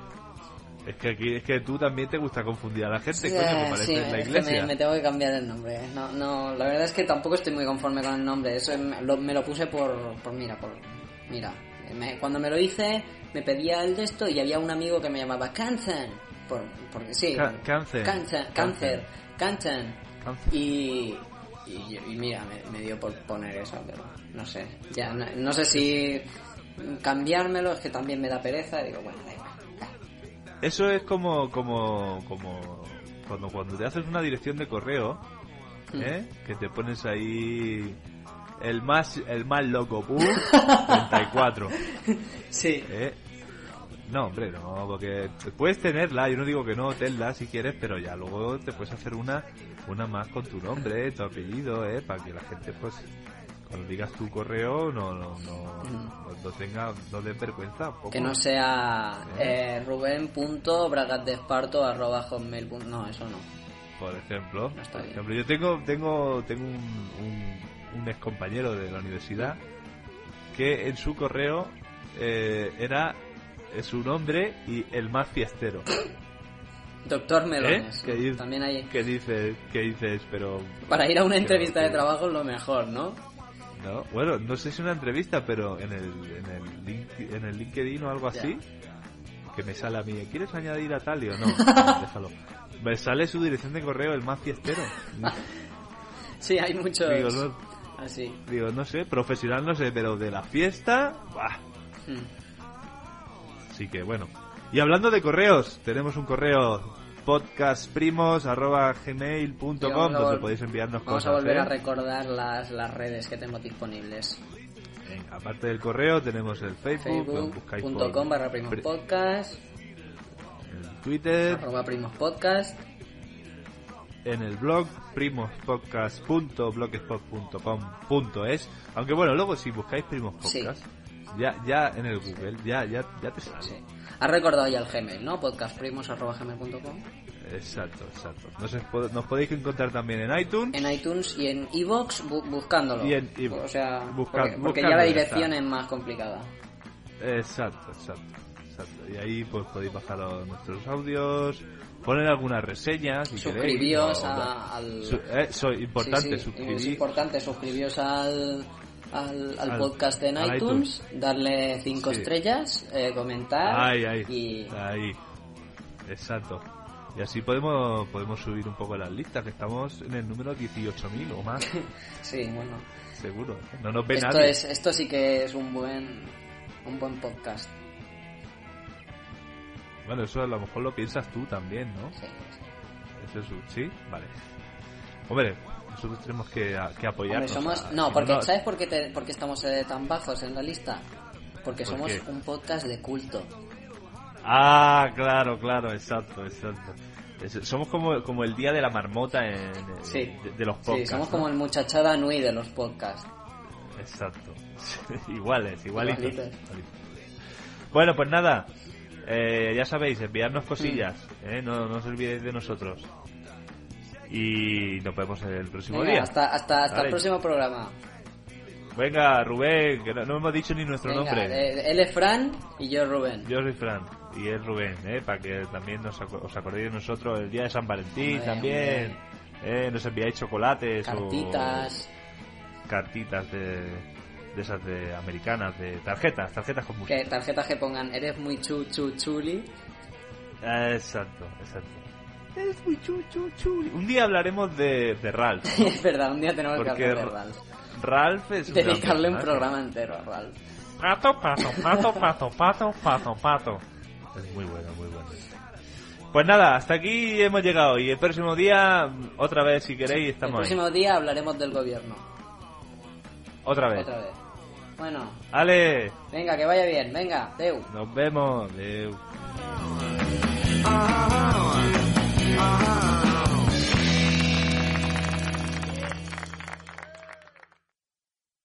Es que aquí es que tú también te gusta confundir a la gente, coño, Eh, que pareces sí, la es que iglesia. me, me tengo que cambiar el nombre. No, no, la verdad es que tampoco estoy muy conforme con el nombre. Eso me lo, me lo puse por, por mira, por mira. Me- cuando me lo hice, me pedía el de esto y había un amigo que me llamaba Cancer. Por, porque sí. Cáncer. Cáncer. Cáncer. Cáncer. Y, y, y mira, me, me dio por poner eso, pero no sé. Ya no, no sé si cambiármelo, es que también me da pereza. Digo, bueno, da igual. Eso es como, como, como cuando, cuando te haces una dirección de correo, Mm. ¿eh? que te pones ahí el más, el más loco, pu, 34. Sí. ¿eh? No, hombre, no, porque puedes tenerla, yo no digo que no, tenla si quieres, pero ya luego te puedes hacer una, una más con tu nombre, tu apellido, ¿eh? Para que la gente, pues, cuando digas tu correo, no, no, no, no, no tenga, no dé vergüenza. poco. Que no sea eh, ruben.bragatdesparto.hotmail. No, eso no. Por ejemplo, por ejemplo, yo tengo, tengo, tengo un, un, un ex compañero de la universidad que en su correo eh, era eh, su nombre y el más fiestero. Doctor Melones. ¿Eh? Que dices- También hay... que dices, que dices, pero Para ir a una entrevista de trabajo es lo mejor, ¿no? no, bueno, no sé si una entrevista, pero en el, en el, link, en el LinkedIn o algo así, que me sale a mí, ¿quieres añadir a tal? Yo, no, déjalo. Me sale su dirección de correo, el más fiestero. Sí, hay muchos... Digo, no, Así. Digo, no sé, profesional no sé, pero de la fiesta, ¡buah! Mm. Así que bueno. Y hablando de correos, tenemos un correo podcastprimos.gmail.com vamos donde podéis enviarnos Vamos cosas. a volver ¿eh? a recordar las, las redes que tenemos disponibles. Aparte del correo tenemos el Facebook, Facebook.com barra primos pri- podcast, el Twitter, arroba primos podcast. En el blog primospodcast.blogspot.com.es aunque bueno, luego si buscáis Primos Sí. Podcast, ya, ya en el Google, ya, ya, ya te sale. Sí. Has recordado ya el Gmail, ¿no? podcastprimos.gmail.com Exacto, exacto. Nos, podéis encontrar también en iTunes. En iTunes y en Evox buscándolo. Y en iVoox. O sea, Busca- porque, ya la dirección está. es más complicada. Exacto, exacto, exacto. Y ahí pues podéis bajar nuestros audios, poner algunas reseñas si queréis, Suscribíos a- al... Su- eh, soy importante, Sí, sí, suscribir. Es importante suscribiros al, al, al Al- podcast en al iTunes, darle cinco Sí. estrellas, eh, comentar Ahí, ahí, y ahí. Exacto. Y así podemos podemos subir un poco las listas, que estamos en el número 18.000 o más, sí, bueno. seguro. No nos ve Esto nadie. es esto sí que es un buen un buen podcast. Bueno, eso a lo mejor lo piensas tú también, ¿no? Sí, sí. Eso es un- ¿Sí? Vale. Hombre, nosotros tenemos que, que Hombre, apoyarnos. somos a- no, porque no- ¿sabes por qué te- por qué estamos eh, tan bajos en la lista? Porque ¿Por somos qué? un podcast de culto. Ah, claro, claro, exacto, exacto. Somos como, como el día de la marmota en, Sí. de, de los Sí, podcasts. somos ¿no? como el muchachada Nui de los podcasts. Exacto. iguales, igualitos. Igualitos. Bueno, pues nada. Eh, ya sabéis, enviarnos cosillas. eh, no, no os olvidéis de nosotros. Y nos vemos el próximo Venga, día. hasta, hasta, hasta Vale. el próximo programa. Venga, Rubén, que no, no hemos dicho ni nuestro Venga, nombre. eh, él es Fran y yo Rubén. Yo soy Fran y él Rubén, ¿eh? para que también nos os acordéis de nosotros el día de San Valentín Hombre, también. ¿eh? Nos enviáis chocolates Cartitas. o cartitas de, de esas de americanas, de tarjetas, tarjetas con música. Que tarjetas que pongan, eres muy chu chu chuli. Exacto, exacto. Es muy chu, chu, chu. Un día hablaremos de, de Ralph. es verdad, un día tenemos Porque que hablar de Ra- Ralph. Ralph es Dedicarle un programa entero a Ralph. Pato, pato, pato, pato, pato, pato, pato. Es muy bueno, muy bueno. Pues nada, hasta aquí hemos llegado y el próximo día, otra vez si queréis, El estamos ahí. próximo día hablaremos del gobierno. Otra vez. Otra vez. Bueno. Ale. Venga, que vaya bien. Venga, Deu. Nos vemos. Deu. Ah, ah, ah.